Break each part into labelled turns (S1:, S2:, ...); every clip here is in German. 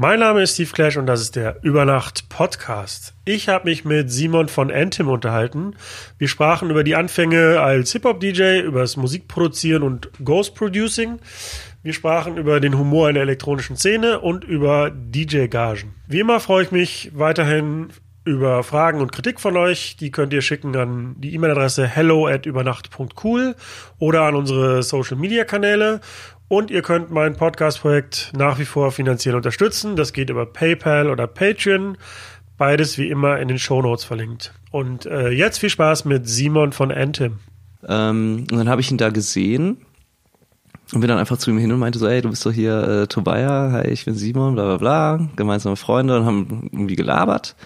S1: Mein Name ist Steve Clash und das ist der Übernacht Podcast. Ich habe mich mit Simon von Antim unterhalten. Wir sprachen über die Anfänge als Hip-Hop-DJ, über das Musikproduzieren und Ghost Producing. Wir sprachen über den Humor in der elektronischen Szene und über DJ-Gagen. Wie immer freue ich mich weiterhin über Fragen und Kritik von euch. Die könnt ihr schicken an die E-Mail-Adresse hello at übernacht.cool oder an unsere Social-Media-Kanäle. Und ihr könnt mein Podcast-Projekt nach wie vor finanziell unterstützen. Das geht über PayPal oder Patreon. Beides wie immer in den Show Notes verlinkt. Und äh, jetzt viel Spaß mit Simon von Antim.
S2: Ähm, und dann habe ich ihn da gesehen und bin dann einfach zu ihm hin und meinte so, ey, du bist doch hier äh, Tobias, hi, ich bin Simon, bla bla bla, gemeinsame Freunde und haben irgendwie gelabert.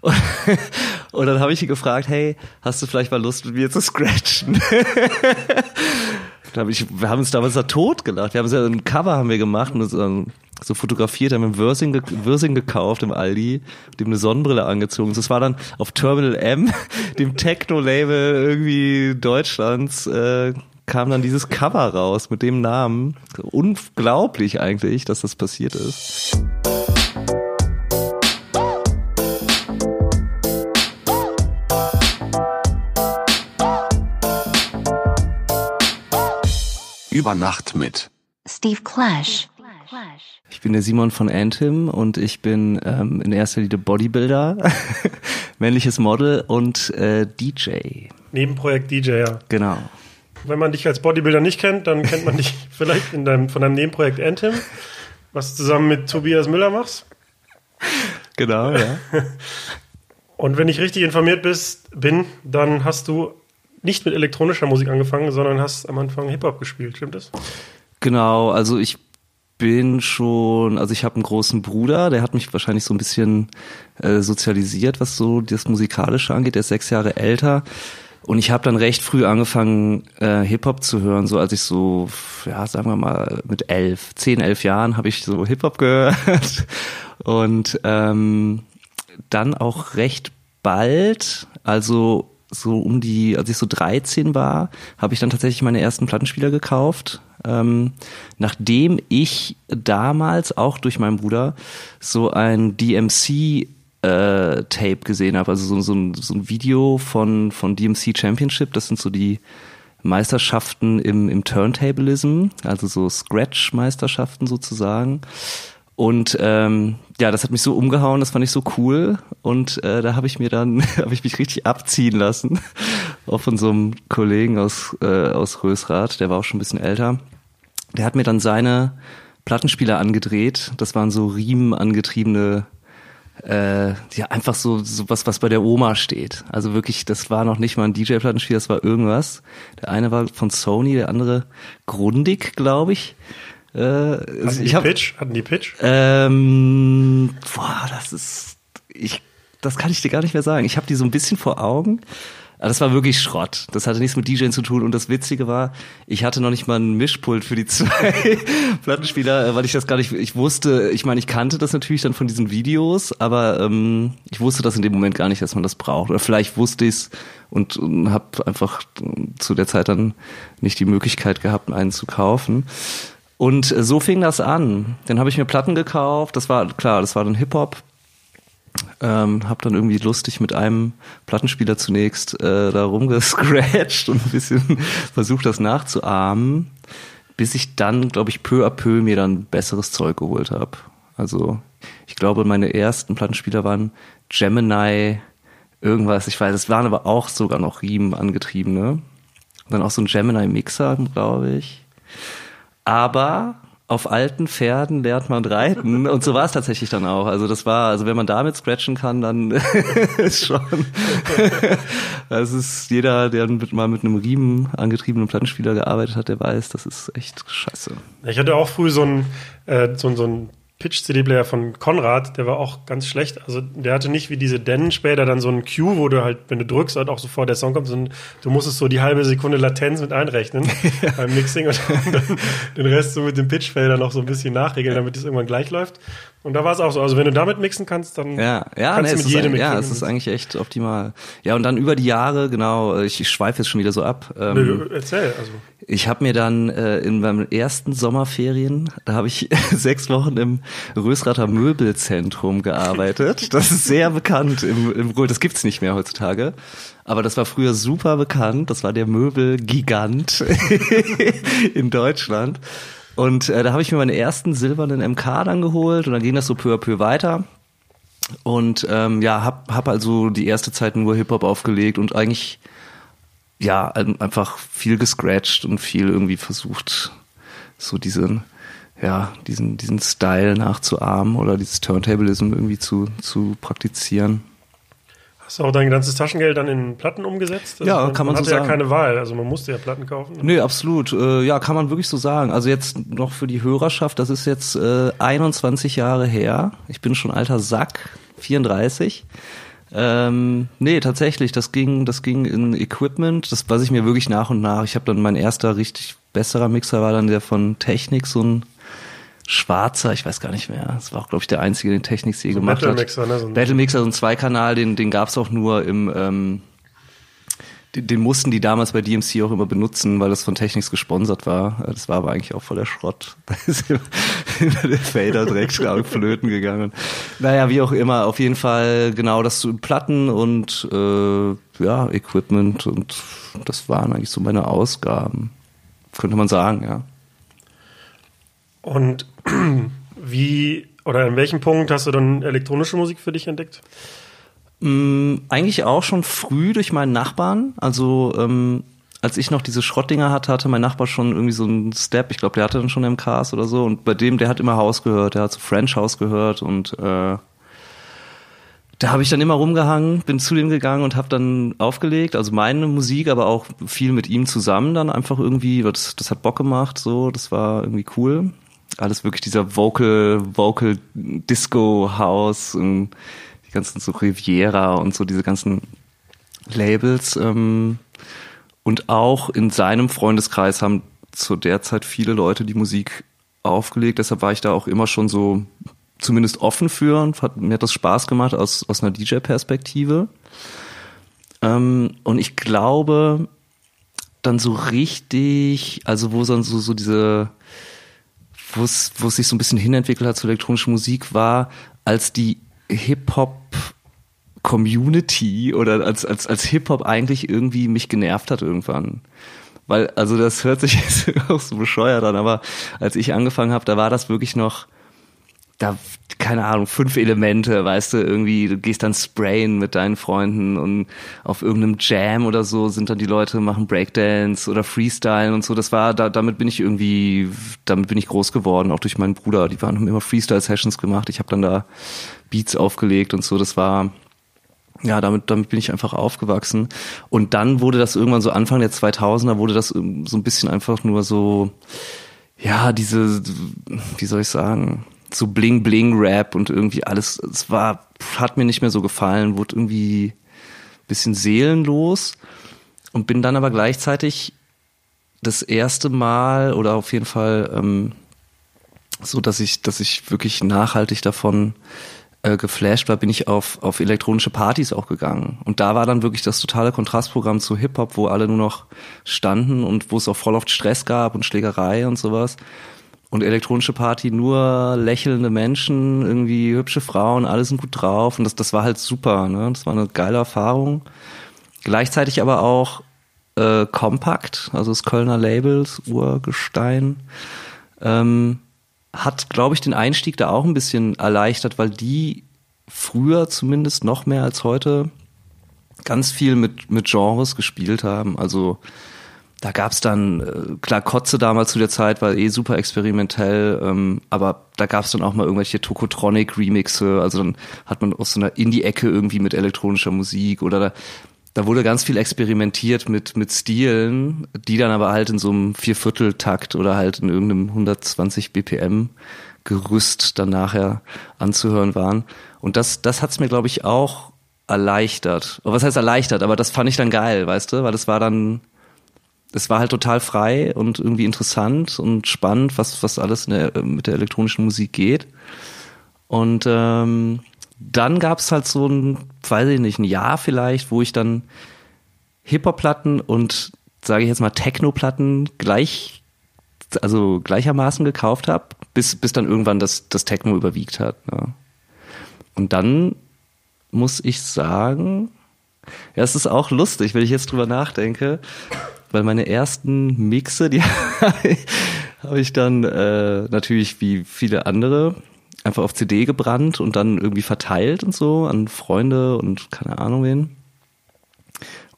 S2: Und, und dann habe ich ihn gefragt, hey, hast du vielleicht mal Lust mit mir zu scratchen? hab ich, wir haben uns damals da tot gelacht. Wir haben ja ein Cover haben wir gemacht und so, so fotografiert, haben wir Versing, ge Versing gekauft im Aldi, dem eine Sonnenbrille angezogen. Das war dann auf Terminal M, dem Techno-Label irgendwie Deutschlands, äh, kam dann dieses Cover raus mit dem Namen. Unglaublich eigentlich, dass das passiert ist.
S3: Über Nacht mit
S4: Steve Clash.
S2: Ich bin der Simon von Antim und ich bin ähm, in erster Linie Bodybuilder, männliches Model und äh, DJ.
S1: Nebenprojekt DJ, ja.
S2: Genau.
S1: Wenn man dich als Bodybuilder nicht kennt, dann kennt man dich vielleicht in deinem, von deinem Nebenprojekt Antim, was du zusammen mit Tobias Müller machst.
S2: Genau, ja.
S1: Und wenn ich richtig informiert bist, bin, dann hast du nicht mit elektronischer Musik angefangen, sondern hast am Anfang Hip-Hop gespielt, stimmt das?
S2: Genau, also ich bin schon, also ich habe einen großen Bruder, der hat mich wahrscheinlich so ein bisschen äh, sozialisiert, was so das Musikalische angeht, der ist sechs Jahre älter. Und ich habe dann recht früh angefangen, äh, Hip-Hop zu hören, so als ich so, ja, sagen wir mal, mit elf, zehn, elf Jahren habe ich so Hip-Hop gehört. Und ähm, dann auch recht bald, also so um die, als ich so 13 war, habe ich dann tatsächlich meine ersten Plattenspieler gekauft. Ähm, nachdem ich damals auch durch meinen Bruder so ein DMC äh, Tape gesehen habe, also so, so, ein, so ein Video von, von DMC Championship, das sind so die Meisterschaften im, im Turntablism, also so Scratch-Meisterschaften sozusagen. Und ähm, ja, das hat mich so umgehauen, das fand ich so cool. Und äh, da habe ich mir dann, habe ich mich richtig abziehen lassen. Auch von so einem Kollegen aus, äh, aus Rösrath, der war auch schon ein bisschen älter. Der hat mir dann seine Plattenspieler angedreht. Das waren so riemenangetriebene äh, ja, einfach so, so was, was bei der Oma steht. Also wirklich, das war noch nicht mal ein DJ-Plattenspieler, das war irgendwas. Der eine war von Sony, der andere Grundig, glaube ich.
S1: Äh, Hatten
S2: ich
S1: die
S2: hab,
S1: Pitch? Hatten die Pitch?
S2: Ähm, boah, das ist, ich, das kann ich dir gar nicht mehr sagen. Ich habe die so ein bisschen vor Augen. Aber das war wirklich Schrott. Das hatte nichts mit DJing zu tun. Und das Witzige war, ich hatte noch nicht mal ein Mischpult für die zwei Plattenspieler, äh, weil ich das gar nicht, ich wusste, ich meine, ich kannte das natürlich dann von diesen Videos, aber ähm, ich wusste das in dem Moment gar nicht, dass man das braucht. Oder vielleicht wusste ich es und, und habe einfach zu der Zeit dann nicht die Möglichkeit gehabt, einen zu kaufen. Und äh, so fing das an. Dann habe ich mir Platten gekauft. Das war klar, das war dann Hip Hop. Ähm, hab dann irgendwie lustig mit einem Plattenspieler zunächst äh, da rumgescratcht und ein bisschen versucht, das nachzuahmen, bis ich dann, glaube ich, peu à peu mir dann besseres Zeug geholt habe. Also ich glaube, meine ersten Plattenspieler waren Gemini, irgendwas, ich weiß, es waren aber auch sogar noch Riemen angetriebene. Und dann auch so ein Gemini-Mixer, glaube ich. Aber auf alten Pferden lernt man reiten und so war es tatsächlich dann auch. Also das war, also wenn man damit scratchen kann, dann ist schon, das ist jeder, der mit, mal mit einem Riemen angetriebenen Plattenspieler gearbeitet hat, der weiß, das ist echt scheiße.
S1: Ich hatte auch früh so ein, äh, so, so ein Pitch-CD-Player von Konrad, der war auch ganz schlecht. Also der hatte nicht wie diese Dennen später dann so ein Cue, wo du halt, wenn du drückst, halt auch sofort der Song kommt, sondern du musstest so die halbe Sekunde Latenz mit einrechnen beim Mixing und dann den Rest so mit dem Pitch-Fader noch so ein bisschen nachregeln, damit es irgendwann gleich läuft. Und da war es auch so. Also wenn du damit mixen kannst, dann
S2: ja, ja,
S1: kannst
S2: nee,
S1: du mit jedem
S2: ist, Ja, es ist eigentlich echt optimal. Ja, und dann über die Jahre, genau, ich, schweife jetzt schon wieder so ab. Ähm,
S1: Nö, Erzähl, also.
S2: Ich habe mir dann äh, in meinen ersten Sommerferien, da habe ich sechs Wochen im Rösrater Möbelzentrum gearbeitet. Das ist sehr bekannt im, im Ruhr. Das gibt's nicht mehr heutzutage. Aber das war früher super bekannt. Das war der Möbelgigant in Deutschland. Und äh, da habe ich mir meine ersten silbernen MK dann geholt und dann ging das so peu à peu weiter. Und ähm, ja, hab, hab also die erste Zeit nur Hip-Hop aufgelegt und eigentlich ja einfach viel gescratcht und viel irgendwie versucht, so diesen, ja, diesen, diesen Style nachzuahmen oder dieses Turntablism irgendwie zu, zu praktizieren.
S1: Hast du auch dein ganzes Taschengeld dann in Platten umgesetzt?
S2: Also ja, kann man, man
S1: so
S2: sagen.
S1: hatte ja keine Wahl, also man musste ja Platten kaufen.
S2: Nee, absolut. Äh, ja, kann man wirklich so sagen. Also jetzt noch für die Hörerschaft, das ist jetzt äh, 21 Jahre her. Ich bin schon alter Sack, 34. Ähm, nee, tatsächlich, das ging, das ging in Equipment, das was ich mir wirklich nach und nach. Ich habe dann mein erster richtig besserer Mixer war dann der von Technik, so ein schwarzer, ich weiß gar nicht mehr. Das war auch, glaube ich, der einzige, den Technics je so gemacht Battle Mixer, hat. Ne? So Battle Mixer, so ein Zweikanal, den, den gab's auch nur im, ähm, den, den mussten die damals bei DMC auch immer benutzen, weil das von Technics gesponsert war. Das war aber eigentlich auch voller Schrott. Da ist immer, immer der Fader direkt flöten gegangen. Naja, wie auch immer, auf jeden Fall genau das zu Platten und äh, ja, Equipment und das waren eigentlich so meine Ausgaben. Könnte man sagen, ja.
S1: Und wie oder in welchem Punkt hast du dann elektronische Musik für dich entdeckt?
S2: Mm, eigentlich auch schon früh durch meinen Nachbarn. Also ähm, als ich noch diese Schrottdinger hatte, hatte mein Nachbar schon irgendwie so einen Step. Ich glaube, der hatte dann schon MKs oder so. Und bei dem, der hat immer Haus gehört. Der hat so French House gehört und äh, da habe ich dann immer rumgehangen, bin zu dem gegangen und habe dann aufgelegt, also meine Musik, aber auch viel mit ihm zusammen dann einfach irgendwie, das, das hat Bock gemacht, so, das war irgendwie cool alles wirklich dieser Vocal, Vocal Disco House und die ganzen so Riviera und so diese ganzen Labels. Ähm, und auch in seinem Freundeskreis haben zu der Zeit viele Leute die Musik aufgelegt. Deshalb war ich da auch immer schon so zumindest offen für und hat, mir hat das Spaß gemacht aus, aus einer DJ-Perspektive. Ähm, und ich glaube, dann so richtig, also wo dann so, so diese wo es, wo es sich so ein bisschen hinentwickelt hat zur elektronischen Musik, war, als die Hip-Hop Community oder als, als, als Hip-Hop eigentlich irgendwie mich genervt hat irgendwann. Weil, also das hört sich jetzt auch so bescheuert an, aber als ich angefangen habe, da war das wirklich noch, da, keine Ahnung, fünf Elemente, weißt du, irgendwie, du gehst dann sprayen mit deinen Freunden und auf irgendeinem Jam oder so sind dann die Leute, machen Breakdance oder Freestyle und so. Das war, da, damit bin ich irgendwie, damit bin ich groß geworden, auch durch meinen Bruder. Die waren, haben immer Freestyle-Sessions gemacht. Ich habe dann da Beats aufgelegt und so. Das war, ja, damit, damit bin ich einfach aufgewachsen. Und dann wurde das irgendwann so Anfang der 2000er, wurde das so ein bisschen einfach nur so, ja, diese, wie soll ich sagen, so Bling Bling Rap und irgendwie alles, es war, hat mir nicht mehr so gefallen, wurde irgendwie bisschen seelenlos und bin dann aber gleichzeitig das erste Mal oder auf jeden Fall ähm, so, dass ich, dass ich wirklich nachhaltig davon äh, geflasht war, bin ich auf, auf elektronische Partys auch gegangen. Und da war dann wirklich das totale Kontrastprogramm zu Hip-Hop, wo alle nur noch standen und wo es auch voll oft Stress gab und Schlägerei und sowas und elektronische Party nur lächelnde Menschen, irgendwie hübsche Frauen, alle sind gut drauf und das, das war halt super, ne? Das war eine geile Erfahrung. Gleichzeitig aber auch äh, Compact, also das Kölner Labels, Urgestein, ähm, hat, glaube ich, den Einstieg da auch ein bisschen erleichtert, weil die früher zumindest noch mehr als heute ganz viel mit, mit Genres gespielt haben. Also da gab's dann, äh, klar, Kotze damals zu der Zeit war eh super experimentell, ähm, aber da gab's dann auch mal irgendwelche Tokotronic-Remixe, also dann hat man aus so einer Indie-Ecke irgendwie mit elektronischer Musik oder da, da wurde ganz viel experimentiert mit, mit Stilen, die dann aber halt in so einem Viervierteltakt oder halt in irgendeinem 120 BPM Gerüst dann nachher anzuhören waren. Und das, das hat's mir, glaube ich, auch erleichtert. Was heißt erleichtert? Aber das fand ich dann geil, weißt du? Weil das war dann, es war halt total frei und irgendwie interessant und spannend, was, was alles der, mit der elektronischen Musik geht. Und ähm, dann gab es halt so ein, weiß ich nicht, ein Jahr vielleicht, wo ich dann Hip-Hop-Platten und, sage ich jetzt mal, Techno-Platten gleich also gleichermaßen gekauft habe, bis, bis dann irgendwann das, das Techno überwiegt hat. Ne? Und dann muss ich sagen, ja, es ist auch lustig, wenn ich jetzt drüber nachdenke, weil meine ersten Mixe, die habe ich dann äh, natürlich wie viele andere einfach auf CD gebrannt und dann irgendwie verteilt und so an Freunde und keine Ahnung wen.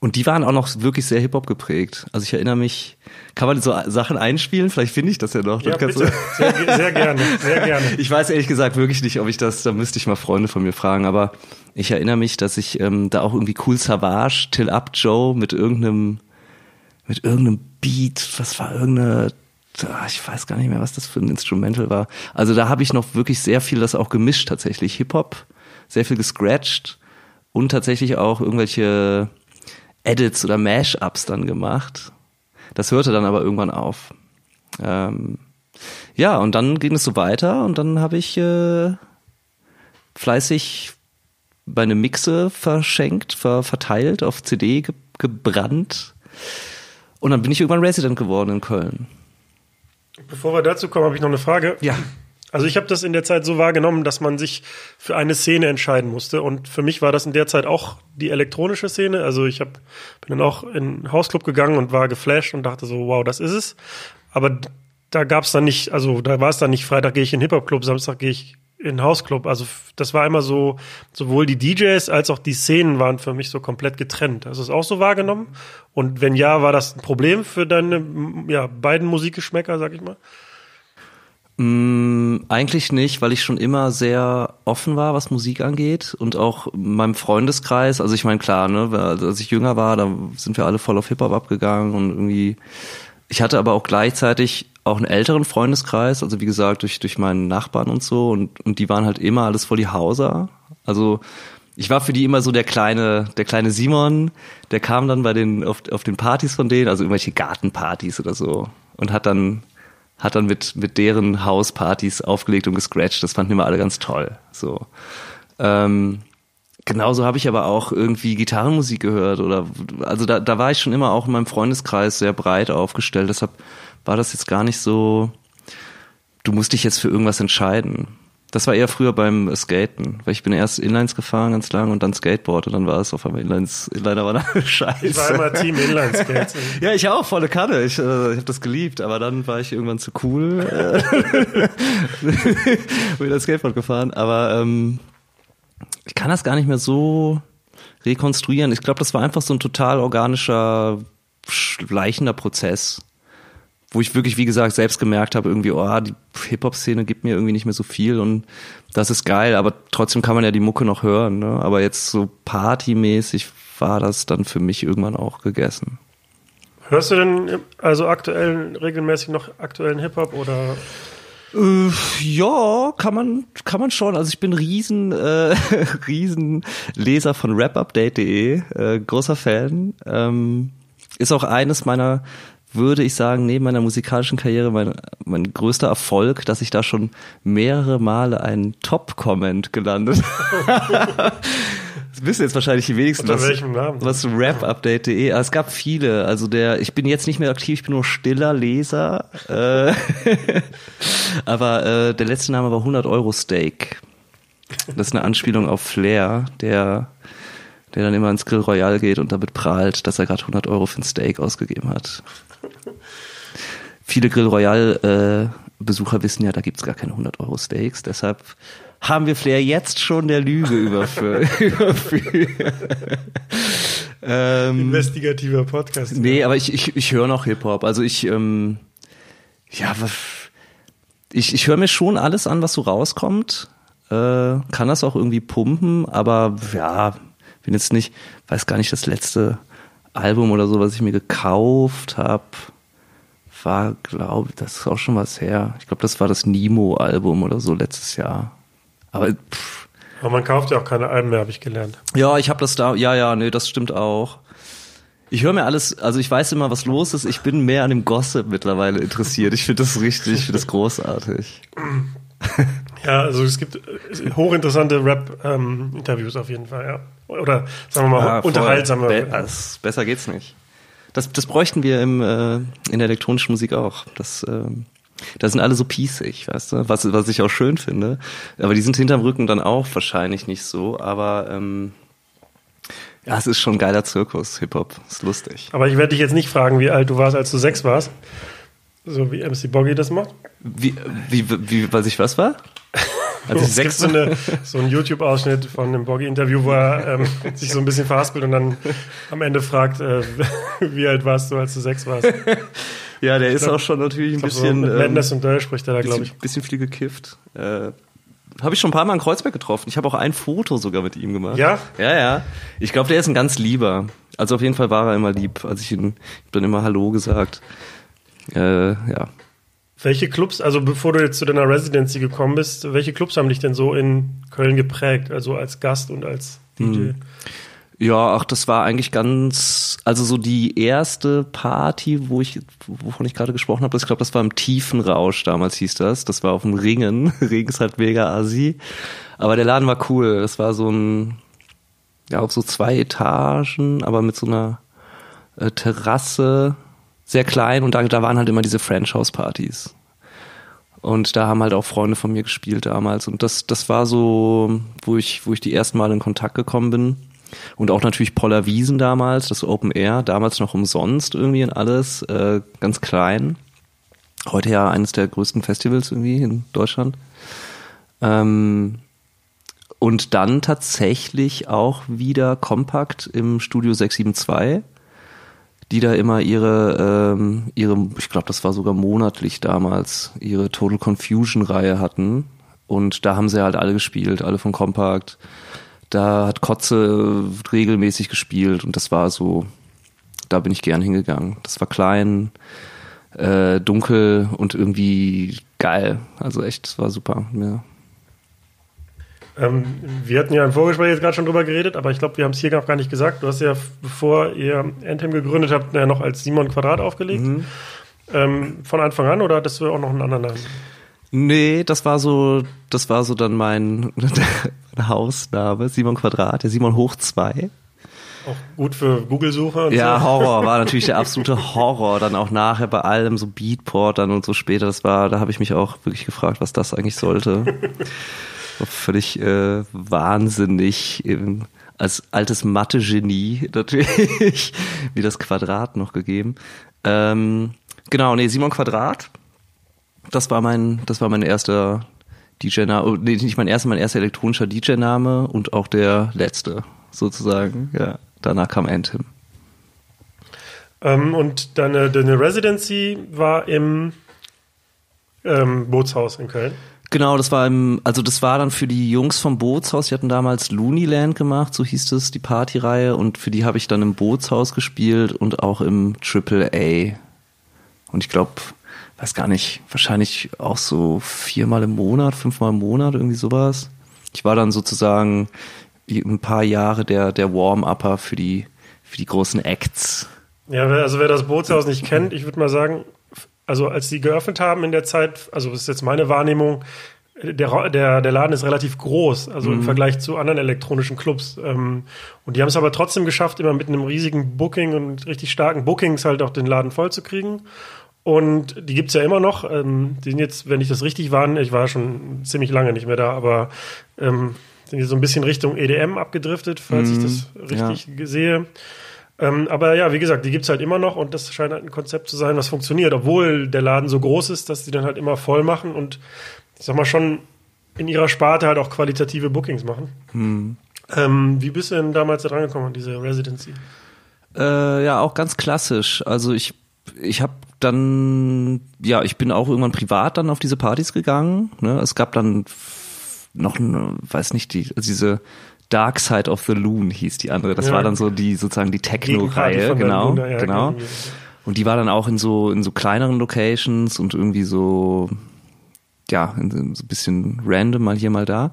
S2: Und die waren auch noch wirklich sehr Hip-Hop geprägt. Also ich erinnere mich, kann man so Sachen einspielen? Vielleicht finde ich das ja noch.
S1: Ja, bitte. Sehr, sehr, gerne, sehr gerne.
S2: Ich weiß ehrlich gesagt wirklich nicht, ob ich das, da müsste ich mal Freunde von mir fragen, aber ich erinnere mich, dass ich ähm, da auch irgendwie Cool Savage, Till Up Joe mit irgendeinem, mit irgendeinem Beat, was war irgendeine ich weiß gar nicht mehr, was das für ein Instrumental war. Also da habe ich noch wirklich sehr viel das auch gemischt tatsächlich. Hip-Hop, sehr viel gescratcht und tatsächlich auch irgendwelche Edits oder Mash-Ups dann gemacht. Das hörte dann aber irgendwann auf. Ähm, ja, und dann ging es so weiter und dann habe ich äh, fleißig meine Mixe verschenkt, ver verteilt, auf CD ge gebrannt. Und dann bin ich irgendwann Resident geworden in Köln.
S1: Bevor wir dazu kommen, habe ich noch eine Frage.
S2: Ja.
S1: Also ich habe das in der Zeit so wahrgenommen, dass man sich für eine Szene entscheiden musste. Und für mich war das in der Zeit auch die elektronische Szene. Also ich hab, bin dann auch in einen Hausclub gegangen und war geflasht und dachte so, wow, das ist es. Aber da gab es dann nicht, also da war es dann nicht Freitag gehe ich in Hip-Hop-Club, Samstag gehe ich in Hausclub. Also das war immer so, sowohl die DJs als auch die Szenen waren für mich so komplett getrennt. Hast du es auch so wahrgenommen? Und wenn ja, war das ein Problem für deine ja, beiden Musikgeschmäcker, sag ich mal?
S2: Mm, eigentlich nicht, weil ich schon immer sehr offen war, was Musik angeht und auch in meinem Freundeskreis. Also ich meine, klar, ne, als ich jünger war, da sind wir alle voll auf Hip-Hop abgegangen und irgendwie. Ich hatte aber auch gleichzeitig auch einen älteren Freundeskreis, also wie gesagt, durch, durch meinen Nachbarn und so und, und die waren halt immer alles voll die Hauser. Also ich war für die immer so der kleine, der kleine Simon, der kam dann bei den, auf, auf den Partys von denen, also irgendwelche Gartenpartys oder so und hat dann, hat dann mit, mit deren Hauspartys aufgelegt und gescratcht. Das fanden immer alle ganz toll, so. Ähm, genauso habe ich aber auch irgendwie Gitarrenmusik gehört oder, also da, da war ich schon immer auch in meinem Freundeskreis sehr breit aufgestellt, deshalb war das jetzt gar nicht so, du musst dich jetzt für irgendwas entscheiden. Das war eher früher beim Skaten, weil ich bin erst Inlines gefahren ganz lang und dann Skateboard und dann war es auf einmal Inlines, Inliner war dann scheiße.
S1: Ich war immer Team Inline-Skates.
S2: ja, ich auch, volle Kanne, ich, äh, ich habe das geliebt, aber dann war ich irgendwann zu cool äh, wieder Skateboard gefahren, aber ähm, ich kann das gar nicht mehr so rekonstruieren. Ich glaube, das war einfach so ein total organischer, schleichender Prozess wo ich wirklich, wie gesagt, selbst gemerkt habe, irgendwie, oh, die Hip-Hop-Szene gibt mir irgendwie nicht mehr so viel und das ist geil, aber trotzdem kann man ja die Mucke noch hören. Ne? Aber jetzt so partymäßig war das dann für mich irgendwann auch gegessen.
S1: Hörst du denn also aktuell regelmäßig noch aktuellen Hip-Hop oder?
S2: Äh, ja, kann man, kann man schon. Also ich bin riesen, äh, riesen Leser von rapupdate.de, äh, großer Fan. Ähm, ist auch eines meiner würde ich sagen, neben meiner musikalischen Karriere mein, mein größter Erfolg, dass ich da schon mehrere Male einen Top-Comment gelandet Das wissen jetzt wahrscheinlich die wenigsten,
S1: was,
S2: was rapupdate.de, es gab viele, also der, ich bin jetzt nicht mehr aktiv, ich bin nur stiller Leser, äh, aber äh, der letzte Name war 100 Euro Steak. Das ist eine Anspielung auf Flair, der der dann immer ins Grill Royal geht und damit prahlt, dass er gerade 100 Euro für ein Steak ausgegeben hat. Viele Grill Royal äh, Besucher wissen ja, da gibt's gar keine 100 Euro Steaks, deshalb haben wir Flair jetzt schon der Lüge überführt.
S1: ähm, Investigativer Podcast.
S2: Nee, aber ich, ich, ich höre noch Hip-Hop. Also ich, ähm, ja, ich, ich höre mir schon alles an, was so rauskommt. Äh, kann das auch irgendwie pumpen, aber ja, bin jetzt nicht, weiß gar nicht, das letzte Album oder so, was ich mir gekauft habe, war, glaube ich, das ist auch schon was her. Ich glaube, das war das Nemo-Album oder so letztes Jahr. Aber pff.
S1: Aber man kauft ja auch keine Alben mehr, habe ich gelernt.
S2: Ja, ich habe das da, ja, ja, nee, das stimmt auch. Ich höre mir alles, also ich weiß immer, was los ist. Ich bin mehr an dem Gossip mittlerweile interessiert. Ich finde das richtig, ich finde das großartig.
S1: Ja, also es gibt äh, hochinteressante Rap-Interviews ähm, auf jeden Fall, ja. Oder sagen wir mal, ja, unterhaltsame.
S2: Be besser geht's nicht. Das, das bräuchten wir im, äh, in der elektronischen Musik auch. Das, ähm, da sind alle so pießig, weißt du, was, was ich auch schön finde. Aber die sind hinterm Rücken dann auch wahrscheinlich nicht so. Aber ähm, ja, es ist schon ein geiler Zirkus, Hip-Hop. Ist lustig.
S1: Aber ich werde dich jetzt nicht fragen, wie alt du warst, als du sechs warst. So wie MC Boggy das macht.
S2: Wie, wie, wie, wie weiß ich was war?
S1: Als ich sechs so, eine, so einen YouTube-Ausschnitt von einem Boggy-Interview, wo er ähm, sich so ein bisschen verhaspelt und dann am Ende fragt, äh, wie alt warst du, als du sechs warst.
S2: Ja, der ist glaub, auch schon natürlich ein bisschen.
S1: So ähm, und Döll spricht er da, glaube ich.
S2: Ein bisschen viel gekifft. Äh, habe ich schon ein paar Mal in Kreuzberg getroffen. Ich habe auch ein Foto sogar mit ihm gemacht.
S1: Ja?
S2: Ja, ja. Ich glaube, der ist ein ganz lieber. Also auf jeden Fall war er immer lieb. Also ich, ich habe dann immer Hallo gesagt. Äh, ja.
S1: Welche Clubs, also bevor du jetzt zu deiner Residency gekommen bist, welche Clubs haben dich denn so in Köln geprägt, also als Gast und als DJ? Hm.
S2: Ja, ach, das war eigentlich ganz, also so die erste Party, wo ich, wovon ich gerade gesprochen habe, ich glaube, das war im tiefen Rausch, damals hieß das. Das war auf dem Ringen. Ring ist halt mega assi. Aber der Laden war cool. Das war so ein, ja, auf so zwei Etagen, aber mit so einer äh, Terrasse sehr klein und da, da waren halt immer diese French House Partys. Und da haben halt auch Freunde von mir gespielt damals. Und das, das war so, wo ich, wo ich die ersten Mal in Kontakt gekommen bin. Und auch natürlich Poller Wiesen damals, das Open Air, damals noch umsonst irgendwie in alles, äh, ganz klein. Heute ja eines der größten Festivals irgendwie in Deutschland. Ähm, und dann tatsächlich auch wieder kompakt im Studio 672 die da immer ihre, ähm, ihre, ich glaube, das war sogar monatlich damals, ihre Total Confusion Reihe hatten. Und da haben sie halt alle gespielt, alle von Compact. Da hat Kotze regelmäßig gespielt und das war so, da bin ich gern hingegangen. Das war klein, äh, dunkel und irgendwie geil. Also echt, das war super. Ja.
S1: Ähm, wir hatten ja im Vorgespräch jetzt gerade schon drüber geredet, aber ich glaube, wir haben es hier noch gar nicht gesagt. Du hast ja, bevor ihr Anthem gegründet habt, ja noch als Simon Quadrat aufgelegt. Mhm. Ähm, von Anfang an oder hattest du auch noch einen anderen Namen?
S2: Nee, das war so, das war so dann mein Hausname, Simon Quadrat, der Simon hoch zwei.
S1: Auch gut für Google-Suche.
S2: Ja, so. Horror war natürlich der absolute Horror. Dann auch nachher bei allem so Beatport dann und so später. Das war, da habe ich mich auch wirklich gefragt, was das eigentlich sollte. völlig äh, wahnsinnig eben als altes Mathe-Genie natürlich wie das Quadrat noch gegeben. Ähm, genau, nee, Simon Quadrat. Das war mein, das war mein erster DJ-Name, oh, nee, nicht mein erster, mein erster elektronischer DJ-Name und auch der letzte sozusagen. Ja, danach kam Anthem.
S1: Ähm, und deine, deine Residency war im ähm, Bootshaus in Köln?
S2: Genau, das war im, also das war dann für die Jungs vom Bootshaus, die hatten damals Looneyland gemacht, so hieß es, die Partyreihe, und für die habe ich dann im Bootshaus gespielt und auch im Triple A. Und ich glaube, weiß gar nicht, wahrscheinlich auch so viermal im Monat, fünfmal im Monat, irgendwie sowas. Ich war dann sozusagen ein paar Jahre der, der Warm-Upper für die, für die großen Acts.
S1: Ja, also wer das Bootshaus nicht kennt, ich würde mal sagen, also als die geöffnet haben in der Zeit, also das ist jetzt meine Wahrnehmung, der, der, der Laden ist relativ groß, also mhm. im Vergleich zu anderen elektronischen Clubs. Ähm, und die haben es aber trotzdem geschafft, immer mit einem riesigen Booking und richtig starken Bookings halt auch den Laden voll zu kriegen. Und die gibt's ja immer noch. Ähm, die sind jetzt, wenn ich das richtig war, ich war schon ziemlich lange nicht mehr da, aber ähm, sind jetzt so ein bisschen Richtung EDM abgedriftet, falls mhm. ich das richtig ja. sehe. Ähm, aber ja, wie gesagt, die gibt's halt immer noch und das scheint halt ein Konzept zu sein, was funktioniert, obwohl der Laden so groß ist, dass die dann halt immer voll machen und ich sag mal schon in ihrer Sparte halt auch qualitative Bookings machen. Hm. Ähm, wie bist du denn damals da drangekommen an diese Residency?
S2: Äh, ja, auch ganz klassisch. Also ich, ich habe dann, ja, ich bin auch irgendwann privat dann auf diese Partys gegangen. Ne? Es gab dann noch, weiß nicht, die, also diese Dark Side of the Loon hieß die andere. Das ja. war dann so die sozusagen die Techno-Reihe, genau, Luna, ja, genau. Und die war dann auch in so in so kleineren Locations und irgendwie so ja in so ein bisschen random mal hier mal da.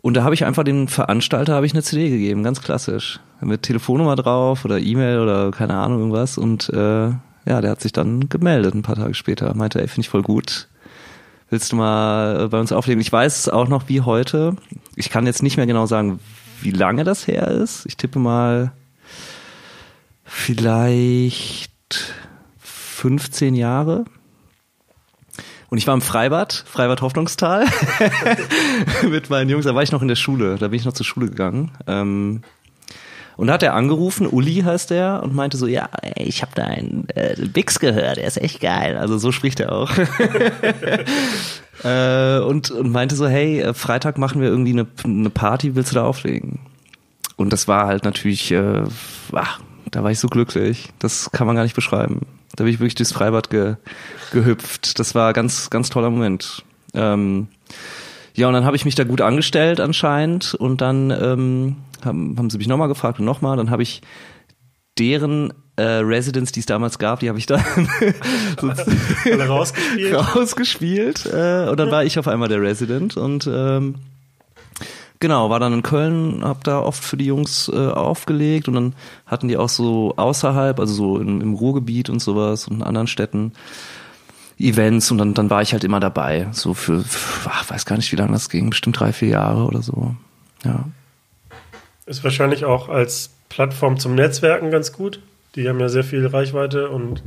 S2: Und da habe ich einfach dem Veranstalter habe ich eine CD gegeben, ganz klassisch, mit Telefonnummer drauf oder E-Mail oder keine Ahnung irgendwas. Und äh, ja, der hat sich dann gemeldet ein paar Tage später, meinte, ey, finde ich voll gut. Willst du mal bei uns auflegen? Ich weiß es auch noch wie heute. Ich kann jetzt nicht mehr genau sagen, wie lange das her ist. Ich tippe mal vielleicht 15 Jahre. Und ich war im Freibad, Freibad Hoffnungstal, mit meinen Jungs. Da war ich noch in der Schule, da bin ich noch zur Schule gegangen. Ähm, und da hat er angerufen, Uli heißt er, und meinte so, ja, ey, ich habe da einen äh, Bix gehört, der ist echt geil. Also so spricht er auch. äh, und, und meinte so, hey, äh, Freitag machen wir irgendwie eine, eine Party, willst du da auflegen? Und das war halt natürlich, äh, ach, da war ich so glücklich. Das kann man gar nicht beschreiben. Da bin ich wirklich durchs Freibad ge, gehüpft. Das war ganz, ganz toller Moment. Ähm, ja, und dann habe ich mich da gut angestellt anscheinend und dann ähm, haben, haben sie mich nochmal gefragt und nochmal. Dann habe ich deren äh, Residents, die es damals gab, die habe ich dann
S1: rausgespielt.
S2: rausgespielt äh, und dann war ich auf einmal der Resident und ähm, genau war dann in Köln, habe da oft für die Jungs äh, aufgelegt und dann hatten die auch so außerhalb, also so im, im Ruhrgebiet und sowas und in anderen Städten Events und dann dann war ich halt immer dabei, so für, ach, weiß gar nicht, wie lange das ging, bestimmt drei vier Jahre oder so, ja.
S1: Ist wahrscheinlich auch als Plattform zum Netzwerken ganz gut. Die haben ja sehr viel Reichweite und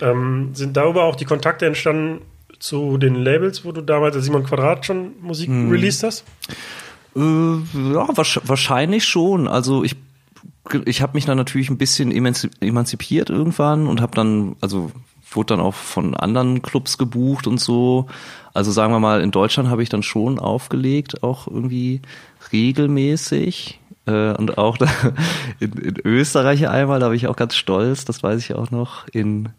S1: ähm, sind darüber auch die Kontakte entstanden zu den Labels, wo du damals als Simon Quadrat schon Musik
S2: Hm.
S1: released hast?
S2: Äh, ja, wahrsch- wahrscheinlich schon. Also ich, ich habe mich dann natürlich ein bisschen emanzi- emanzipiert irgendwann und habe dann, also wurde dann auch von anderen Clubs gebucht und so. Also sagen wir mal, in Deutschland habe ich dann schon aufgelegt, auch irgendwie regelmäßig. Äh, und auch in, in Österreich einmal, da war ich auch ganz stolz, das weiß ich auch noch, in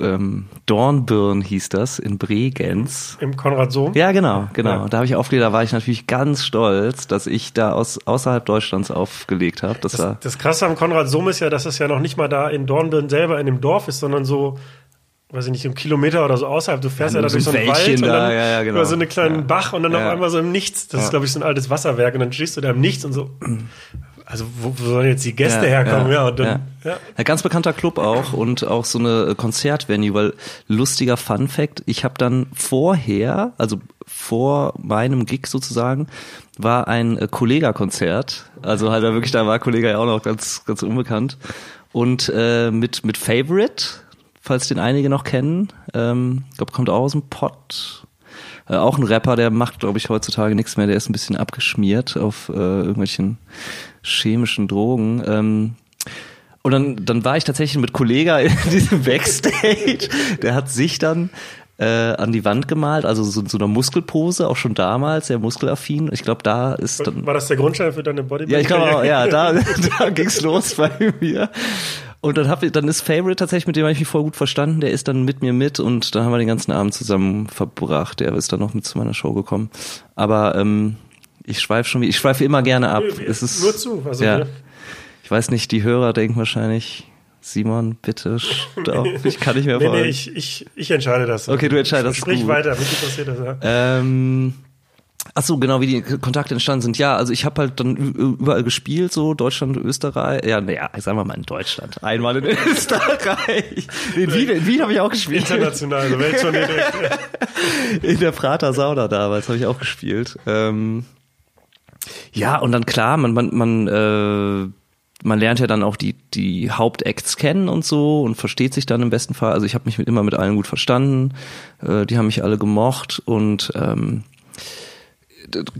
S2: ähm, Dornbirn hieß das, in Bregenz.
S1: Im Konrad Sohm?
S2: Ja, genau, genau.
S1: Ja.
S2: Da habe ich aufgelegt, da war ich natürlich ganz stolz, dass ich da aus außerhalb Deutschlands aufgelegt habe. Das,
S1: Das, das Krasse am Konrad Sohm ist ja, dass es ja noch nicht mal da in Dornbirn selber in dem Dorf ist, sondern so, weiß ich nicht, einen Kilometer oder so außerhalb. Du fährst ja,
S2: Ja,
S1: da durch so
S2: ein
S1: einen Wald
S2: Wäldchen
S1: und
S2: da,
S1: dann
S2: ja, ja, genau.
S1: über so einen kleinen
S2: Ja.
S1: Bach und dann auf
S2: Ja.
S1: einmal so im Nichts. Das
S2: Ja.
S1: ist, glaube ich, so ein altes Wasserwerk und dann stehst du da im Nichts und so. Also, wo, wo sollen jetzt die Gäste herkommen? Ja, und dann, ja.
S2: Ein ganz bekannter Club auch und auch so eine Konzertvenue, weil lustiger Fun Fact, ich habe dann vorher, also vor meinem Gig sozusagen, war ein äh, Kollega-Konzert. Also halt da wirklich, da war Kollega ja auch noch ganz, ganz unbekannt. Und äh, mit, mit Favorite, falls den einige noch kennen, ähm, glaub, kommt auch aus dem Pott. Äh, auch ein Rapper, der macht, glaube ich, heutzutage nichts mehr, der ist ein bisschen abgeschmiert auf äh, irgendwelchen chemischen Drogen. Ähm, und dann, dann war ich tatsächlich mit Kollega in diesem Backstage. Der hat sich dann äh, an die Wand gemalt, also so, so einer Muskelpose, auch schon damals, sehr muskelaffin. Ich glaube, da ist dann.
S1: War das der Grundstein für deine Bodybuilding?
S2: Ja, ich glaube ja, da, da ging's los bei mir. Und dann, hab, ich- dann ist Favorite tatsächlich, mit dem habe ich mich voll gut verstanden, der ist dann mit mir mit und dann haben wir den ganzen Abend zusammen verbracht. Der ist dann noch mit zu meiner Show gekommen. Aber ähm, ich schweife schon, ich schweife immer gerne ab.
S1: Nö,
S2: Es ist,
S1: nur zu. Also,
S2: ja. Ich weiß nicht, die Hörer denken wahrscheinlich, Simon, bitte stopp, ich kann nicht mehr
S1: Nee, nee, ich, ich, ich entscheide das.
S2: Okay, du entscheidest,
S1: Sprich
S2: gut.
S1: weiter, mich interessiert das. Ja.
S2: Ähm, ach so, genau, wie die Kontakte entstanden sind. Ja, also ich habe halt dann überall gespielt, so Deutschland, Österreich. Ja, naja, sagen wir mal in Deutschland. Einmal in Österreich. In Wien, in Wien habe ich auch gespielt.
S1: International, also Welttournee.
S2: In der Prater Sauna damals habe ich auch gespielt. Ähm, ja, und dann klar, man, man, man, äh, man lernt ja dann auch die, die Hauptacts kennen und so und versteht sich dann im besten Fall. Also ich habe mich mit, immer mit allen gut verstanden. Äh, die haben mich alle gemocht und ähm,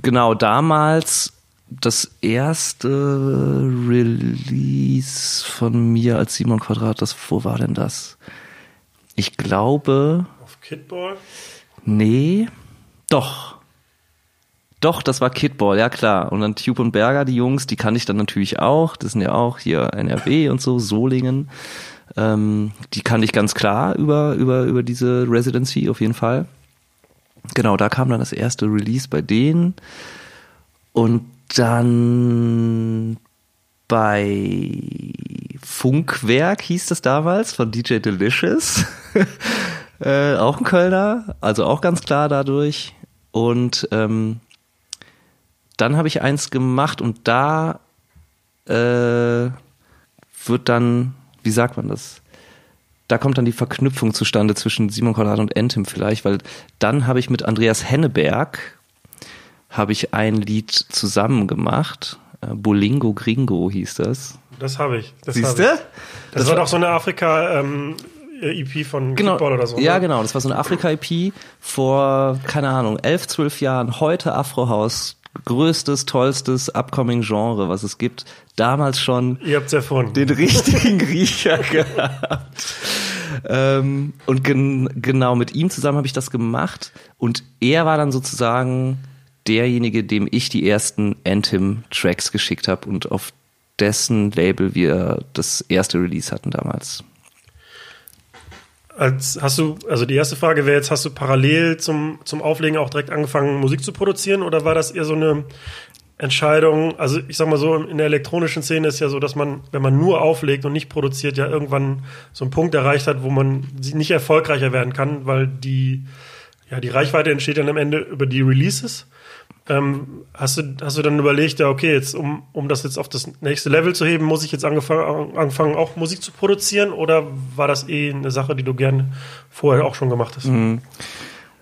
S2: genau damals das erste Release von mir als Simon Quadrat, das, wo war denn das? Ich glaube,
S1: Auf Kidball.
S2: Nee, doch. Doch, das war Kidball, ja klar. Und dann Tube und Berger, die Jungs, die kannte ich dann natürlich auch. Das sind ja auch hier NRW und so, Solingen. Ähm, die kannte ich ganz klar über, über, über diese Residency auf jeden Fall. Genau, da kam dann das erste Release bei denen. Und dann bei Funkwerk hieß das damals von DJ Delicious. äh, auch ein Kölner, also auch ganz klar dadurch. Und ähm, dann habe ich eins gemacht und da äh, wird dann, wie sagt man das? Da kommt dann die Verknüpfung zustande zwischen Simon Quadrat und Entim vielleicht, weil dann habe ich mit Andreas Henneberg habe ich ein Lied zusammen gemacht. Äh, Bolingo Gringo hieß das.
S1: Das habe ich. Das
S2: Siehst du?
S1: Das,
S2: Das
S1: war doch so eine Afrika ähm, EP von
S2: Genau.
S1: Kickball oder so.
S2: Ja,
S1: ne?
S2: genau. Das war so eine Afrika-EP vor, keine Ahnung, elf, zwölf Jahren. Heute Afrohaus. Größtes, tollstes Upcoming-Genre, was es gibt. Damals schon
S1: Ihr habt's erfunden.
S2: den richtigen Riecher gehabt. Ähm, und gen genau mit ihm zusammen habe ich das gemacht. Und er war dann sozusagen derjenige, dem ich die ersten Anthem-Tracks geschickt habe und auf dessen Label wir das erste Release hatten damals.
S1: Als hast du, also die erste Frage wäre jetzt, hast du parallel zum, zum Auflegen auch direkt angefangen, Musik zu produzieren oder war das eher so eine Entscheidung? Also ich sag mal so, in der elektronischen Szene ist ja so, dass man, wenn man nur auflegt und nicht produziert, ja irgendwann so einen Punkt erreicht hat, wo man nicht erfolgreicher werden kann, weil die, ja, die Reichweite entsteht dann am Ende über die Releases. Ähm, hast, du, hast du dann überlegt, ja, okay, jetzt um, um das jetzt auf das nächste Level zu heben, muss ich jetzt angefangen, anfangen, auch Musik zu produzieren? Oder war das eh eine Sache, die du gern vorher auch schon gemacht hast?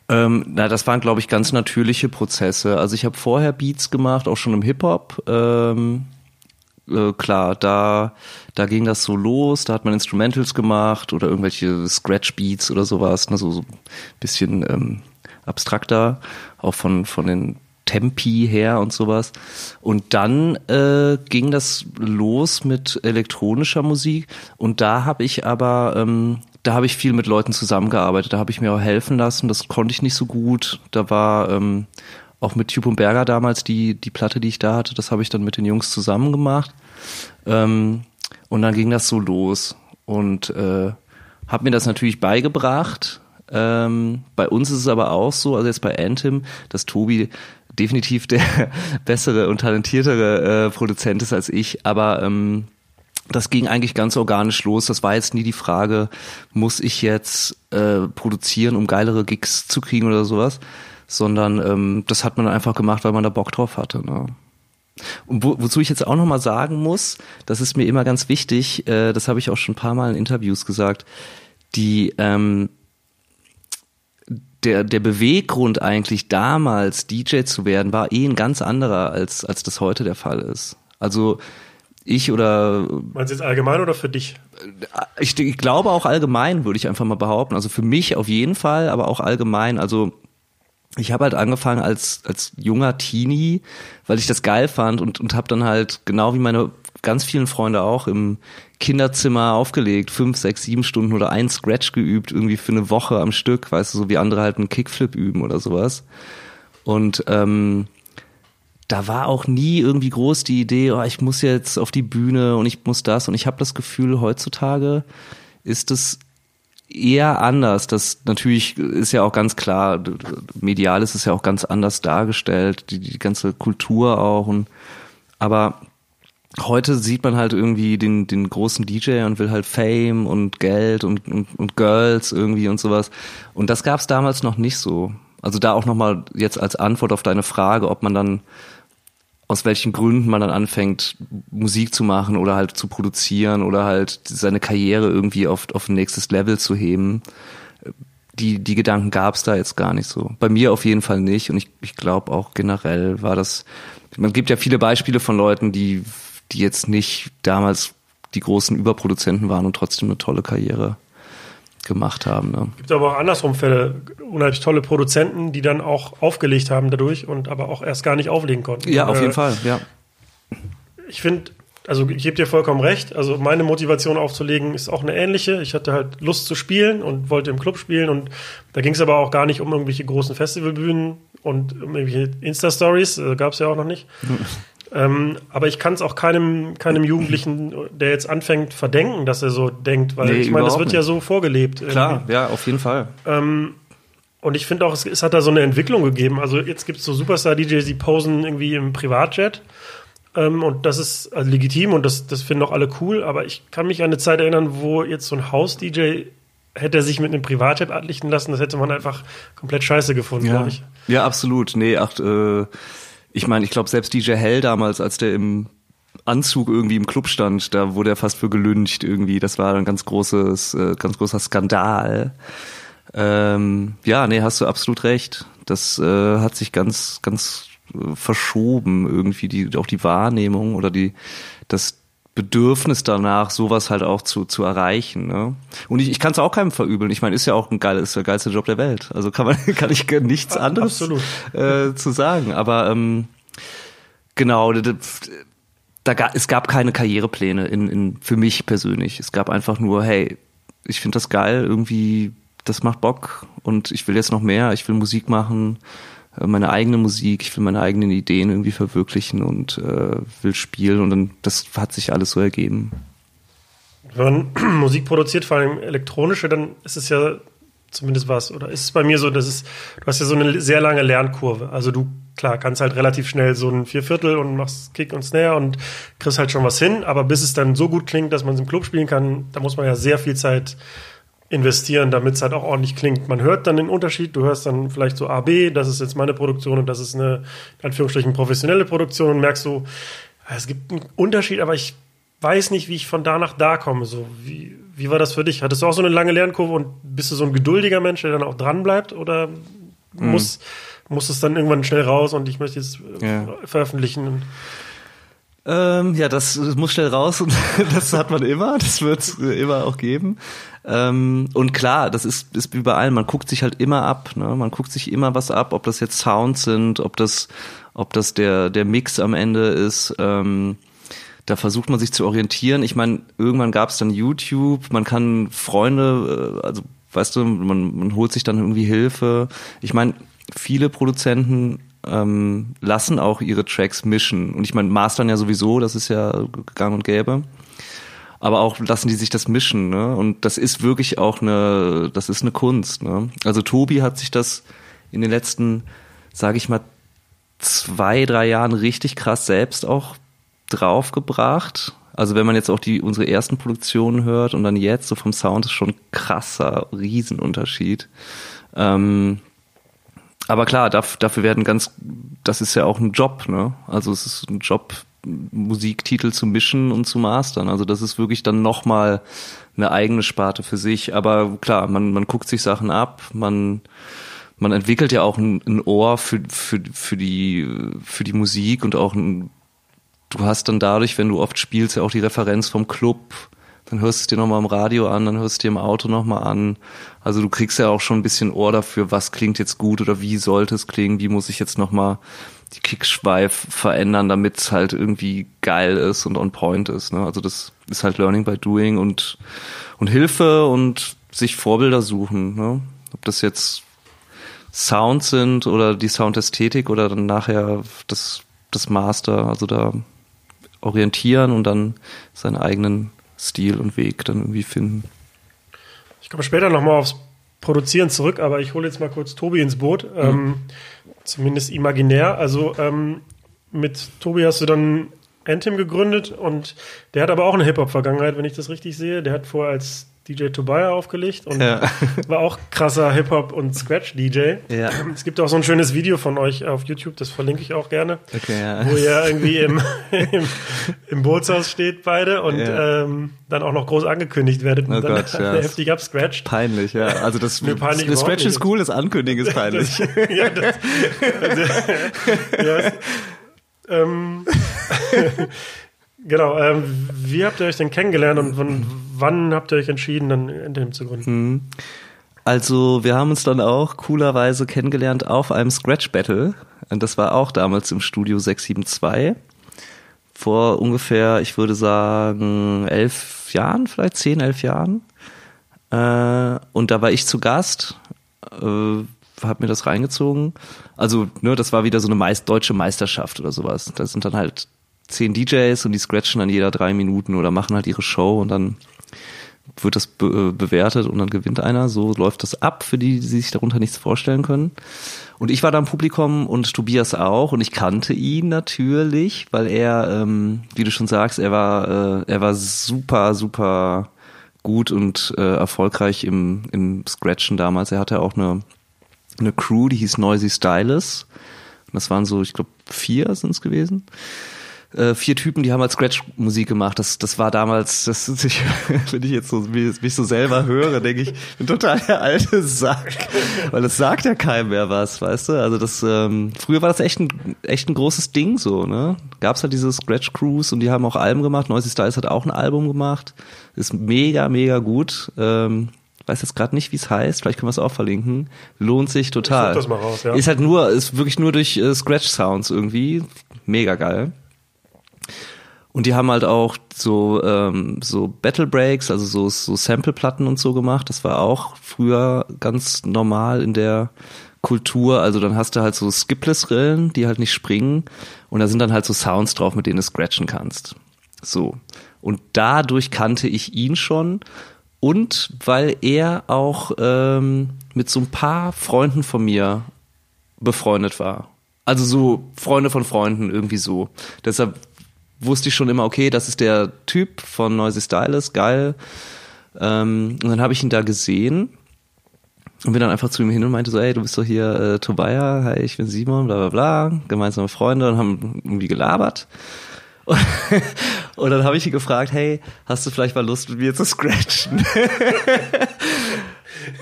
S2: Ähm, na, das waren, glaube ich, ganz natürliche Prozesse. Also ich habe vorher Beats gemacht, auch schon im Hip-Hop. Ähm, äh, klar, da, da ging das so los, da hat man Instrumentals gemacht oder irgendwelche Scratch-Beats oder sowas, ne, so, so ein bisschen ähm, abstrakter, auch von, von den Tempi her und sowas. Und dann äh, ging das los mit elektronischer Musik und da habe ich aber, ähm, da habe ich viel mit Leuten zusammengearbeitet, da habe ich mir auch helfen lassen, das konnte ich nicht so gut. Da war ähm, auch mit Tube und Berger damals die, die Platte, die ich da hatte, das habe ich dann mit den Jungs zusammen gemacht. Ähm, und dann ging das so los und äh, habe mir das natürlich beigebracht. Ähm, bei uns ist es aber auch so, also jetzt bei Anthem, dass Tobi definitiv der bessere und talentiertere äh, Produzent ist als ich, aber ähm, das ging eigentlich ganz organisch los. Das war jetzt nie die Frage, muss ich jetzt äh, produzieren, um geilere Gigs zu kriegen oder sowas, sondern ähm, das hat man einfach gemacht, weil man da Bock drauf hatte. Ne? Und wo, wozu ich jetzt auch nochmal sagen muss, das ist mir immer ganz wichtig, äh, das habe ich auch schon ein paar Mal in Interviews gesagt, die ähm, der, der Beweggrund eigentlich damals DJ zu werden, war eh ein ganz anderer, als, als das heute der Fall ist. Also ich oder
S1: Meinst du jetzt allgemein oder für dich?
S2: ich, ich glaube auch allgemein, würde ich einfach mal behaupten. Also für mich auf jeden Fall, aber auch allgemein. Also ich habe halt angefangen als als junger Teenie, weil ich das geil fand und und habe dann halt genau wie meine ganz vielen Freunde auch im Kinderzimmer aufgelegt, fünf, sechs, sieben Stunden oder ein Scratch geübt, irgendwie für eine Woche am Stück, weißt du, so wie andere halt einen Kickflip üben oder sowas. Und ähm, da war auch nie irgendwie groß die Idee, oh, ich muss jetzt auf die Bühne und ich muss das. Und ich habe das Gefühl, heutzutage ist es eher anders. Das natürlich ist ja auch ganz klar, medial ist es ja auch ganz anders dargestellt, die, die ganze Kultur auch. Und, aber heute sieht man halt irgendwie den, den großen DJ und will halt Fame und Geld und, und, und Girls irgendwie und sowas. Und das gab es damals noch nicht so. Also da auch nochmal jetzt als Antwort auf deine Frage, ob man dann aus welchen Gründen man dann anfängt, Musik zu machen oder halt zu produzieren oder halt seine Karriere irgendwie auf, auf ein nächstes Level zu heben. Die, die Gedanken gab es da jetzt gar nicht so. Bei mir auf jeden Fall nicht und ich, ich glaube auch generell war das, man gibt ja viele Beispiele von Leuten, die, die jetzt nicht damals die großen Überproduzenten waren und trotzdem eine tolle Karriere gemacht haben. Ne?
S1: Gibt aber auch andersrum Fälle, unheimlich tolle Produzenten, die dann auch aufgelegt haben dadurch und aber auch erst gar nicht auflegen konnten.
S2: Ja, auf
S1: Äh,
S2: jeden Fall, ja.
S1: Ich finde, also ich gebe dir vollkommen recht. Also meine Motivation aufzulegen ist auch eine ähnliche. Ich hatte halt Lust zu spielen und wollte im Club spielen und da ging es aber auch gar nicht um irgendwelche großen Festivalbühnen und um irgendwelche Insta-Stories, äh, gab es ja auch noch nicht. ähm, aber ich kann es auch keinem, keinem Jugendlichen, der jetzt anfängt, verdenken, dass er so denkt, weil
S2: Nee,
S1: ich meine, das wird ja
S2: nicht.
S1: so vorgelebt.
S2: Klar, ja, auf jeden Fall.
S1: Ähm, und ich finde auch, es, es hat da so eine Entwicklung gegeben. Also jetzt gibt es so Superstar-DJs, die posen irgendwie im Privatjet. Ähm, und das ist also legitim und das, das finden auch alle cool. Aber ich kann mich an eine Zeit erinnern, wo jetzt so ein Haus-DJ hätte er sich mit einem Privatjet anlichten lassen. Das hätte man einfach komplett scheiße gefunden,
S2: Ja,
S1: glaube ich.
S2: ja absolut. Nee, ach, äh, ich meine, ich glaube, selbst DJ Hell damals, als der im Anzug irgendwie im Club stand, da wurde er fast für gelüncht irgendwie. Das war ein ganz großes, äh, ganz großer Skandal. Ähm, ja, nee, hast du absolut recht. Das äh, hat sich ganz, ganz verschoben irgendwie die auch die Wahrnehmung oder die das Bedürfnis danach, sowas halt auch zu, zu erreichen. Ne? Und ich, ich kann es auch keinem verübeln. Ich meine, ist ja auch ein geiler, ist der geilste Job der Welt. Also kann man, kann ich nichts anderes äh, zu sagen. Aber ähm, genau, da, da, es gab keine Karrierepläne in, in, für mich persönlich. Es gab einfach nur, hey, ich finde das geil, irgendwie, das macht Bock und ich will jetzt noch mehr, ich will Musik machen meine eigene Musik, ich will meine eigenen Ideen irgendwie verwirklichen und äh, will spielen und dann das hat sich alles so ergeben.
S1: Wenn man Musik produziert, vor allem elektronische, dann ist es ja zumindest was, oder ist es bei mir so, dass es, du hast ja so eine sehr lange Lernkurve. Also du, klar, kannst halt relativ schnell so ein Vierviertel und machst Kick und Snare und kriegst halt schon was hin, aber bis es dann so gut klingt, dass man es im Club spielen kann, da muss man ja sehr viel Zeit investieren, damit es halt auch ordentlich klingt. Man hört dann den Unterschied, du hörst dann vielleicht so A, B, das ist jetzt meine Produktion und das ist eine, in Anführungsstrichen, professionelle Produktion und merkst so, es gibt einen Unterschied, aber ich weiß nicht, wie ich von da nach da komme. So, wie, wie war das für dich? Hattest du auch so eine lange Lernkurve und bist du so ein geduldiger Mensch, der dann auch dran bleibt? Oder mhm. muss, muss es dann irgendwann schnell raus und ich möchte jetzt äh, ja. veröffentlichen?
S2: Ähm, ja, das, das, muss schnell raus und das hat man immer, das wird es immer auch geben. Ähm, und klar, das ist, ist überall, man guckt sich halt immer ab, ne? man guckt sich immer was ab, ob das jetzt Sounds sind, ob das, ob das der, der Mix am Ende ist. Ähm, da versucht man sich zu orientieren. Ich meine, irgendwann gab es dann YouTube, man kann Freunde, äh, also weißt du, man, man holt sich dann irgendwie Hilfe. Ich meine, viele Produzenten ähm, lassen auch ihre Tracks mischen. Und ich meine, mastern ja sowieso, das ist ja gang und gäbe. Aber auch lassen die sich das mischen, ne? Und das ist wirklich auch eine, das ist eine Kunst, ne? Also Tobi hat sich das in den letzten, sage ich mal, zwei, drei Jahren richtig krass selbst auch draufgebracht. Also wenn man jetzt auch die unsere ersten Produktionen hört und dann jetzt so vom Sound ist schon krasser Riesenunterschied. Ähm, aber klar, dafür werden ganz, das ist ja auch ein Job, ne? Also es ist ein Job, Musiktitel zu mischen und zu mastern. Also das ist wirklich dann nochmal eine eigene Sparte für sich. Aber klar, man, man guckt sich Sachen ab, man, man entwickelt ja auch ein, ein Ohr für, für, für, die, für die Musik und auch ein, du hast dann dadurch, wenn du oft spielst, ja auch die Referenz vom Club, dann hörst du es dir nochmal im Radio an, dann hörst du dir im Auto nochmal an. Also du kriegst ja auch schon ein bisschen Ohr dafür, was klingt jetzt gut oder wie sollte es klingen, wie muss ich jetzt nochmal die Kickschweif verändern, damit es halt irgendwie geil ist und on point ist. Ne? Also das ist halt Learning by Doing und, und Hilfe und sich Vorbilder suchen. Ne? Ob das jetzt Sounds sind oder die Soundästhetik oder dann nachher das, das Master, also da orientieren und dann seinen eigenen Stil und Weg dann irgendwie finden.
S1: Ich komme später nochmal aufs Produzieren zurück, aber ich hole jetzt mal kurz Tobi ins Boot. Mhm. Ähm, zumindest imaginär. Also ähm, mit Tobi hast du dann Anthem gegründet und der hat aber auch eine Hip-Hop-Vergangenheit, wenn ich das richtig sehe. Der hat vorher als DJ Tobias aufgelegt und ja. war auch krasser Hip-Hop und Scratch-DJ. Ja. Es gibt auch so ein schönes Video von euch auf YouTube, das verlinke ich auch gerne, okay, ja. wo ihr irgendwie im, im, im, Bootshaus steht beide und ähm, dann auch noch groß angekündigt werdet und oh dann Gott, ja. heftig abscratcht.
S2: Peinlich, ja. Also das, peinlich das Scratch ist cool, das Ankündigen ist peinlich. Das, ja, das, also,
S1: ja, ähm, Genau, ähm, wie habt ihr euch denn kennengelernt und wann, wann habt ihr euch entschieden, dann in dem zu gründen? Hm.
S2: Also wir haben uns dann auch coolerweise kennengelernt auf einem Scratch Battle. Und das war auch damals im Studio 672. Vor ungefähr, ich würde sagen, elf Jahren, vielleicht zehn, elf Jahren. Äh, und da war ich zu Gast, äh, hab mir das reingezogen. Also, ne, das war wieder so eine meist deutsche Meisterschaft oder sowas. Da sind dann halt zehn DJs und die scratchen dann jeder drei Minuten oder machen halt ihre Show und dann wird das be äh, bewertet und dann gewinnt einer. So läuft das ab, für die, die sich darunter nichts vorstellen können. Und ich war da im Publikum und Tobias auch und ich kannte ihn natürlich, weil er, ähm, wie du schon sagst, er war, äh, er war super, super gut und äh, erfolgreich im, im Scratchen damals. Er hatte auch eine, eine Crew, die hieß Noisy Stylus. Das waren so, ich glaube, vier sind es gewesen. Äh, vier Typen, die haben halt Scratch-Musik gemacht. Das, das war damals, das ich, wenn ich jetzt so mich so selber höre, denke ich, bin total der alte Sack, weil das sagt ja keinem mehr was, weißt du? Also das ähm, früher war das echt ein echt ein großes Ding so, ne? Gab's halt diese Scratch Crews und die haben auch Alben gemacht. Noisy Styles hat auch ein Album gemacht, ist mega mega gut. Ähm, weiß jetzt gerade nicht, wie es heißt, vielleicht können wir es auch verlinken. Lohnt sich total.
S1: Ich das mal raus, ja.
S2: Ist halt nur, ist wirklich nur durch äh, Scratch-Sounds irgendwie. Mega geil. Und die haben halt auch so, ähm, so Battle Breaks, also so, so Sample-Platten und so gemacht. Das war auch früher ganz normal in der Kultur. Also dann hast du halt so Skipless-Rillen, die halt nicht springen. Und da sind dann halt so Sounds drauf, mit denen du scratchen kannst. So. Und dadurch kannte ich ihn schon und weil er auch ähm, mit so ein paar Freunden von mir befreundet war. Also so Freunde von Freunden irgendwie so. Deshalb wusste ich schon immer, okay, das ist der Typ von Noisy Stylus, geil. Ähm, und dann habe ich ihn da gesehen und bin dann einfach zu ihm hin und meinte so, ey, du bist doch hier äh, Tobias, hi, ich bin Simon, bla bla bla, gemeinsame Freunde und haben irgendwie gelabert. Und, und dann habe ich ihn gefragt, hey, hast du vielleicht mal Lust mit mir zu scratchen?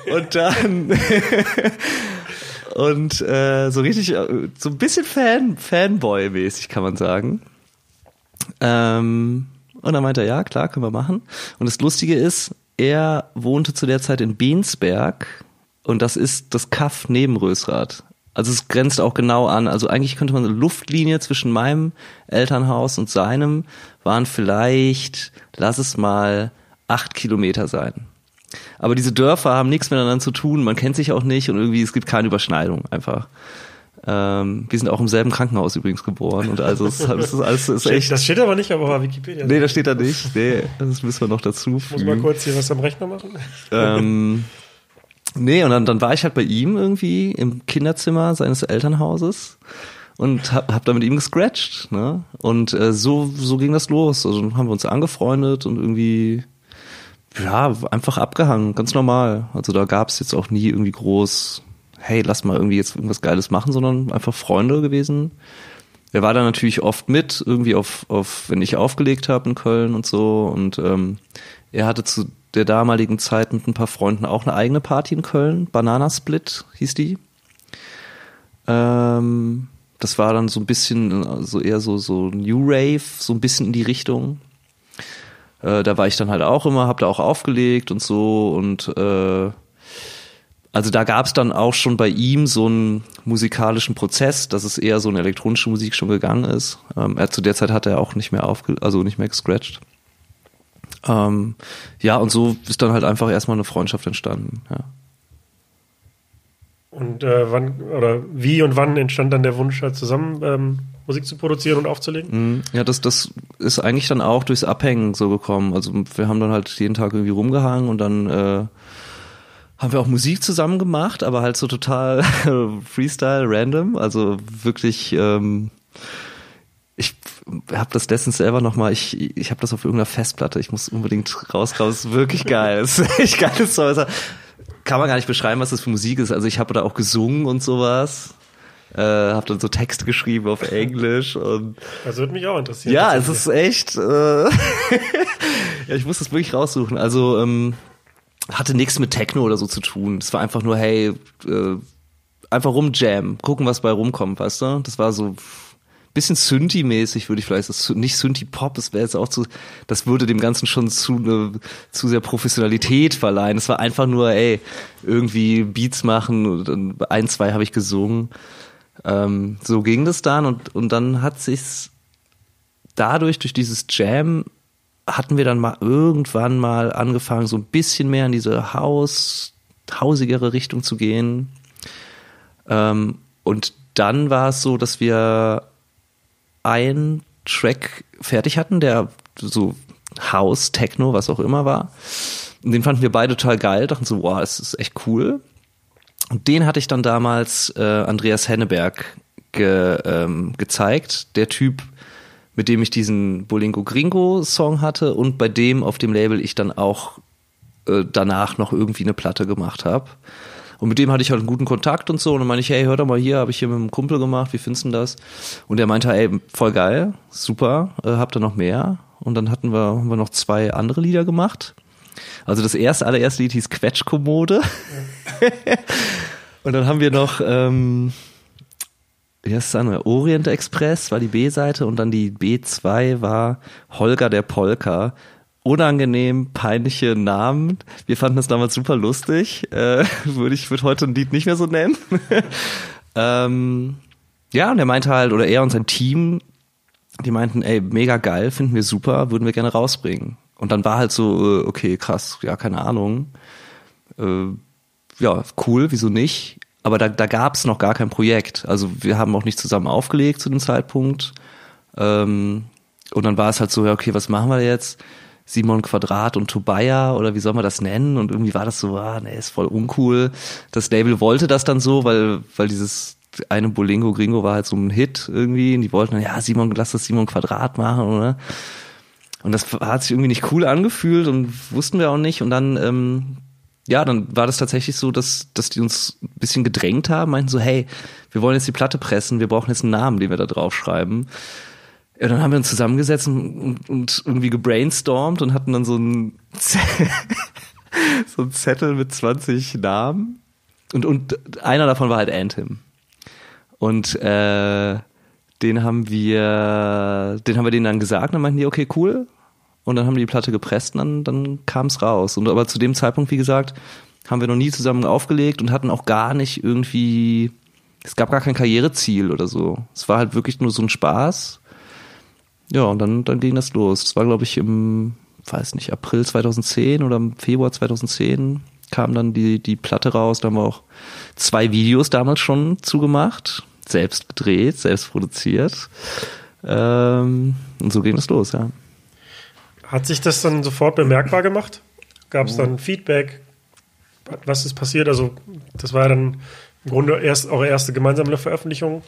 S2: und dann und äh, so richtig, äh, so ein bisschen Fan, Fanboy-mäßig kann man sagen. Ähm, und dann meinte er, ja, klar, können wir machen. Und das Lustige ist, er wohnte zu der Zeit in Beensberg und das ist das Kaff neben Rösrath. Also es grenzt auch genau an. Also eigentlich könnte man eine Luftlinie zwischen meinem Elternhaus und seinem waren vielleicht, lass es mal, acht Kilometer sein. Aber diese Dörfer haben nichts miteinander zu tun, man kennt sich auch nicht und irgendwie es gibt keine Überschneidung einfach. Ähm, wir sind auch im selben Krankenhaus übrigens geboren und also es, ist alles ist echt.
S1: Das steht aber nicht auf Wikipedia.
S2: Nee, das steht da nicht. Nee, das müssen wir noch dazu fügen.
S1: Muss mal kurz hier was am Rechner machen.
S2: Ähm, Nee, und dann, dann war ich halt bei ihm irgendwie im Kinderzimmer seines Elternhauses und hab, hab da mit ihm gescratcht, ne? Und äh, so, so ging das los. Also haben wir uns angefreundet und irgendwie, ja, einfach abgehangen, ganz normal. Also da gab's jetzt auch nie irgendwie groß, hey, lass mal irgendwie jetzt irgendwas Geiles machen, sondern einfach Freunde gewesen. Er war da natürlich oft mit, irgendwie auf, auf wenn ich aufgelegt habe in Köln und so. Und ähm, er hatte zu der damaligen Zeit mit ein paar Freunden auch eine eigene Party in Köln. Banana Split hieß die. Ähm, das war dann so ein bisschen, so eher so, so New Rave, so ein bisschen in die Richtung. Äh, da war ich dann halt auch immer, hab da auch aufgelegt und so und äh, also da gab es dann auch schon bei ihm so einen musikalischen Prozess, dass es eher so eine elektronische Musik schon gegangen ist. Ähm, er, zu der Zeit hat er auch nicht mehr aufge also nicht mehr gescratcht. Ähm, ja, und so ist dann halt einfach erstmal eine Freundschaft entstanden. Ja.
S1: Und äh, wann oder wie und wann entstand dann der Wunsch, halt zusammen ähm, Musik zu produzieren und aufzulegen?
S2: Mhm. Ja, das, das ist eigentlich dann auch durchs Abhängen so gekommen. Also wir haben dann halt jeden Tag irgendwie rumgehangen und dann äh, haben wir auch Musik zusammen gemacht, aber halt so total Freestyle, random. Also wirklich ähm, ich habe das letztens selber noch mal, ich, ich habe das auf irgendeiner Festplatte, ich muss unbedingt raus, raus, wirklich geil. Das ist echt geiles Zeug. Kann man gar nicht beschreiben, was das für Musik ist. Also ich habe da auch gesungen und sowas. Äh, habe dann so Texte geschrieben auf Englisch und
S1: das würde mich auch interessieren.
S2: Ja, es ist echt. Äh, ja, ich muss das wirklich raussuchen. Also ähm, hatte nichts mit Techno oder so zu tun. Es war einfach nur, hey, äh, einfach rumjam, gucken, was bei rumkommt, weißt du? Das war so bisschen Synthi-mäßig, würde ich vielleicht, das, nicht Synthi-Pop, das wäre jetzt auch zu, das würde dem Ganzen schon zu, ne, zu sehr Professionalität verleihen. Es war einfach nur, ey, irgendwie Beats machen und ein, zwei habe ich gesungen. Ähm, so ging das dann und, und dann hat sich's dadurch, durch dieses Jam, hatten wir dann mal irgendwann mal angefangen, so ein bisschen mehr in diese Haus, hausigere Richtung zu gehen. Ähm, und dann war es so, dass wir einen Track fertig hatten, der so House, Techno, was auch immer war. Und den fanden wir beide total geil, dachten so, wow, das ist echt cool. Und den hatte ich dann damals äh, Andreas Henneberg ge, ähm, gezeigt, der Typ, mit dem ich diesen Bolingo Gringo Song hatte und bei dem auf dem Label ich dann auch äh, danach noch irgendwie eine Platte gemacht habe. Und mit dem hatte ich halt einen guten Kontakt und so. Und dann meinte ich, hey, hör doch mal hier, habe ich hier mit einem Kumpel gemacht, wie findest du das? Und er meinte, ey, voll geil, super, äh, habt ihr noch mehr? Und dann hatten wir, haben wir noch zwei andere Lieder gemacht. Also das erste, allererste Lied hieß Quetschkommode. und dann haben wir noch, ähm, wie heißt das andere? Orient Express war die B-Seite und dann die B2 war Holger der Polka. Unangenehm, peinliche Namen. Wir fanden das damals super lustig. Äh, würde ich würde heute ein Lied nicht mehr so nennen. ähm, ja, und er meinte halt, oder er und sein Team, die meinten, ey, mega geil, finden wir super, würden wir gerne rausbringen. Und dann war halt so, äh, okay, krass, ja, keine Ahnung. Äh, ja, cool, wieso nicht? Aber da, da gab es noch gar kein Projekt. Also wir haben auch nicht zusammen aufgelegt zu dem Zeitpunkt. Ähm, und dann war es halt so, ja, okay, was machen wir jetzt? Simon Quadrat und Tobaya oder wie soll man das nennen? Und irgendwie war das so, ah, nee, ist voll uncool. Das Label wollte das dann so, weil, weil dieses eine Bolingo Gringo war halt so ein Hit irgendwie. Und die wollten dann, ja, Simon, lass das Simon Quadrat machen, oder? Und das hat sich irgendwie nicht cool angefühlt und wussten wir auch nicht. Und dann, ähm, ja, dann war das tatsächlich so, dass, dass die uns ein bisschen gedrängt haben, meinten so, hey, wir wollen jetzt die Platte pressen, wir brauchen jetzt einen Namen, den wir da drauf schreiben. Ja, dann haben wir uns zusammengesetzt und, und irgendwie gebrainstormt und hatten dann so einen, so einen Zettel mit 20 Namen. Und, und einer davon war halt Anthem. Und äh, den haben wir, den haben wir denen dann gesagt, dann meinten die, okay, cool. Und dann haben die die Platte gepresst und dann, dann kam es raus. Und aber zu dem Zeitpunkt, wie gesagt, haben wir noch nie zusammen aufgelegt und hatten auch gar nicht irgendwie, es gab gar kein Karriereziel oder so. Es war halt wirklich nur so ein Spaß. Ja, und dann, dann ging das los. Das war, glaube ich, im, weiß nicht, April 2010 oder im Februar 2010 kam dann die, die Platte raus. Da haben wir auch zwei Videos damals schon zugemacht selbst gedreht, selbst produziert. Ähm, und so ging es los, ja.
S1: Hat sich das dann sofort bemerkbar gemacht? Gab es dann Feedback? Was ist passiert? Also, das war ja dann im Grunde erst eure erste gemeinsame Veröffentlichung.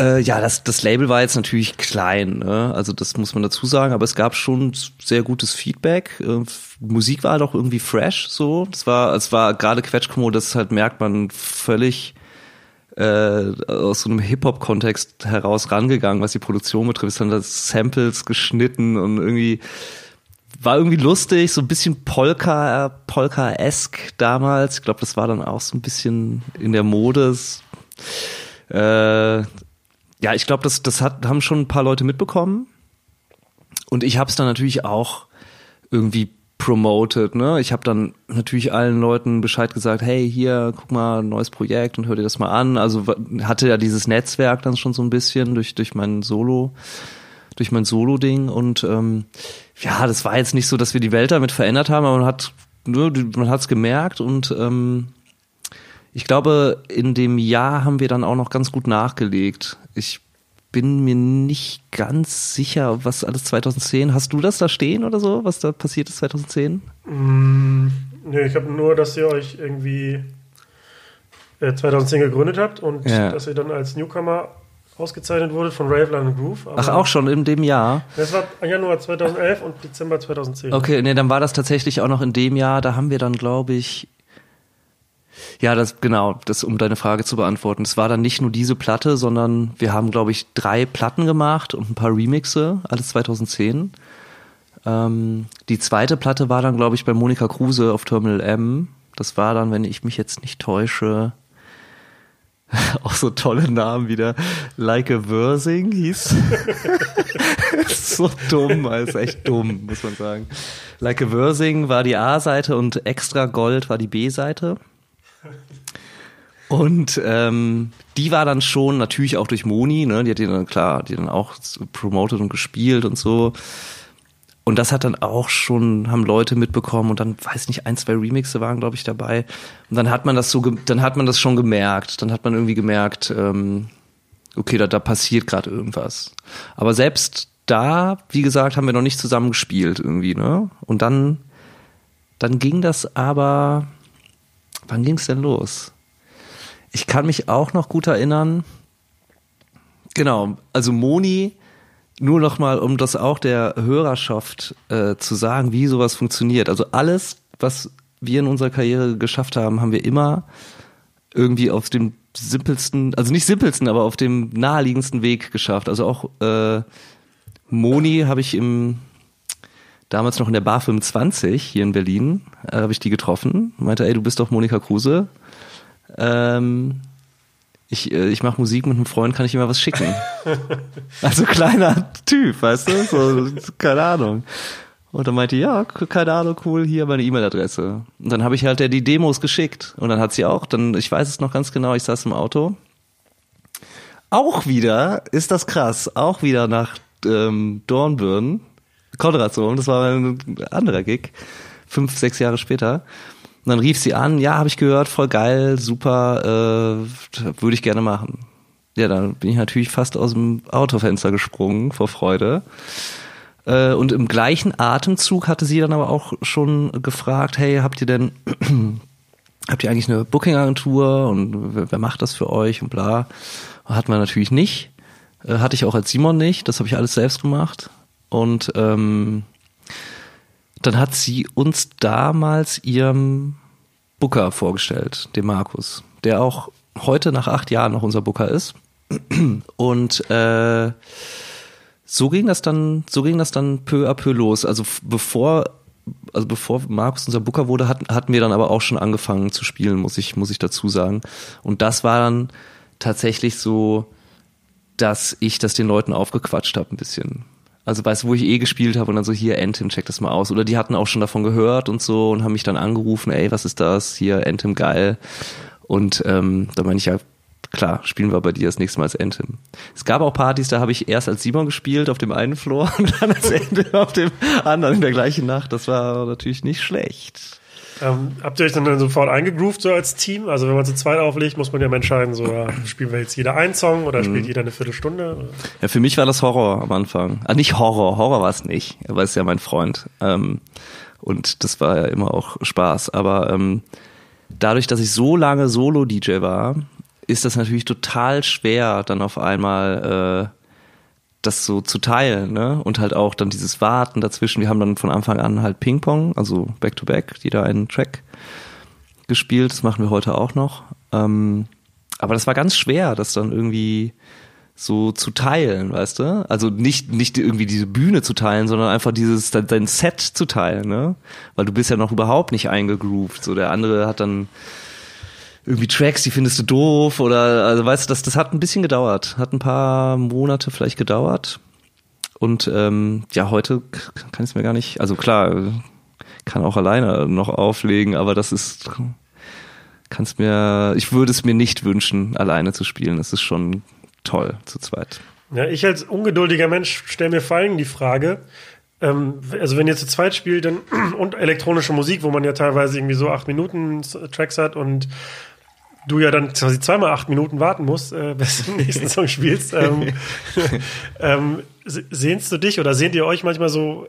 S2: Äh, ja, das, das Label war jetzt natürlich klein, ne? also das muss man dazu sagen, aber es gab schon sehr gutes Feedback. Äh, Musik war doch irgendwie fresh, so. Es war, es war gerade Quetschkomo, das halt merkt man völlig äh, aus so einem Hip-Hop-Kontext heraus rangegangen, was die Produktion betrifft. Es haben das Samples geschnitten und irgendwie war irgendwie lustig, so ein bisschen Polka, Polka-esque damals. Ich glaube, das war dann auch so ein bisschen in der Mode. Äh, ja, ich glaube, das, das hat, haben schon ein paar Leute mitbekommen. Und ich habe es dann natürlich auch irgendwie promoted. Ne? Ich habe dann natürlich allen Leuten Bescheid gesagt, hey, hier, guck mal, neues Projekt und hör dir das mal an. Also hatte ja dieses Netzwerk dann schon so ein bisschen durch, durch mein Solo, durch mein Solo-Ding. Und ähm, ja, das war jetzt nicht so, dass wir die Welt damit verändert haben, aber man hat ne, man hat's gemerkt und ähm, ich glaube, in dem Jahr haben wir dann auch noch ganz gut nachgelegt. Ich bin mir nicht ganz sicher, was alles 2010. Hast du das da stehen oder so, was da passiert ist 2010?
S1: Mm, nee, ich habe nur, dass ihr euch irgendwie äh, 2010 gegründet habt und ja. dass ihr dann als Newcomer ausgezeichnet wurde von Raveline Groove.
S2: Ach, auch schon in dem Jahr?
S1: Das war Januar 2011 und Dezember 2010.
S2: Okay, nee, dann war das tatsächlich auch noch in dem Jahr. Da haben wir dann, glaube ich, ja, das genau, das um deine Frage zu beantworten. Es war dann nicht nur diese Platte, sondern wir haben, glaube ich, drei Platten gemacht und ein paar Remixe, alles 2010. Ähm, die zweite Platte war dann, glaube ich, bei Monika Kruse auf Terminal M. Das war dann, wenn ich mich jetzt nicht täusche, auch so tolle Namen wieder. Like a Versing hieß. so dumm, ist echt dumm, muss man sagen. Like a Versing war die A-Seite und Extra Gold war die B-Seite. Und ähm, die war dann schon natürlich auch durch Moni, ne? Die hat die dann klar, die dann auch promoted und gespielt und so. Und das hat dann auch schon, haben Leute mitbekommen und dann, weiß nicht, ein, zwei Remixe waren, glaube ich, dabei. Und dann hat man das so, dann hat man das schon gemerkt. Dann hat man irgendwie gemerkt, ähm, okay, da, da passiert gerade irgendwas. Aber selbst da, wie gesagt, haben wir noch nicht zusammen gespielt irgendwie, ne? Und dann, dann ging das aber, wann ging's denn los? Ich kann mich auch noch gut erinnern. Genau, also Moni, nur noch mal, um das auch der Hörerschaft äh, zu sagen, wie sowas funktioniert. Also alles, was wir in unserer Karriere geschafft haben, haben wir immer irgendwie auf dem simpelsten, also nicht simpelsten, aber auf dem naheliegendsten Weg geschafft. Also auch äh, Moni habe ich im damals noch in der Bar 25 hier in Berlin, äh, habe ich die getroffen. Meinte, ey, du bist doch Monika Kruse. Ähm, ich, äh, ich mache Musik mit einem Freund, kann ich ihm mal was schicken? also kleiner Typ, weißt du? So, keine Ahnung. Und dann meinte, ja, keine Ahnung, cool, hier meine E-Mail-Adresse. Und dann habe ich halt der die Demos geschickt. Und dann hat sie auch, dann, ich weiß es noch ganz genau, ich saß im Auto. Auch wieder, ist das krass, auch wieder nach ähm, Dornbirn, Konradssohn, das war ein anderer Gig, fünf, sechs Jahre später. Und dann rief sie an, ja, habe ich gehört, voll geil, super, äh, würde ich gerne machen. Ja, dann bin ich natürlich fast aus dem Autofenster gesprungen vor Freude. Äh, und im gleichen Atemzug hatte sie dann aber auch schon gefragt, hey, habt ihr denn, habt ihr eigentlich eine Booking-Agentur und wer, wer macht das für euch und bla. Hatten wir natürlich nicht. Äh, hatte ich auch als Simon nicht, das habe ich alles selbst gemacht. Und ähm, dann hat sie uns damals ihrem Booker vorgestellt, dem Markus, der auch heute nach acht Jahren noch unser Booker ist. Und äh, so ging das dann, so ging das dann peu à peu los. Also bevor, also bevor Markus unser Booker wurde, hat, hatten wir dann aber auch schon angefangen zu spielen, muss ich, muss ich dazu sagen. Und das war dann tatsächlich so, dass ich das den Leuten aufgequatscht habe ein bisschen. Also weißt du, wo ich eh gespielt habe und dann so hier Anthem, check das mal aus. Oder die hatten auch schon davon gehört und so und haben mich dann angerufen, ey, was ist das? Hier Anthem geil. Und ähm, da meine ich ja, klar, spielen wir bei dir das nächste Mal als Anthem. Es gab auch Partys, da habe ich erst als Simon gespielt auf dem einen Floor und dann als Anthem auf dem anderen in der gleichen Nacht. Das war natürlich nicht schlecht.
S1: Ähm, habt ihr euch dann, sofort eingegroovt so als Team? Also wenn man zu zweit auflegt, muss man ja mal entscheiden, so ja, spielen wir jetzt jeder einen Song oder spielt mhm. jeder eine Viertelstunde?
S2: Ja, für mich war das Horror am Anfang. Ah, nicht Horror, Horror war es nicht. Er war es ja mein Freund. Ähm, und das war ja immer auch Spaß. Aber ähm, dadurch, dass ich so lange Solo-DJ war, ist das natürlich total schwer, dann auf einmal äh, das so zu teilen, ne? Und halt auch dann dieses Warten dazwischen. Wir haben dann von Anfang an halt Ping-Pong, also Back-to-Back, jeder einen Track gespielt. Das machen wir heute auch noch. Ähm, aber das war ganz schwer, das dann irgendwie so zu teilen, weißt du? Also nicht, nicht irgendwie diese Bühne zu teilen, sondern einfach dieses, dein Set zu teilen, ne? Weil du bist ja noch überhaupt nicht eingegroovt. So der andere hat dann irgendwie Tracks, die findest du doof oder also weißt du, das, das hat ein bisschen gedauert, hat ein paar Monate vielleicht gedauert. Und ähm, ja, heute kann ich es mir gar nicht, also klar, kann auch alleine noch auflegen, aber das ist, kannst mir, ich würde es mir nicht wünschen, alleine zu spielen. Das ist schon toll zu zweit.
S1: Ja, ich als ungeduldiger Mensch stelle mir vor allem die Frage, ähm, also wenn ihr zu zweit spielt dann, und elektronische Musik, wo man ja teilweise irgendwie so acht Minuten Tracks hat und du ja dann quasi zweimal acht Minuten warten musst, äh, bis du den nächsten Song spielst. Ähm, ähm, sehnst du dich oder sehnt ihr euch manchmal so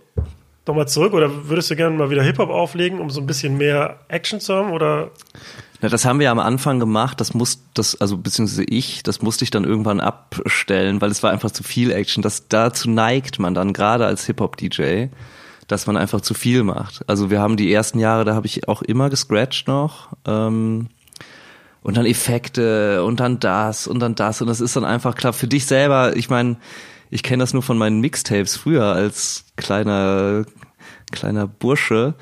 S1: nochmal zurück oder würdest du gerne mal wieder Hip-Hop auflegen, um so ein bisschen mehr Action zu haben oder?
S2: Ja, das haben wir am Anfang gemacht, das muss, das, also beziehungsweise ich, das musste ich dann irgendwann abstellen, weil es war einfach zu viel Action. Das, dazu neigt man dann, gerade als Hip-Hop-DJ, dass man einfach zu viel macht. Also wir haben die ersten Jahre, da habe ich auch immer gescratcht noch. Ähm, und dann Effekte und dann das und dann das und das ist dann einfach klar für dich selber. Ich meine, ich kenne das nur von meinen Mixtapes früher als kleiner kleiner Bursche.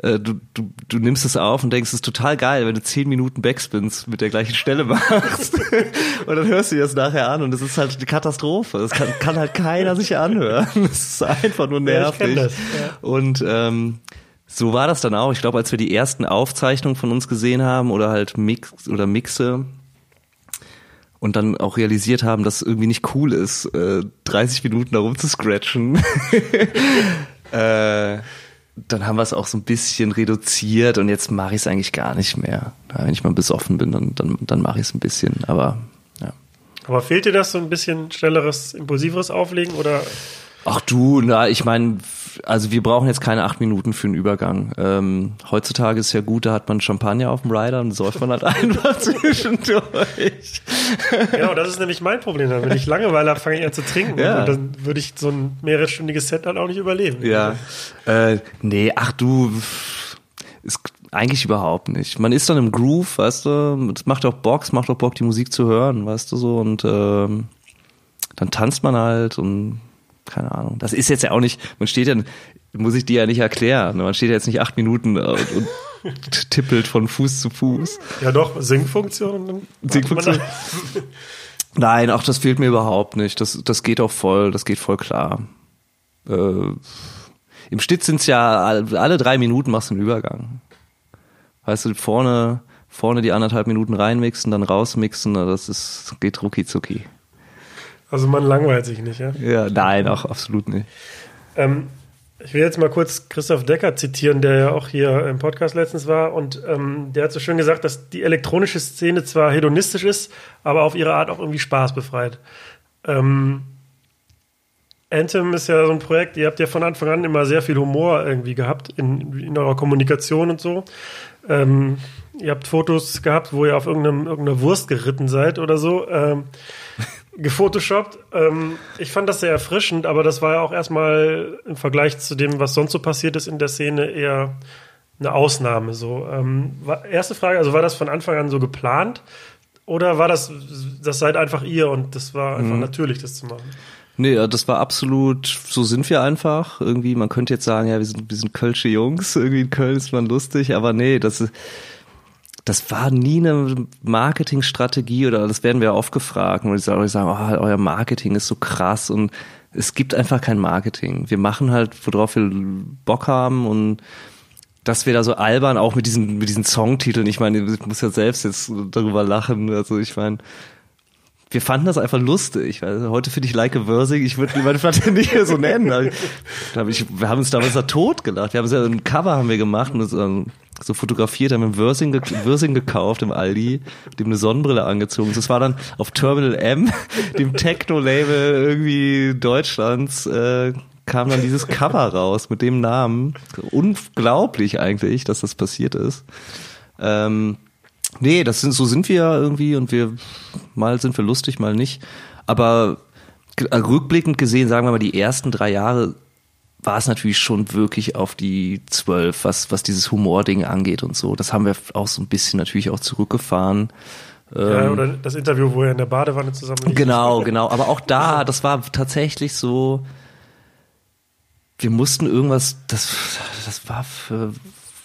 S2: Äh, du, du, du nimmst es auf und denkst, es ist total geil, wenn du zehn Minuten Backspins mit der gleichen Stelle machst. und dann hörst du dir das nachher an und es ist halt eine Katastrophe. Das kann, kann halt keiner sich anhören. Es ist einfach nur nervig. Ja, das, ja. Und ähm, so war das dann auch. Ich glaube, als wir die ersten Aufzeichnungen von uns gesehen haben oder halt Mix oder Mixe und dann auch realisiert haben, dass es irgendwie nicht cool ist, äh, 30 Minuten da rum zu scratchen, äh, dann haben wir es auch so ein bisschen reduziert und jetzt mache ich es eigentlich gar nicht mehr. Wenn ich mal besoffen bin, dann, dann, dann mache ich es ein bisschen, aber ja.
S1: Aber fehlt dir das so ein bisschen schnelleres, impulsiveres Auflegen oder?
S2: Ach du, na, ich meine, also wir brauchen jetzt keine acht Minuten für einen Übergang. Ähm, heutzutage ist ja gut, da hat man Champagner auf dem Rider und säuft man halt einfach zwischendurch.
S1: Ja, und das ist nämlich mein Problem. Wenn ich Langeweile habe, fange ich an zu trinken. Ja. Und dann würde ich so ein mehrstündiges Set halt auch nicht überleben.
S2: Ja. Äh, nee, ach du. Ist, Eigentlich überhaupt nicht. Man ist dann im Groove, weißt du, es macht auch Bock, es macht auch Bock, die Musik zu hören, weißt du so, und ähm, dann tanzt man halt und keine Ahnung. Das ist jetzt ja auch nicht, man steht ja, muss ich dir ja nicht erklären, man steht ja jetzt nicht acht Minuten und, und tippelt von Fuß zu Fuß.
S1: Ja doch, Singfunktion.
S2: Singfunktion. Nein, auch das fehlt mir überhaupt nicht. Das, das geht auch voll, das geht voll klar. Äh, Im Stitz sind es ja alle drei Minuten machst du einen Übergang. Weißt du, vorne, vorne die anderthalb Minuten reinmixen, dann rausmixen, das ist, geht rucki zucki.
S1: Also man langweilt sich nicht, ja?
S2: Ja, nein, auch absolut nicht.
S1: Ähm, ich will jetzt mal kurz Christoph Decker zitieren, der ja auch hier im Podcast letztens war. Und ähm, der hat so schön gesagt, dass die elektronische Szene zwar hedonistisch ist, aber auf ihre Art auch irgendwie Spaß befreit. Ähm, Anthem ist ja so ein Projekt, ihr habt ja von Anfang an immer sehr viel Humor irgendwie gehabt in, in eurer Kommunikation und so. Ähm, ihr habt Fotos gehabt, wo ihr auf irgendeiner Wurst geritten seid oder so. Ähm, gefotoshoppt. Ähm, ich fand das sehr erfrischend, aber das war ja auch erstmal im Vergleich zu dem, was sonst so passiert ist in der Szene, eher eine Ausnahme. So, ähm, war, erste Frage, also war das von Anfang an so geplant oder war das, das seid einfach ihr und das war einfach mhm. natürlich, das zu machen?
S2: Nee, das war absolut, so sind wir einfach. Irgendwie, man könnte jetzt sagen, ja, wir sind, wir sind Kölsche Jungs, irgendwie in Köln ist man lustig, aber nee, das ist, das war nie eine Marketingstrategie oder das werden wir oft gefragt. Und ich sage, oh, euer Marketing ist so krass und es gibt einfach kein Marketing. Wir machen halt, worauf wir Bock haben und dass wir da so albern, auch mit diesen, mit diesen Songtiteln. Ich meine, ich muss ja selbst jetzt darüber lachen. Also ich meine, wir fanden das einfach lustig. Weil heute finde ich Like a Versing, ich würde meine Platte nicht so nennen. Ich, wir haben uns damals da tot gelacht. Wir haben ja ein Cover haben wir gemacht und so, so fotografiert, haben wir Versing, ge Versing gekauft im Aldi, dem eine Sonnenbrille angezogen. Das war dann auf Terminal M, dem Techno-Label irgendwie Deutschlands, äh, kam dann dieses Cover raus mit dem Namen. Unglaublich eigentlich, dass das passiert ist. Ähm, Nee, das sind, so sind wir ja irgendwie und wir, mal sind wir lustig, mal nicht. Aber rückblickend gesehen, sagen wir mal, die ersten drei Jahre war es natürlich schon wirklich auf die zwölf, was, was dieses Humording angeht und so. Das haben wir auch so ein bisschen natürlich auch zurückgefahren.
S1: Ja, ähm, oder das Interview, wo er in der Badewanne zusammen liegt.
S2: Genau, genau. Aber auch da, das war tatsächlich so, wir mussten irgendwas, das, das war für,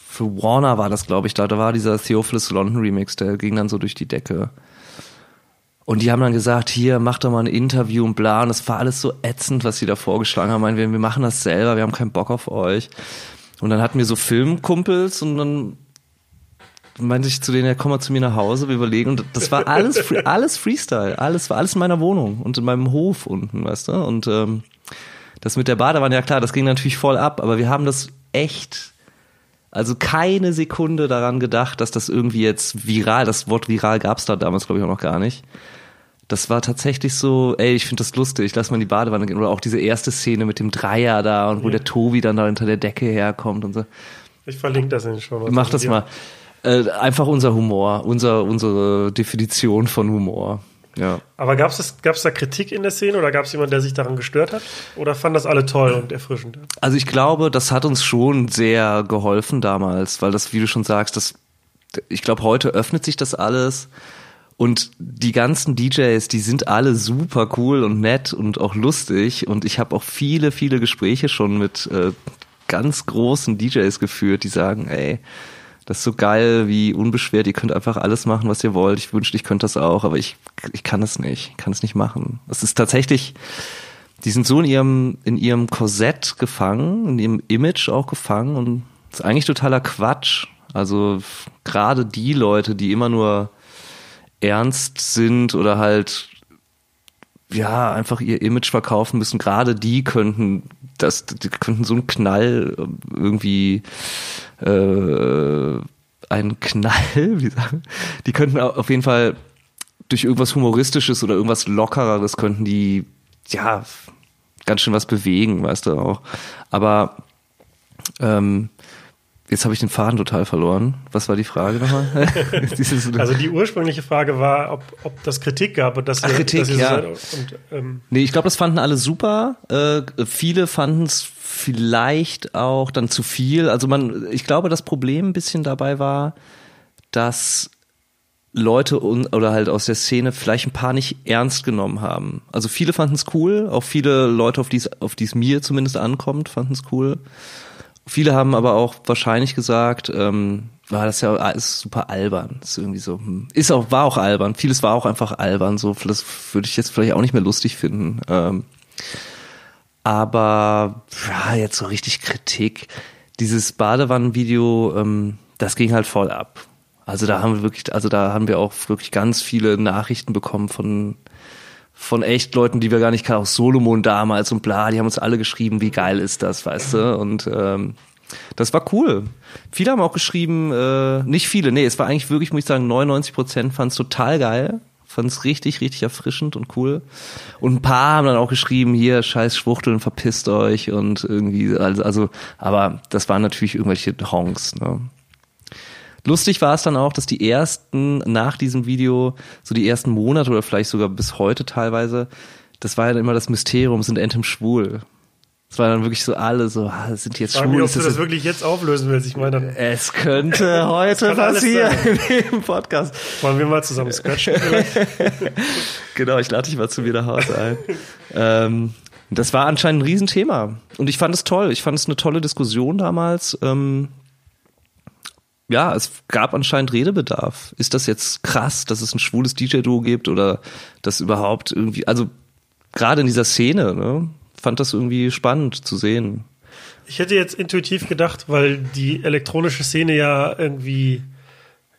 S2: für Warner war das, glaube ich, da. Da war dieser Theophilus London Remix, der ging dann so durch die Decke. Und die haben dann gesagt, hier, mach doch mal ein Interview und bla. Und es war alles so ätzend, was sie da vorgeschlagen haben. Meinen wir, wir machen das selber, wir haben keinen Bock auf euch. Und dann hatten wir so Filmkumpels und dann meinte ich zu denen, ja, komm mal zu mir nach Hause, wir überlegen. Und das war alles, alles Freestyle. Alles war alles in meiner Wohnung und in meinem Hof unten, weißt du? Und ähm, das mit der Badewanne, ja klar, das ging natürlich voll ab, aber wir haben das echt also keine Sekunde daran gedacht, dass das irgendwie jetzt viral, das Wort viral gab es da damals, glaube ich, auch noch gar nicht. Das war tatsächlich so, ey, ich finde das lustig, lass mal in die Badewanne gehen. Oder auch diese erste Szene mit dem Dreier da und wo ja. der Tobi dann da hinter der Decke herkommt und so.
S1: Ich verlinke das in den Show.
S2: Mach das mal. Äh, einfach unser Humor, unser, unsere Definition von Humor. Ja.
S1: Aber gab es gab's da Kritik in der Szene oder gab es jemanden, der sich daran gestört hat? Oder fanden das alle toll und erfrischend?
S2: Also ich glaube, das hat uns schon sehr geholfen damals, weil das, wie du schon sagst, das, ich glaube, heute öffnet sich das alles. Und die ganzen DJs, die sind alle super cool und nett und auch lustig. Und ich habe auch viele, viele Gespräche schon mit äh, ganz großen DJs geführt, die sagen, ey, das ist so geil, wie unbeschwert. Ihr könnt einfach alles machen, was ihr wollt. Ich wünschte, ich könnte das auch, aber ich, ich kann das nicht. Ich kann es nicht machen. Es ist tatsächlich, die sind so in ihrem, in ihrem Korsett gefangen, in ihrem Image auch gefangen und ist eigentlich totaler Quatsch. Also gerade die Leute, die immer nur ernst sind oder halt ja einfach ihr Image verkaufen müssen, gerade die könnten das, die könnten so einen Knall irgendwie äh, einen Knall, wie sagen, die könnten auf jeden Fall durch irgendwas Humoristisches oder irgendwas Lockereres könnten die, ja, ganz schön was bewegen, weißt du auch. Aber ähm, Jetzt habe ich den Faden total verloren. Was war die Frage nochmal?
S1: also die ursprüngliche Frage war, ob, ob das Kritik gab und dass
S2: Ach,
S1: ihr,
S2: Kritik,
S1: dass ihr
S2: ja.
S1: so und, ähm,
S2: Nee, ich glaube, das fanden alle super. Äh, viele fanden es vielleicht auch dann zu viel. Also man, ich glaube, das Problem ein bisschen dabei war, dass Leute un, oder halt aus der Szene vielleicht ein paar nicht ernst genommen haben. Also viele fanden es cool, auch viele Leute, auf die es auf die es mir zumindest ankommt, fanden es cool. Viele haben aber auch wahrscheinlich gesagt, ähm, war das ja ist super albern. Ist irgendwie so, hm. ist auch, war auch albern. Vieles war auch einfach albern. So, das würde ich jetzt vielleicht auch nicht mehr lustig finden. Ähm, aber ja, jetzt so richtig Kritik. Dieses Badewannenvideo, ähm, das ging halt voll ab. Also da haben wir wirklich, also da haben wir auch wirklich ganz viele Nachrichten bekommen von von echt Leuten, die wir gar nicht kennen, auch Solomon damals und bla, die haben uns alle geschrieben, wie geil ist das, weißt du? Und ähm, das war cool. Viele haben auch geschrieben, äh, nicht viele, nee, es war eigentlich wirklich, muss ich sagen, 99 Prozent fanden es total geil, fanden es richtig, richtig erfrischend und cool. Und ein paar haben dann auch geschrieben, hier, scheiß Schwuchteln, verpisst euch und irgendwie, also, also aber das waren natürlich irgendwelche Honks, ne? Lustig war es dann auch, dass die ersten nach diesem Video, so die ersten Monate oder vielleicht sogar bis heute teilweise, das war ja immer das Mysterium, sind Anthem schwul. Das war dann wirklich so alle so, ah, sind jetzt
S1: frag
S2: schwul?
S1: mich, ob du
S2: das
S1: das wirklich jetzt auflösen willst. Ich meine,
S2: es könnte heute passieren im Podcast.
S1: wollen wir mal zusammen scratchen vielleicht.
S2: Genau, ich lade dich mal zu mir nach Hause ein. ähm, das war anscheinend ein Riesenthema. Und ich fand es toll. Ich fand es eine tolle Diskussion damals. Ähm, ja, es gab anscheinend Redebedarf. Ist das jetzt krass, dass es ein schwules DJ-Duo gibt oder das überhaupt irgendwie, also gerade in dieser Szene, ne, fand das irgendwie spannend zu sehen.
S1: Ich hätte jetzt intuitiv gedacht, weil die elektronische Szene ja irgendwie,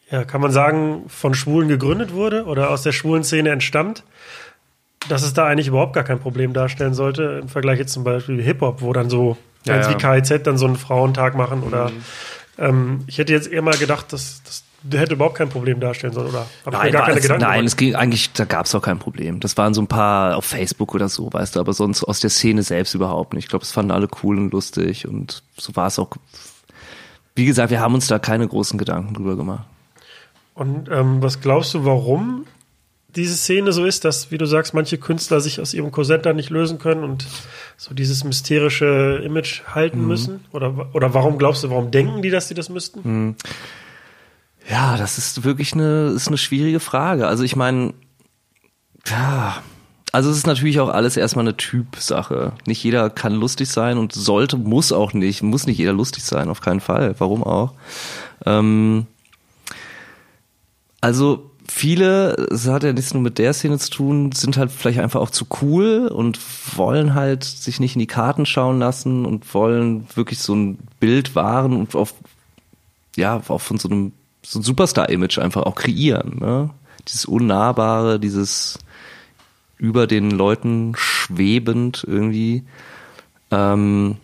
S1: ja, kann man sagen, von Schwulen gegründet wurde oder aus der schwulen Szene entstammt, dass es da eigentlich überhaupt gar kein Problem darstellen sollte, im Vergleich jetzt zum Beispiel Hip-Hop, wo dann so,
S2: Ja, ja.
S1: wie KIZ dann so einen Frauentag machen oder ähm, ich hätte jetzt eher mal gedacht, dass das hätte überhaupt kein Problem darstellen sollen oder ich mir gar keine
S2: es,
S1: Gedanken
S2: nein,
S1: gemacht.
S2: es ging eigentlich, da gab es auch kein Problem. Das waren so ein paar auf Facebook oder so, weißt du, aber sonst aus der Szene selbst überhaupt nicht. Ich glaube, es fanden alle cool und lustig und so war es auch. Wie gesagt, wir haben uns da keine großen Gedanken drüber gemacht.
S1: Und ähm, was glaubst du, warum diese Szene so ist, dass, wie du sagst, manche Künstler sich aus ihrem Korsett da nicht lösen können und so dieses mysterische Image halten
S2: Mhm.
S1: müssen? Oder, oder warum glaubst du, warum denken die, dass sie das müssten?
S2: Ja, das ist wirklich eine, ist eine schwierige Frage. Also ich meine, ja, also es ist natürlich auch alles erstmal eine Typsache. Nicht jeder kann lustig sein und sollte, muss auch nicht, muss nicht jeder lustig sein, auf keinen Fall. Warum auch? Ähm, also viele, es hat ja nichts nur mit der Szene zu tun, sind halt vielleicht einfach auch zu cool und wollen halt sich nicht in die Karten schauen lassen und wollen wirklich so ein Bild wahren und auf, ja, auch von so einem, so ein Superstar-Image einfach auch kreieren, ne? Dieses Unnahbare, dieses über den Leuten schwebend irgendwie. Ähm,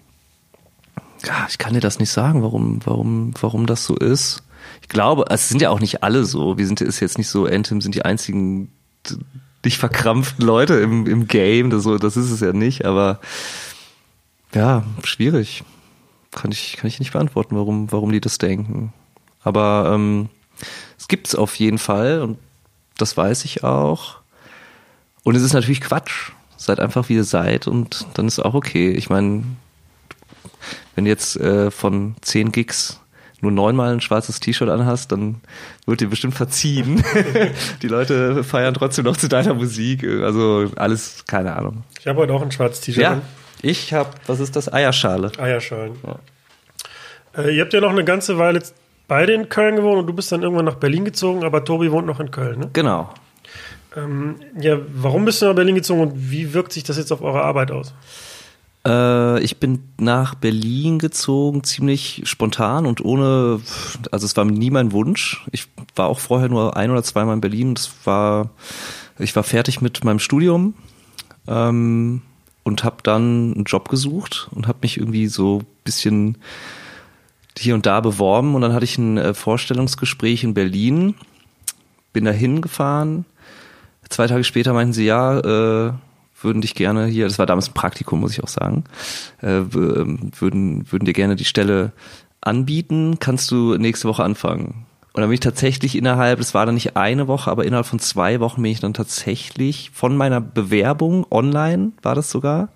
S2: ja, ich kann dir das nicht sagen, warum, warum, warum das so ist. Ich glaube, es sind ja auch nicht alle so. Wir sind ist jetzt nicht so, Anthem sind die einzigen nicht verkrampften Leute im, im Game. Das, so, das ist es ja nicht, aber ja, schwierig. Kann ich, kann ich nicht beantworten, warum, warum die das denken. Aber ähm, es gibt's auf jeden Fall und das weiß ich auch. Und es ist natürlich Quatsch. Seid einfach wie ihr seid und dann ist auch okay. Ich meine, wenn jetzt äh, von 10 Gigs nur neunmal ein schwarzes T-Shirt anhast, dann wird dir bestimmt verziehen. Die Leute feiern trotzdem noch zu deiner Musik. Also alles, keine Ahnung.
S1: Ich habe heute auch ein schwarzes T-Shirt
S2: Ja,
S1: an.
S2: ich habe, was ist das? Eierschale.
S1: Eierschalen. Äh, ihr habt ja noch eine ganze Weile beide in Köln gewohnt und du bist dann irgendwann nach Berlin gezogen, aber Tobi wohnt noch in Köln, ne?
S2: Genau.
S1: Ähm, ja, warum bist du nach Berlin gezogen und wie wirkt sich das jetzt auf eure Arbeit aus?
S2: Äh, ich bin nach Berlin gezogen, ziemlich spontan und ohne, also es war nie mein Wunsch. Ich war auch vorher nur ein oder zweimal in Berlin. Das war, ich war fertig mit meinem Studium ähm, und habe dann einen Job gesucht und habe mich irgendwie so bisschen hier und da beworben und dann hatte ich ein äh, Vorstellungsgespräch in Berlin, bin da hingefahren. Zwei Tage später meinten sie, ja, äh, würden dich gerne hier, das war damals ein Praktikum, muss ich auch sagen, äh, ähm, würden, würden dir gerne die Stelle anbieten, kannst du nächste Woche anfangen. Und dann bin ich tatsächlich innerhalb, es war dann nicht eine Woche, aber innerhalb von zwei Wochen bin ich dann tatsächlich von meiner Bewerbung online, war das sogar,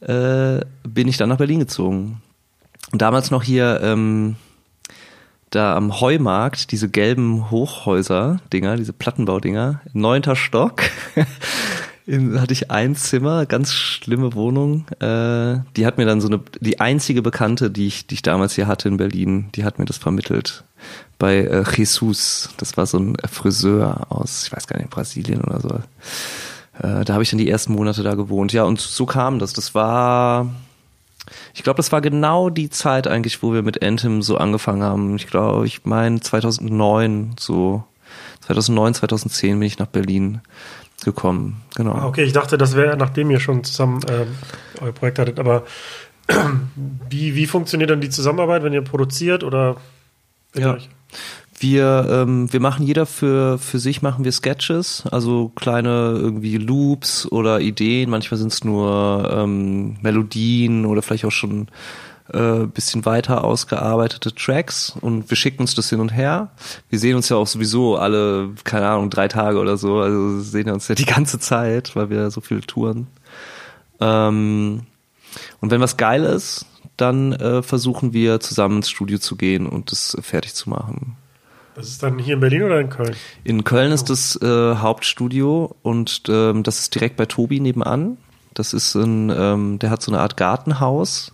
S2: äh, bin ich dann nach Berlin gezogen. Und damals noch hier ähm, da am Heumarkt, diese gelben Hochhäuser-Dinger, diese Plattenbaudinger, neunter Stock. in, hatte ich ein Zimmer, ganz schlimme Wohnung. Äh, die hat mir dann so eine, die einzige Bekannte, die ich, die ich damals hier hatte in Berlin, die hat mir das vermittelt. Bei äh, Jesus, das war so ein Friseur aus, ich weiß gar nicht, Brasilien oder so. Äh, da habe ich dann die ersten Monate da gewohnt. Ja, und so kam das. Das war, ich glaube, das war genau die Zeit eigentlich, wo wir mit Anthem so angefangen haben. Ich glaube, ich meine 2009, so 2009, 2010 bin ich nach Berlin gekommen. Genau.
S1: Ah, okay, ich dachte, das wäre, nachdem ihr schon zusammen äh, euer Projekt hattet. Aber wie, wie funktioniert dann die Zusammenarbeit, wenn ihr produziert oder
S2: ja. Wir, ähm, wir machen jeder für, für sich machen wir Sketches, also kleine irgendwie Loops oder Ideen. Manchmal sind es nur ähm, Melodien oder vielleicht auch schon äh, bisschen weiter ausgearbeitete Tracks und wir schicken uns das hin und her. Wir sehen uns ja auch sowieso alle, keine Ahnung, drei Tage oder so, also sehen uns ja die ganze Zeit, weil wir so viele touren. Ähm, und wenn was geil ist, dann äh, versuchen wir zusammen ins Studio zu gehen und das fertig zu machen.
S1: Das ist dann hier in Berlin oder in Köln?
S2: In Köln ist das äh, Hauptstudio und ähm, das ist direkt bei Tobi nebenan. Das ist ein, ähm, der hat so eine Art Gartenhaus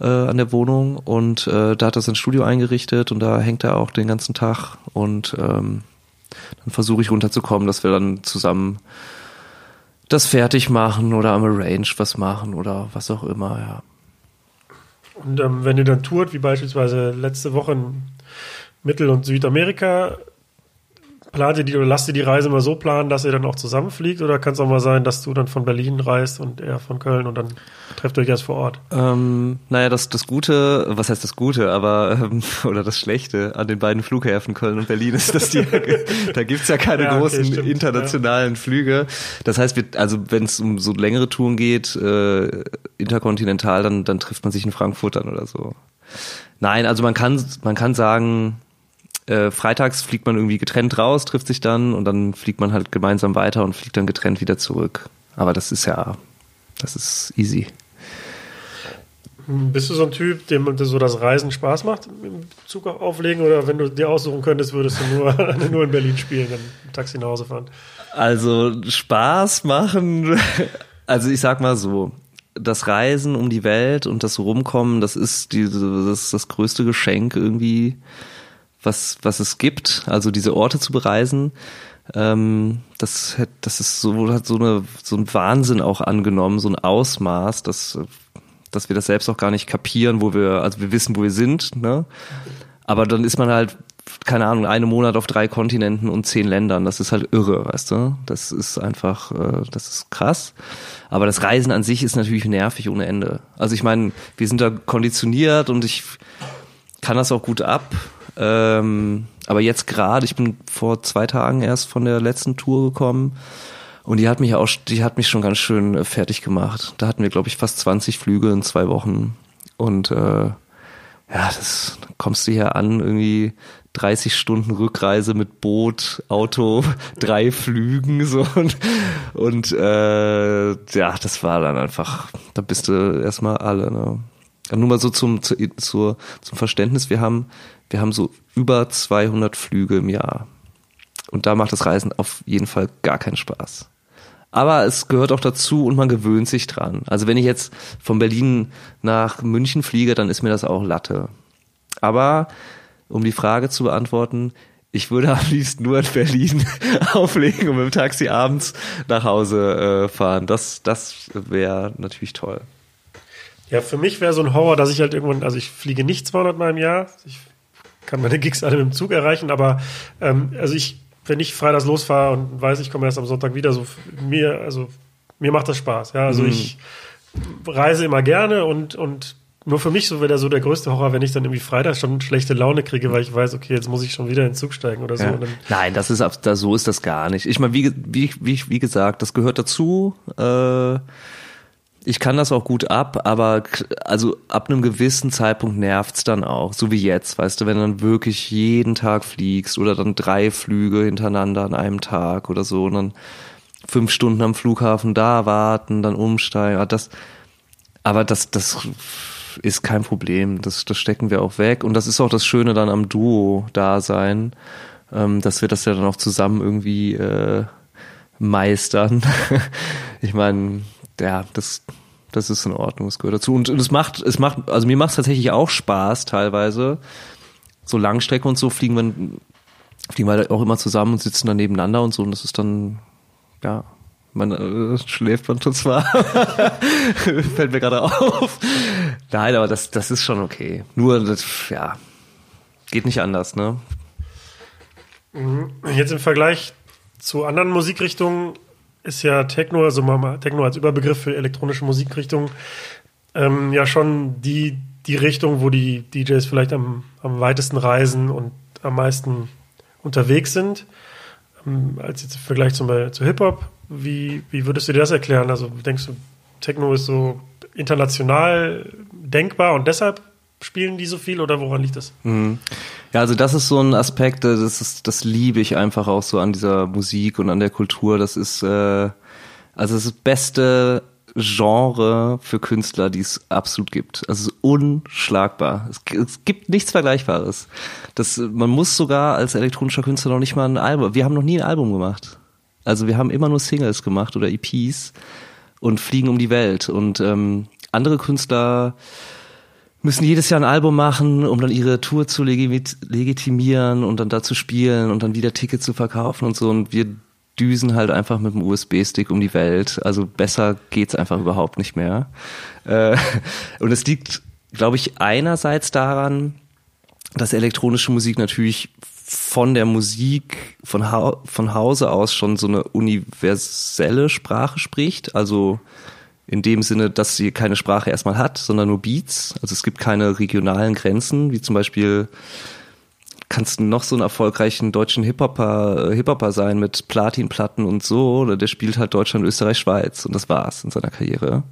S2: äh, an der Wohnung und äh, da hat er sein Studio eingerichtet und da hängt er auch den ganzen Tag und ähm, dann versuche ich runterzukommen, dass wir dann zusammen das fertig machen oder am Arrange was machen oder was auch immer, ja.
S1: Und ähm, wenn ihr dann tourt, wie beispielsweise letzte Woche in Mittel- und Südamerika, plant ihr die oder lasst ihr die Reise mal so planen, dass ihr dann auch zusammenfliegt? Oder kann es auch mal sein, dass du dann von Berlin reist und er von Köln und dann trefft ihr euch erst vor Ort?
S2: Ähm, naja, das, das Gute, was heißt das Gute, aber ähm, oder das Schlechte an den beiden Flughäfen Köln und Berlin ist, dass die, da gibt's ja keine ja, großen stimmt, internationalen ja. Flüge. Das heißt, wir, also wenn es um so längere Touren geht, äh, interkontinental, dann, dann trifft man sich in Frankfurt dann oder so. Nein, also man kann, man kann sagen, äh, freitags fliegt man irgendwie getrennt raus, trifft sich dann und dann fliegt man halt gemeinsam weiter und fliegt dann getrennt wieder zurück. Aber das ist ja, das ist easy.
S1: Bist du so ein Typ, dem so das Reisen Spaß macht, im Zug auflegen? Oder wenn du dir aussuchen könntest, würdest du nur, nur in Berlin spielen, dann Taxi nach Hause fahren?
S2: Also Spaß machen, also ich sag mal so, das Reisen um die Welt und das Rumkommen, das ist, die, das, ist das größte Geschenk irgendwie, was, was es gibt, also diese Orte zu bereisen, ähm, das, das ist so, hat so eine, so ein Wahnsinn auch angenommen, so ein Ausmaß, dass, dass wir das selbst auch gar nicht kapieren, wo wir, also wir wissen, wo wir sind, ne? Aber dann ist man halt, keine Ahnung, einen Monat auf drei Kontinenten und zehn Ländern. Das ist halt irre, weißt du? Das ist einfach, äh, das ist krass. Aber das Reisen an sich ist natürlich nervig ohne Ende. Also ich meine, wir sind da konditioniert und ich kann das auch gut ab. Ähm, aber jetzt gerade, ich bin vor zwei Tagen erst von der letzten Tour gekommen und die hat mich auch, die hat mich schon ganz schön äh, fertig gemacht. Da hatten wir, glaube ich, fast 20 Flüge in zwei Wochen und äh, ja, das da kommst du hier an, irgendwie 30 Stunden Rückreise mit Boot, Auto, drei Flügen so und, und äh, ja, das war dann einfach, da bist du erstmal alle. Ne? Nur mal so zum, zu, zur, zum Verständnis, wir haben, wir haben so über 200 Flüge im Jahr. Und da macht das Reisen auf jeden Fall gar keinen Spaß. Aber es gehört auch dazu und man gewöhnt sich dran. Also wenn ich jetzt von Berlin nach München fliege, dann ist mir das auch Latte. Aber um die Frage zu beantworten, ich würde am liebsten nur in Berlin auflegen und mit dem Taxi abends nach Hause äh, fahren. Das, das wäre natürlich toll.
S1: Ja, für mich wäre so ein Horror, dass ich halt irgendwann, also ich fliege nicht 200 Mal im Jahr. Ich kann meine Gigs alle mit dem Zug erreichen, aber ähm, also ich, wenn ich freitags losfahre und weiß, ich komme erst am Sonntag wieder, so mir, also mir macht das Spaß. Ja, also mhm. ich reise immer gerne und, und nur für mich so wäre so der größte Horror, wenn ich dann irgendwie Freitag schon schlechte Laune kriege, weil ich weiß, okay, jetzt muss ich schon wieder in den Zug steigen oder so. Ja.
S2: Nein, das ist da, so ist das gar nicht. Ich meine, wie, wie, wie, wie gesagt, das gehört dazu. Äh, ich kann das auch gut ab, aber also ab einem gewissen Zeitpunkt nervt's dann auch, so wie jetzt, weißt du, wenn du dann wirklich jeden Tag fliegst oder dann drei Flüge hintereinander an einem Tag oder so und dann fünf Stunden am Flughafen da warten, dann umsteigen, das, aber das, das ist kein Problem, das, das stecken wir auch weg und das ist auch das Schöne dann am Duo-Dasein, ähm, dass wir das ja dann auch zusammen irgendwie äh, meistern. ich meine, ja, das, das ist in Ordnung, es gehört dazu. Und, und es macht, es macht, also mir macht es tatsächlich auch Spaß teilweise. So Langstrecke und so fliegen wir, fliegen wir auch immer zusammen und sitzen dann nebeneinander und so. Und das ist dann, ja, man äh, schläft man schon zwar. Fällt mir gerade auf. Nein, aber das, das ist schon okay. Nur, das, ja, geht nicht anders, ne?
S1: Mhm. Jetzt im Vergleich zu anderen Musikrichtungen ist ja Techno, also Techno als Überbegriff für elektronische Musikrichtungen, ähm, ja schon die, die Richtung, wo die DJs vielleicht am, am weitesten reisen und am meisten unterwegs sind. Ähm, als jetzt im Vergleich zum, zu Hip-Hop, wie, wie würdest du dir das erklären? Also denkst du, Techno ist so international denkbar und deshalb spielen die so viel oder woran liegt das?
S2: Mhm. Ja, also das ist so ein Aspekt, äh, das ist, das liebe ich einfach auch so an dieser Musik und an der Kultur. Das ist äh, also das beste Genre für Künstler, die es absolut gibt. Also unschlagbar. Es, es, gibt nichts Vergleichbares. Das, man muss sogar als elektronischer Künstler noch nicht mal ein Album. Wir haben noch nie ein Album gemacht. Also wir haben immer nur Singles gemacht oder EPs und fliegen um die Welt. Und ähm, andere Künstler müssen jedes Jahr ein Album machen, um dann ihre Tour zu legitimieren und dann da zu spielen und dann wieder Tickets zu verkaufen und so. Und wir düsen halt einfach mit dem USB-Stick um die Welt. Also besser geht's einfach überhaupt nicht mehr. Äh, und es liegt, glaube ich, einerseits daran, dass elektronische Musik natürlich von der Musik von, ha von Hause aus schon so eine universelle Sprache spricht. Also in dem Sinne, dass sie keine Sprache erstmal hat, sondern nur Beats. Also es gibt keine regionalen Grenzen, wie zum Beispiel kannst du noch so einen erfolgreichen deutschen Hip-Hopper Hip -Hopper sein mit Platinplatten und so, oder der spielt halt Deutschland, Österreich, Schweiz und das war's in seiner Karriere.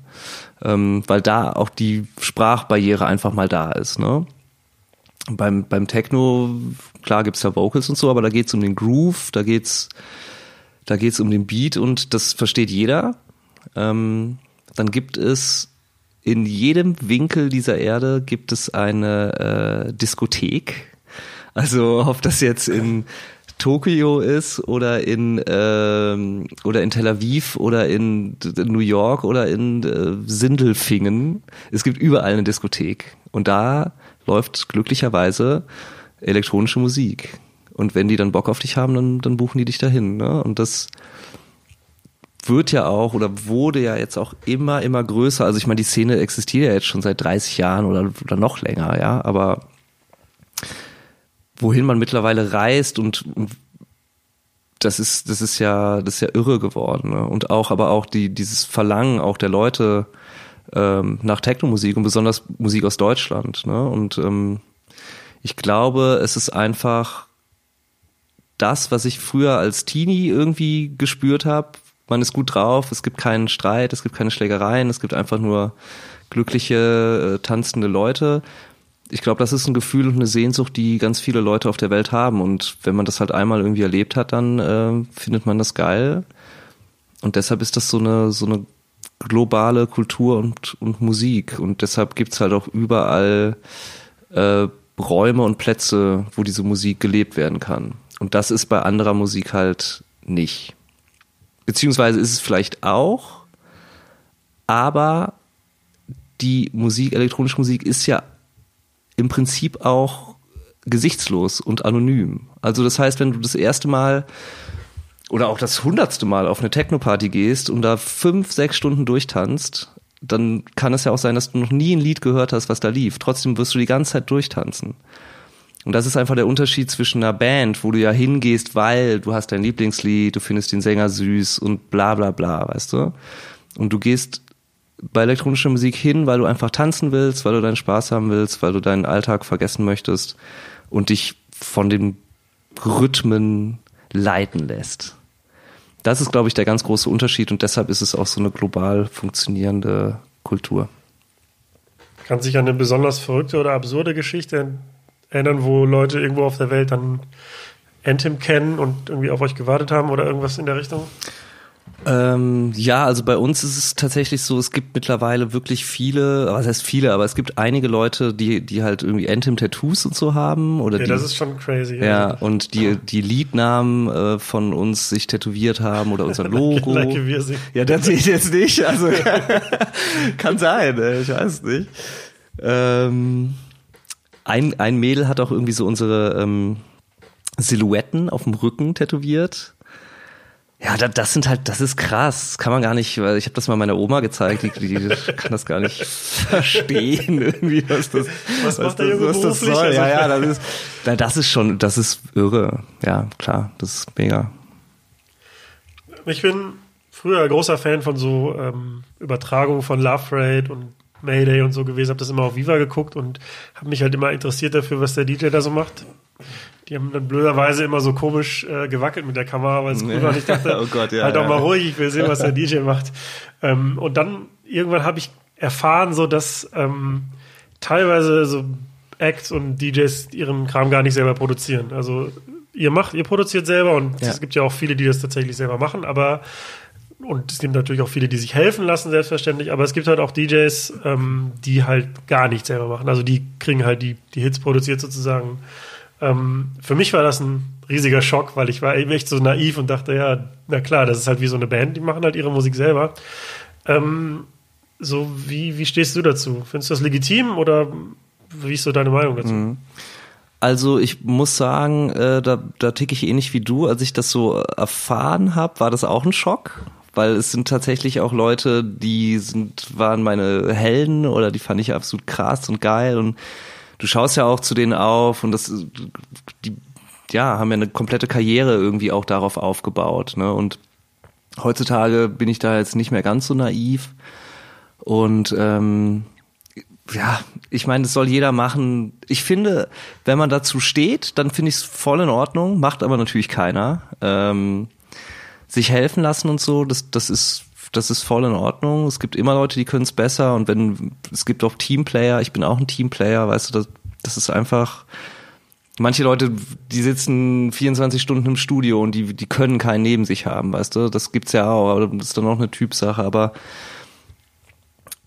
S2: Ähm, weil da auch die Sprachbarriere einfach mal da ist, ne? Beim, beim Techno, klar gibt's da Vocals und so, aber da geht's um den Groove, da geht's, da geht's um den Beat und das versteht jeder. Ähm, dann gibt es in jedem Winkel dieser Erde gibt es eine äh, Diskothek. Also ob das jetzt in Tokio ist oder in ähm, oder in Tel Aviv oder in New York oder in äh, Sindelfingen. Es gibt überall eine Diskothek und da läuft glücklicherweise elektronische Musik. Und wenn die dann Bock auf dich haben, dann, dann buchen die dich dahin. Ne? Und das wird ja auch oder wurde ja jetzt auch immer, immer größer. Also ich meine, die Szene existiert ja jetzt schon seit 30 Jahren oder, oder noch länger, ja, aber wohin man mittlerweile reist und, und das ist, das ist ja, das ist ja irre geworden. Ne? Und auch, aber auch die, dieses Verlangen auch der Leute ähm, nach Techno-Musik und besonders Musik aus Deutschland. Ne? Und ähm, ich glaube, es ist einfach das, was ich früher als Teenie irgendwie gespürt habe, man ist gut drauf, es gibt keinen Streit, es gibt keine Schlägereien, es gibt einfach nur glückliche, äh, tanzende Leute. Ich glaube, das ist ein Gefühl und eine Sehnsucht, die ganz viele Leute auf der Welt haben. Und wenn man das halt einmal irgendwie erlebt hat, dann äh, findet man das geil. Und deshalb ist das so eine, so eine globale Kultur und, und Musik. Und deshalb gibt's halt auch überall äh, Räume und Plätze, wo diese Musik gelebt werden kann. Und das ist bei anderer Musik halt nicht. Beziehungsweise ist es vielleicht auch, aber die Musik, elektronische Musik ist ja im Prinzip auch gesichtslos und anonym. Also das heißt, wenn du das erste Mal oder auch das hundertste Mal auf eine Techno-Party gehst und da fünf, sechs Stunden durchtanzt, dann kann es ja auch sein, dass du noch nie ein Lied gehört hast, was da lief. Trotzdem wirst du die ganze Zeit durchtanzen. Und das ist einfach der Unterschied zwischen einer Band, wo du ja hingehst, weil du hast dein Lieblingslied, du findest den Sänger süß und bla bla bla, weißt du? Und du gehst bei elektronischer Musik hin, weil du einfach tanzen willst, weil du deinen Spaß haben willst, weil du deinen Alltag vergessen möchtest und dich von den Rhythmen leiten lässt. das ist, glaube ich, der ganz große Unterschied und deshalb ist es auch so eine global funktionierende Kultur.
S1: Kann sich an eine besonders verrückte oder absurde Geschichte erinnern, wo Leute irgendwo auf der Welt dann Anthem kennen und irgendwie auf euch gewartet haben oder irgendwas in der Richtung?
S2: Ähm, ja, also bei uns ist es tatsächlich so, es gibt mittlerweile wirklich viele, was heißt viele, aber es gibt einige Leute, die, die halt irgendwie Anthem-Tattoos und so haben. Oder
S1: Ja,
S2: die,
S1: das ist schon crazy.
S2: ja, und die, die Liednamen äh, von uns sich tätowiert haben oder unser Logo.
S1: Like wir.
S2: Ja, das sehe ich jetzt nicht. Also kann sein, ich weiß nicht. Ähm, ein, ein Mädel hat auch irgendwie so unsere ähm, Silhouetten auf dem Rücken tätowiert. Ja, das, das sind halt, das ist krass. Das kann man gar nicht, weil ich habe das mal meiner Oma gezeigt, die, die kann das gar nicht verstehen, irgendwie, was das,
S1: Was macht der
S2: das, was das soll.
S1: Also-
S2: Ja, ja, das ist, na, das ist schon, das ist irre. Ja, klar, das ist mega.
S1: Ich bin früher großer Fan von so ähm, Übertragungen von Love Parade und Mayday und so gewesen, habe das immer auf Viva geguckt und habe mich halt immer interessiert dafür, was der DJ da so macht. Die haben dann blöderweise immer so komisch äh, gewackelt mit der Kamera, weil es cool war. Ich dachte,
S2: Oh Gott, ja,
S1: halt doch
S2: ja.
S1: mal ruhig, ich will sehen, was der DJ macht. Ähm, und dann irgendwann habe ich erfahren, so dass ähm, teilweise so Acts und DJs ihren Kram gar nicht selber produzieren. Also ihr macht, ihr produziert selber und
S2: Ja.
S1: es gibt ja auch viele, die das tatsächlich selber machen, aber und es gibt natürlich auch viele, die sich helfen lassen, selbstverständlich, aber es gibt halt auch DJs, ähm, die halt gar nichts selber machen. Also die kriegen halt die, die Hits produziert sozusagen. Ähm, für mich war das ein riesiger Schock, weil ich war echt so naiv und dachte, ja, na klar, das ist halt wie so eine Band, die machen halt ihre Musik selber. Ähm, so, wie, wie stehst du dazu? Findest du das legitim oder wie ist so deine Meinung dazu?
S2: Also ich muss sagen, äh, da, da ticke ich ähnlich wie du. Als ich das so erfahren habe, war das auch ein Schock, weil es sind tatsächlich auch Leute, die sind waren meine Helden oder die fand ich absolut krass und geil und du schaust ja auch zu denen auf und das die ja haben ja eine komplette Karriere irgendwie auch darauf aufgebaut, ne? Und heutzutage bin ich da jetzt nicht mehr ganz so naiv und ähm, ja, ich meine, das soll jeder machen. Ich finde, wenn man dazu steht, dann finde ich es voll in Ordnung, macht aber natürlich keiner. Ähm, sich helfen lassen und so, das, das ist, das ist voll in Ordnung. Es gibt immer Leute, die können es besser und wenn, es gibt auch Teamplayer, ich bin auch ein Teamplayer, weißt du, das, das ist einfach, manche Leute, die sitzen 24 Stunden im Studio und die, die können keinen neben sich haben, weißt du, das gibt's ja auch, aber das ist dann auch eine Typsache, aber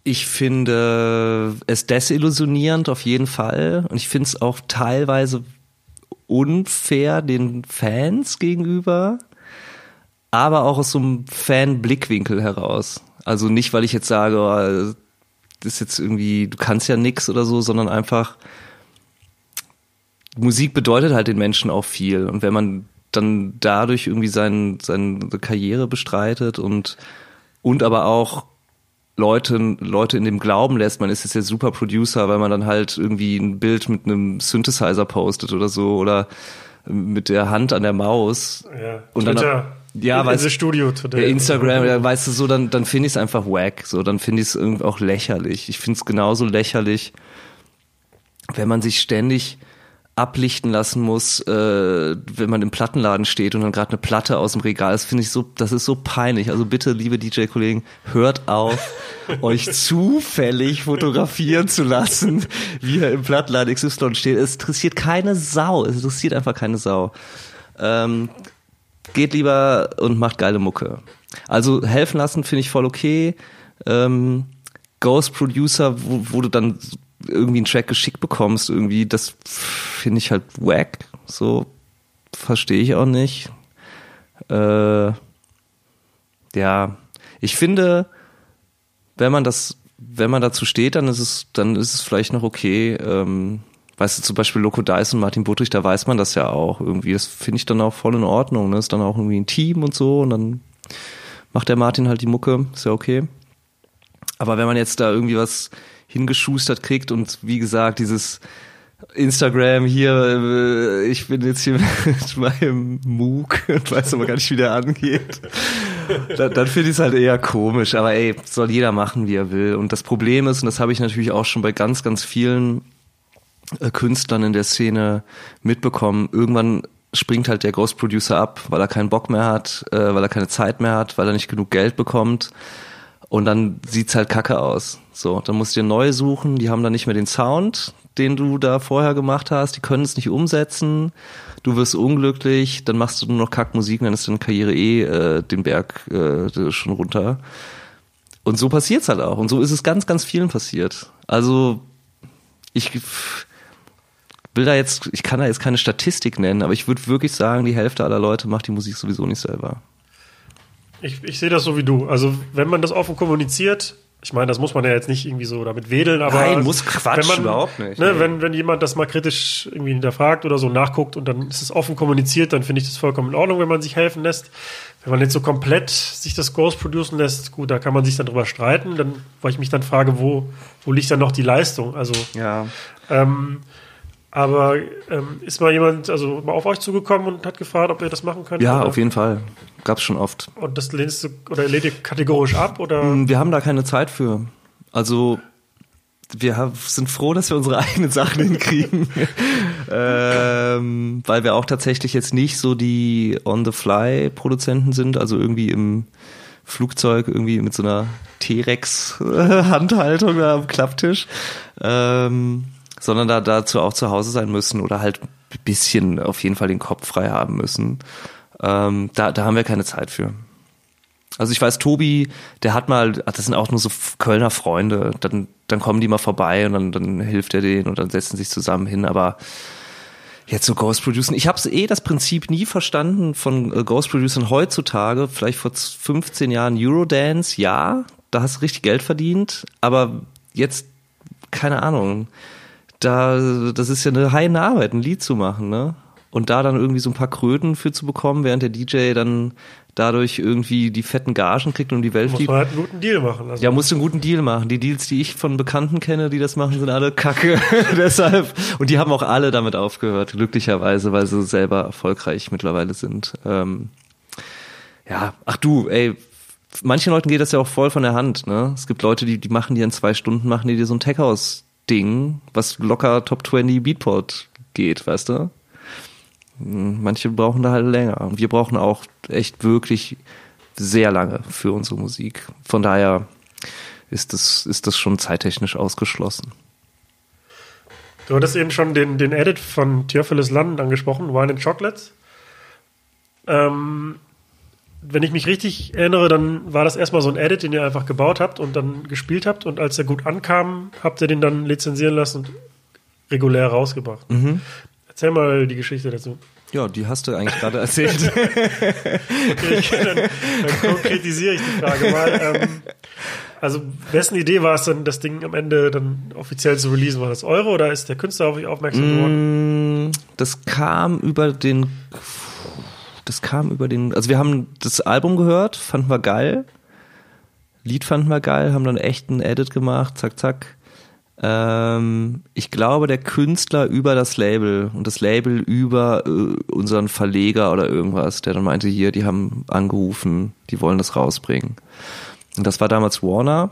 S2: ich finde es desillusionierend auf jeden Fall und ich finde es auch teilweise unfair den Fans gegenüber, aber auch aus so einem Fan-Blickwinkel heraus. Also nicht, weil ich jetzt sage, oh, das ist jetzt irgendwie, du kannst ja nix oder so, sondern einfach, Musik bedeutet halt den Menschen auch viel. Und wenn man dann dadurch irgendwie sein, seine Karriere bestreitet und, und aber auch Leute, Leute in dem Glauben lässt, man ist jetzt der super Producer, weil man dann halt irgendwie ein Bild mit einem Synthesizer postet oder so oder mit der Hand an der Maus.
S1: Ja,
S2: Und dann-
S1: Twitter.
S2: Ja,
S1: in,
S2: weißt-
S1: Studio today.
S2: Instagram, ja, weißt du so, dann, dann finde ich es einfach wack. So, dann finde ich es irgendwie auch lächerlich. Ich finde es genauso lächerlich, wenn man sich ständig ablichten lassen muss, äh, wenn man im Plattenladen steht und dann gerade eine Platte aus dem Regal ist, finde ich so, das ist so peinlich. Also bitte, liebe DJ-Kollegen, hört auf, euch zufällig fotografieren zu lassen, wie er im Plattenladen XY steht. Es interessiert keine Sau. Es interessiert einfach keine Sau. Ähm, geht lieber und macht geile Mucke. Also helfen lassen finde ich voll okay. Ähm, Ghost Producer, wo, wo du dann irgendwie einen Track geschickt bekommst, irgendwie, das finde ich halt wack. So verstehe ich auch nicht. Äh, ja, ich finde, wenn man das, wenn man dazu steht, dann ist es, dann ist es vielleicht noch okay. Ähm, weißt du, zum Beispiel Loco Dice und Martin Buttrich, da weiß man das ja auch irgendwie. Das finde ich dann auch voll in Ordnung. Ne? Ist dann auch irgendwie ein Team und so und dann macht der Martin halt die Mucke, ist ja okay. Aber wenn man jetzt da irgendwie was hingeschustert kriegt und wie gesagt, dieses Instagram hier, äh, ich bin jetzt hier mit meinem MOOC und weiß aber gar nicht, wie der angeht. Dann, dann finde ich es halt eher komisch. Aber ey, soll jeder machen, wie er will. Und das Problem ist, und das habe ich natürlich auch schon bei ganz, ganz vielen Künstlern in der Szene mitbekommen, irgendwann springt halt der Ghost Producer ab, weil er keinen Bock mehr hat, äh, weil er keine Zeit mehr hat, weil er nicht genug Geld bekommt. Und dann sieht's halt kacke aus. So, dann musst du dir neu suchen, die haben dann nicht mehr den Sound, den du da vorher gemacht hast, die können es nicht umsetzen, du wirst unglücklich, dann machst du nur noch Kackmusik und dann ist deine Karriere eh äh, den Berg äh, schon runter. Und so passiert's halt auch. Und so ist es ganz, ganz vielen passiert. Also, ich will da jetzt, ich kann da jetzt keine Statistik nennen, aber ich würde wirklich sagen, die Hälfte aller Leute macht die Musik sowieso nicht selber.
S1: Ich, ich sehe das so wie du. Also, wenn man das offen kommuniziert, ich meine, das muss man ja jetzt nicht irgendwie so damit wedeln, aber.
S2: Nein, muss Quatsch,
S1: wenn man,
S2: überhaupt nicht.
S1: Ne, wenn, wenn jemand das mal kritisch irgendwie hinterfragt oder so nachguckt und dann ist es offen kommuniziert, dann finde ich das vollkommen in Ordnung, wenn man sich helfen lässt. Wenn man jetzt so komplett sich das Ghost producen lässt, gut, da kann man sich dann drüber streiten, dann, weil ich mich dann frage, wo, wo liegt dann noch die Leistung? Also,
S2: Ja.
S1: ähm, aber ähm, ist mal jemand also mal auf euch zugekommen und hat gefragt, ob ihr das machen könnt?
S2: Ja,
S1: oder?
S2: auf jeden Fall. Gab's schon oft.
S1: Und das lehnst du oder lehnt ihr kategorisch ab oder?
S2: Mm, Wir haben da keine Zeit für. Also wir sind froh, dass wir unsere eigenen Sachen hinkriegen, ähm, weil wir auch tatsächlich jetzt nicht so die On-the-Fly-Produzenten sind, also irgendwie im Flugzeug irgendwie mit so einer T-Rex-Handhaltung da am Klapptisch, ähm, sondern da dazu auch zu Hause sein müssen oder halt ein bisschen auf jeden Fall den Kopf frei haben müssen. Ähm, da, da haben wir keine Zeit für. Also ich weiß, Tobi, der hat mal, das sind auch nur so Kölner Freunde, dann, dann kommen die mal vorbei und dann, dann hilft er denen und dann setzen sich zusammen hin, aber jetzt so Ghost Producen, ich habe eh das Prinzip nie verstanden von äh, Ghost Producern heutzutage, vielleicht vor z- 15 Jahren Eurodance, ja, da hast du richtig Geld verdient, aber jetzt, keine Ahnung, da, das ist ja eine heine Arbeit, ein Lied zu machen, ne? Und da dann irgendwie so ein paar Kröten für zu bekommen, während der DJ dann dadurch irgendwie die fetten Gagen kriegt und die Welt
S1: muss
S2: fliegt.
S1: man halt einen guten Deal machen. Also,
S2: Ja, musst du einen guten Deal machen. Die Deals, die ich von Bekannten kenne, die das machen, sind alle kacke. Deshalb. Und die haben auch alle damit aufgehört, glücklicherweise, weil sie selber erfolgreich mittlerweile sind. Ähm, ja, ach du, ey, manchen Leuten geht das ja auch voll von der Hand, ne? Es gibt Leute, die, die machen dir in zwei Stunden, machen die dir so ein Tech-House-Ding, was locker Top 20 Beatport geht, weißt du? Hm, Manche brauchen da halt länger. Und wir brauchen auch echt wirklich sehr lange für unsere Musik. Von daher ist das, ist das schon zeittechnisch ausgeschlossen.
S1: Du hattest eben schon den, den Edit von Theophilus London angesprochen, Wine and Chocolates. Ähm, wenn ich mich richtig erinnere, dann war das erstmal so ein Edit, den ihr einfach gebaut habt und dann gespielt habt und als er gut ankam, habt ihr den dann lizenzieren lassen und regulär rausgebracht. Erzähl mal die Geschichte dazu.
S2: Ja, die hast du eigentlich gerade erzählt.
S1: Okay, dann, dann konkretisiere ich die Frage mal. Ähm, also, wessen Idee war es dann, das Ding am Ende dann offiziell zu releasen? War das eure oder ist der Künstler auf euch aufmerksam geworden?
S2: Mm, das kam über den, das kam über den, also wir haben das Album gehört, fanden wir geil. Lied fanden wir geil, haben dann echt einen Edit gemacht, zack, zack. Ähm, ich glaube, der Künstler über das Label und das Label über äh, unseren Verleger oder irgendwas, der dann meinte, hier, die haben angerufen, die wollen das rausbringen. Und das war damals Warner.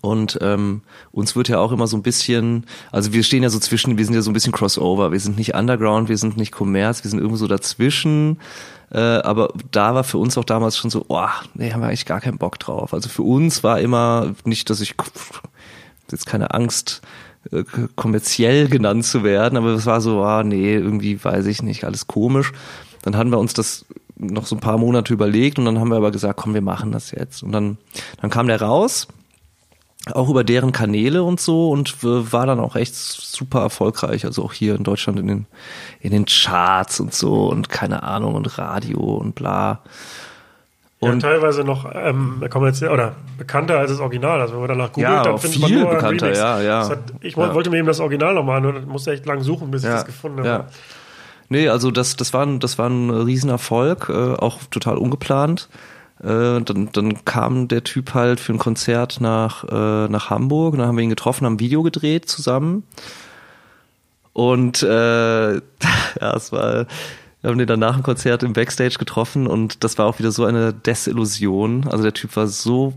S2: Und ähm, uns wird ja auch immer so ein bisschen, also wir stehen ja so zwischen, wir sind ja so ein bisschen Crossover. Wir sind nicht Underground, wir sind nicht Commerz, wir sind irgendwo so dazwischen. Äh, aber da war für uns auch damals schon so, oh, nee, haben wir eigentlich gar keinen Bock drauf. Also für uns war immer nicht, dass ich jetzt keine Angst, äh, kommerziell genannt zu werden, aber es war so, ah, nee, irgendwie weiß ich nicht, alles komisch. Dann hatten wir uns das noch so ein paar Monate überlegt und dann haben wir aber gesagt, komm, wir machen das jetzt. Und dann, dann kam der raus, auch über deren Kanäle und so und war dann auch echt super erfolgreich. Also auch hier in Deutschland in den, in den Charts und so und keine Ahnung und Radio und bla.
S1: Ja,
S2: Und
S1: teilweise noch ähm, kommerziell oder bekannter als das Original. Also wenn man danach googelt,
S2: Ja,
S1: dann findet man
S2: viel
S1: nur
S2: bekannter, ja, ja.
S1: Hat, ich
S2: Ja.
S1: wollte mir eben das Original nochmal anhören, musste echt lang suchen, bis ich das gefunden habe.
S2: Ja. Nee, also das, das, war, ein, das war ein Riesenerfolg, äh, auch total ungeplant. Äh, dann, dann kam der Typ halt für ein Konzert nach, äh, nach Hamburg, und dann haben wir ihn getroffen, haben ein Video gedreht zusammen. Und äh, ja, es war, wir haben den dann nach dem Konzert im Backstage getroffen und das war auch wieder so eine Desillusion. Also der Typ war so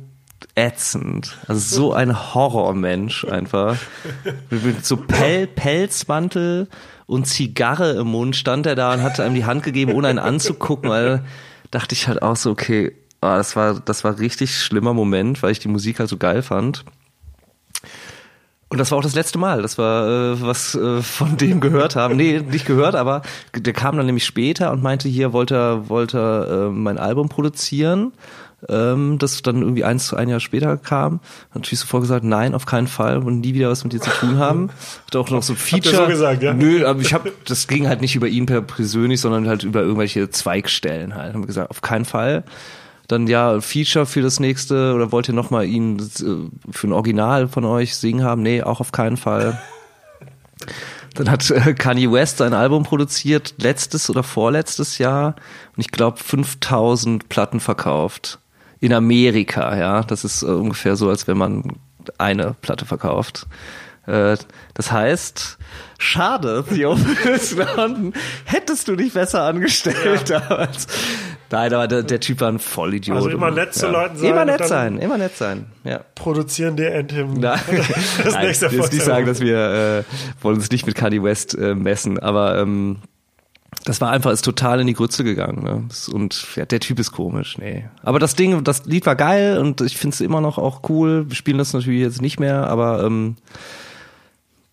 S2: ätzend. Also so ein Horrormensch einfach. Mit so Pel Pelzmantel und Zigarre im Mund stand er da und hat einem die Hand gegeben, ohne einen anzugucken, weil dachte ich halt auch so, okay, ah, das war, das war richtig schlimmer Moment, weil ich die Musik halt so geil fand. Und das war auch das letzte Mal, dass wir äh, was äh, von dem gehört haben. Nee, nicht gehört, aber der kam dann nämlich später und meinte, hier wollte er, wollte er äh, mein Album produzieren ähm, das dann irgendwie eins, ein Jahr später kam. Natürlich sofort gesagt, nein, auf keinen Fall und nie wieder was mit dir zu tun haben. Hat auch noch so Feature.
S1: Hat so gesagt, ja?
S2: Nö, aber ich habe, das ging halt nicht über ihn persönlich, sondern halt über irgendwelche Zweigstellen halt. Haben wir gesagt, auf keinen Fall. Dann ja, Feature für das nächste oder wollt ihr nochmal ihn äh, für ein Original von euch singen haben? Nee, auch auf keinen Fall. Dann hat äh, Kanye West sein Album produziert, letztes oder vorletztes Jahr. Und ich glaube 5000 Platten verkauft in Amerika, ja. Das ist äh, ungefähr so, als wenn man eine Platte verkauft. Das heißt, schade, Theo London, hättest du dich besser angestellt ja. damals. Nein, aber der, der, Typ war ein Vollidiot.
S1: Also immer nett zu ja. Leuten sein.
S2: Immer nett sein, immer nett sein. Ja.
S1: Produzieren der Endhim.
S2: Nein, das Nein, nächste ich will nicht sagen, dass wir äh, wollen uns nicht mit Kanye West äh, messen, aber ähm, das war einfach, ist total in die Grütze gegangen. Ne? Und ja, der Typ ist komisch, nee. Aber das Ding, das Lied war geil und ich finde es immer noch auch cool. Wir spielen das natürlich jetzt nicht mehr, aber ähm,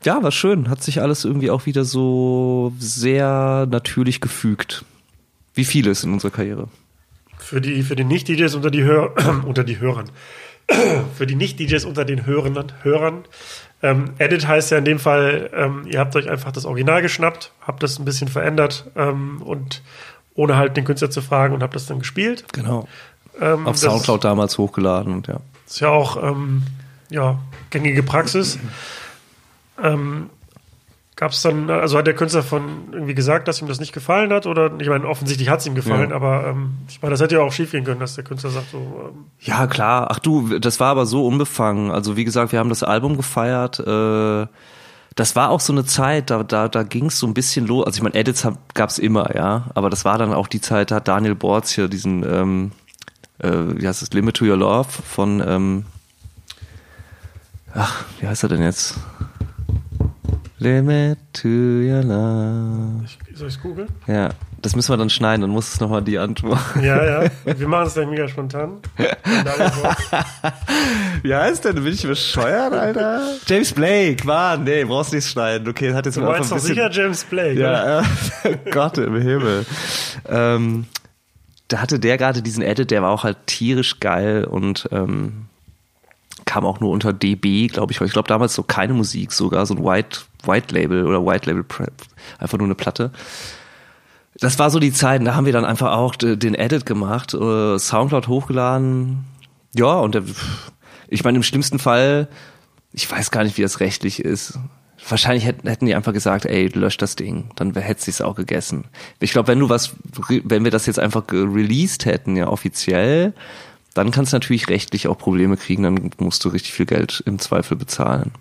S2: ja, war schön. Hat sich alles irgendwie auch wieder so sehr natürlich gefügt. Wie vieles in unserer Karriere.
S1: Für die, für die Nicht-DJs unter die Hör unter die Hörern. für die Nicht-DJs unter den Hörern, Hörern ähm, Edit heißt ja in dem Fall, ähm, ihr habt euch einfach das Original geschnappt, habt das ein bisschen verändert ähm, und ohne halt den Künstler zu fragen und habt das dann gespielt.
S2: Genau. Ähm, Auf Soundcloud damals hochgeladen und ja.
S1: Ist ja auch ähm, ja, gängige Praxis. Ähm, Gab es dann, also hat der Künstler von irgendwie gesagt, dass ihm das nicht gefallen hat? Oder ich meine, offensichtlich hat es ihm gefallen, ja. aber ähm, ich meine, das hätte ja auch schief gehen können, dass der Künstler sagt so. Ähm,
S2: ja, klar. Ach du, das war aber so unbefangen. Also wie gesagt, wir haben das Album gefeiert. Äh, das war auch so eine Zeit, da, da, da ging es so ein bisschen los. Also ich meine, Edits gab es immer, ja. Aber das war dann auch die Zeit, da hat Daniel Borz hier diesen, ähm, äh, wie heißt das, Limit to Your Love von, ähm, ach, wie heißt er denn jetzt? Limit to your love.
S1: Ich, soll ich es googeln?
S2: Ja, das müssen wir dann schneiden, dann muss es nochmal die Antwort.
S1: Ja, ja. Wir machen es dann mega spontan.
S2: Wie heißt denn? Bin ich bescheuert, Alter? James Blake, Mann, nee, brauchst nicht schneiden. Okay, hat jetzt
S1: du meinst doch sicher James Blake,
S2: Ja, äh, Gott im Himmel. Ähm, da hatte der gerade diesen Edit, der war auch halt tierisch geil und ähm, kam auch nur unter DB, glaube ich. Ich glaube damals so keine Musik, sogar so ein White, White Label oder White Label Prep, einfach nur eine Platte. Das war so die Zeit, da haben wir dann einfach auch den Edit gemacht, äh, Soundcloud hochgeladen. Ja, und der, ich meine, im schlimmsten Fall, ich weiß gar nicht, wie das rechtlich ist. Wahrscheinlich hätten, hätten die einfach gesagt, ey, lösch das Ding, dann hätte es auch gegessen. Ich glaube, wenn du was, wenn wir das jetzt einfach released hätten, ja, offiziell, dann kannst du natürlich rechtlich auch Probleme kriegen, dann musst du richtig viel Geld im Zweifel bezahlen.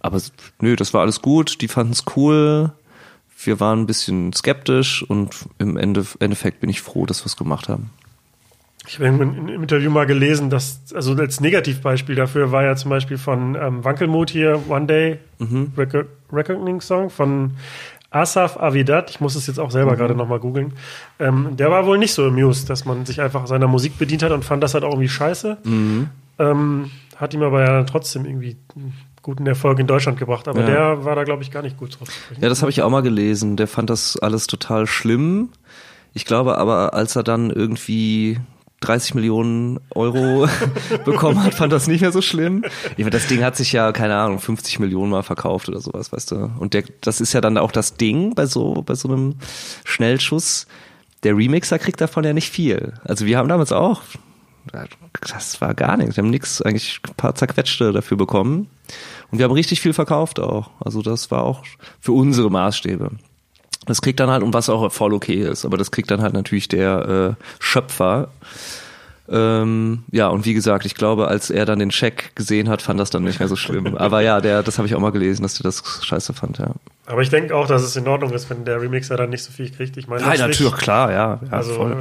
S2: Aber nö, das war alles gut, die fanden es cool. Wir waren ein bisschen skeptisch und im Ende, Endeffekt bin ich froh, dass wir es gemacht haben.
S1: Ich habe im Interview mal gelesen, dass, also als Negativbeispiel dafür war ja zum Beispiel von ähm, Wankelmut hier One Day mhm. Reckoning Song von Asaf Avidat, ich muss es jetzt auch selber mhm. gerade nochmal googeln, ähm, der war wohl nicht so amused, dass man sich einfach seiner Musik bedient hat und fand das halt auch irgendwie scheiße. Mhm. Ähm, hat ihm aber ja trotzdem irgendwie einen guten Erfolg in Deutschland gebracht, aber ja. der war da, glaube ich, gar nicht gut drauf.
S2: Ja, das habe ich auch mal gelesen. Der fand das alles total schlimm. Ich glaube aber, als er dann irgendwie 30 Millionen Euro bekommen hat, fand das nicht mehr so schlimm. Ich meine, das Ding hat sich ja, keine Ahnung, 50 Millionen mal verkauft oder sowas, weißt du. Und der, das ist ja dann auch das Ding bei so, bei so einem Schnellschuss. Der Remixer kriegt davon ja nicht viel. Also wir haben damals auch, das war gar nichts. Wir haben nichts, eigentlich ein paar zerquetschte dafür bekommen. Und wir haben richtig viel verkauft auch. Also das war auch für unsere Maßstäbe. Das kriegt dann halt, und was auch voll okay ist, aber das kriegt dann halt natürlich der äh, Schöpfer. Ähm, ja, und wie gesagt, ich glaube, als er dann den Scheck gesehen hat, fand das dann nicht mehr so schlimm. Aber ja, der, das habe ich auch mal gelesen, dass der das scheiße fand, ja.
S1: Aber ich denke auch, dass es in Ordnung ist, wenn der Remixer dann nicht so viel kriegt. Ich meine,
S2: Nein, natürlich, klar, ja. ja
S1: also, äh,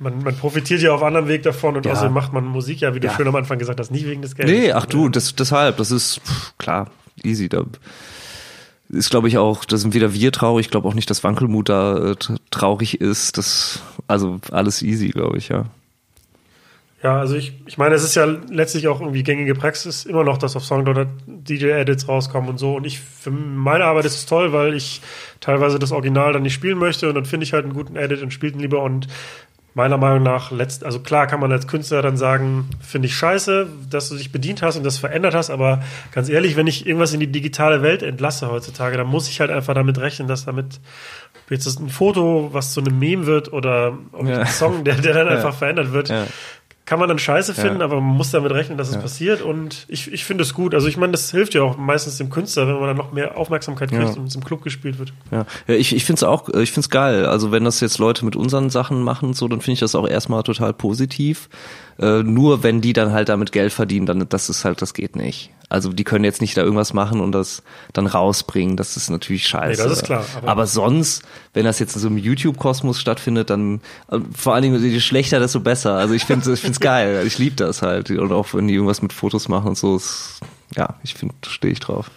S1: Man, man profitiert ja auf anderem Weg davon und
S2: Ja.
S1: außerdem macht man Musik ja, wie du
S2: Ja.
S1: schön am Anfang gesagt hast, nicht wegen des Geldes.
S2: Nee, ach du, das, deshalb, das ist pff, klar, easy. Da ist, glaube ich, auch, da sind weder wir traurig, ich glaube auch nicht, dass Wankelmut da äh, traurig ist. Das, also alles easy, glaube ich, ja.
S1: Ja, also ich, ich meine, es ist ja letztlich auch irgendwie gängige Praxis, immer noch, dass auf Soundcloud DJ-Edits rauskommen und so. Und ich, für meine Arbeit ist es toll, weil ich teilweise das Original dann nicht spielen möchte und dann finde ich halt einen guten Edit und spiele ihn lieber und meiner Meinung nach, letzt, also klar kann man als Künstler dann sagen, finde ich scheiße, dass du dich bedient hast und das verändert hast, aber ganz ehrlich, wenn ich irgendwas in die digitale Welt entlasse heutzutage, dann muss ich halt einfach damit rechnen, dass damit jetzt das ein Foto, was zu einem Meme wird oder
S2: Ja.
S1: ein Song, der, der dann
S2: Ja.
S1: einfach verändert wird,
S2: Ja.
S1: Kann man dann scheiße finden,
S2: Ja.
S1: aber man muss damit rechnen, dass es
S2: Ja.
S1: passiert und ich, ich finde es gut. Also ich meine, das hilft ja auch meistens dem Künstler, wenn man dann noch mehr Aufmerksamkeit kriegt
S2: Ja.
S1: und es im Club gespielt wird.
S2: Ja, ich, ich finde es auch, ich finde es geil. Also wenn das jetzt Leute mit unseren Sachen machen, so, dann finde ich das auch erstmal total positiv. Äh, nur wenn die dann halt damit Geld verdienen, dann das ist halt, das geht nicht. Also die können jetzt nicht da irgendwas machen und das dann rausbringen. Das ist natürlich scheiße.
S1: Nee, das ist klar,
S2: Aber,
S1: aber-
S2: sonst, wenn das jetzt in so einem YouTube-Kosmos stattfindet, dann äh, vor allen Dingen je schlechter, desto besser. Also ich finde, ich geil. Ich liebe das halt. Und auch wenn die irgendwas mit Fotos machen und so, ist, ja, ich finde, stehe ich drauf.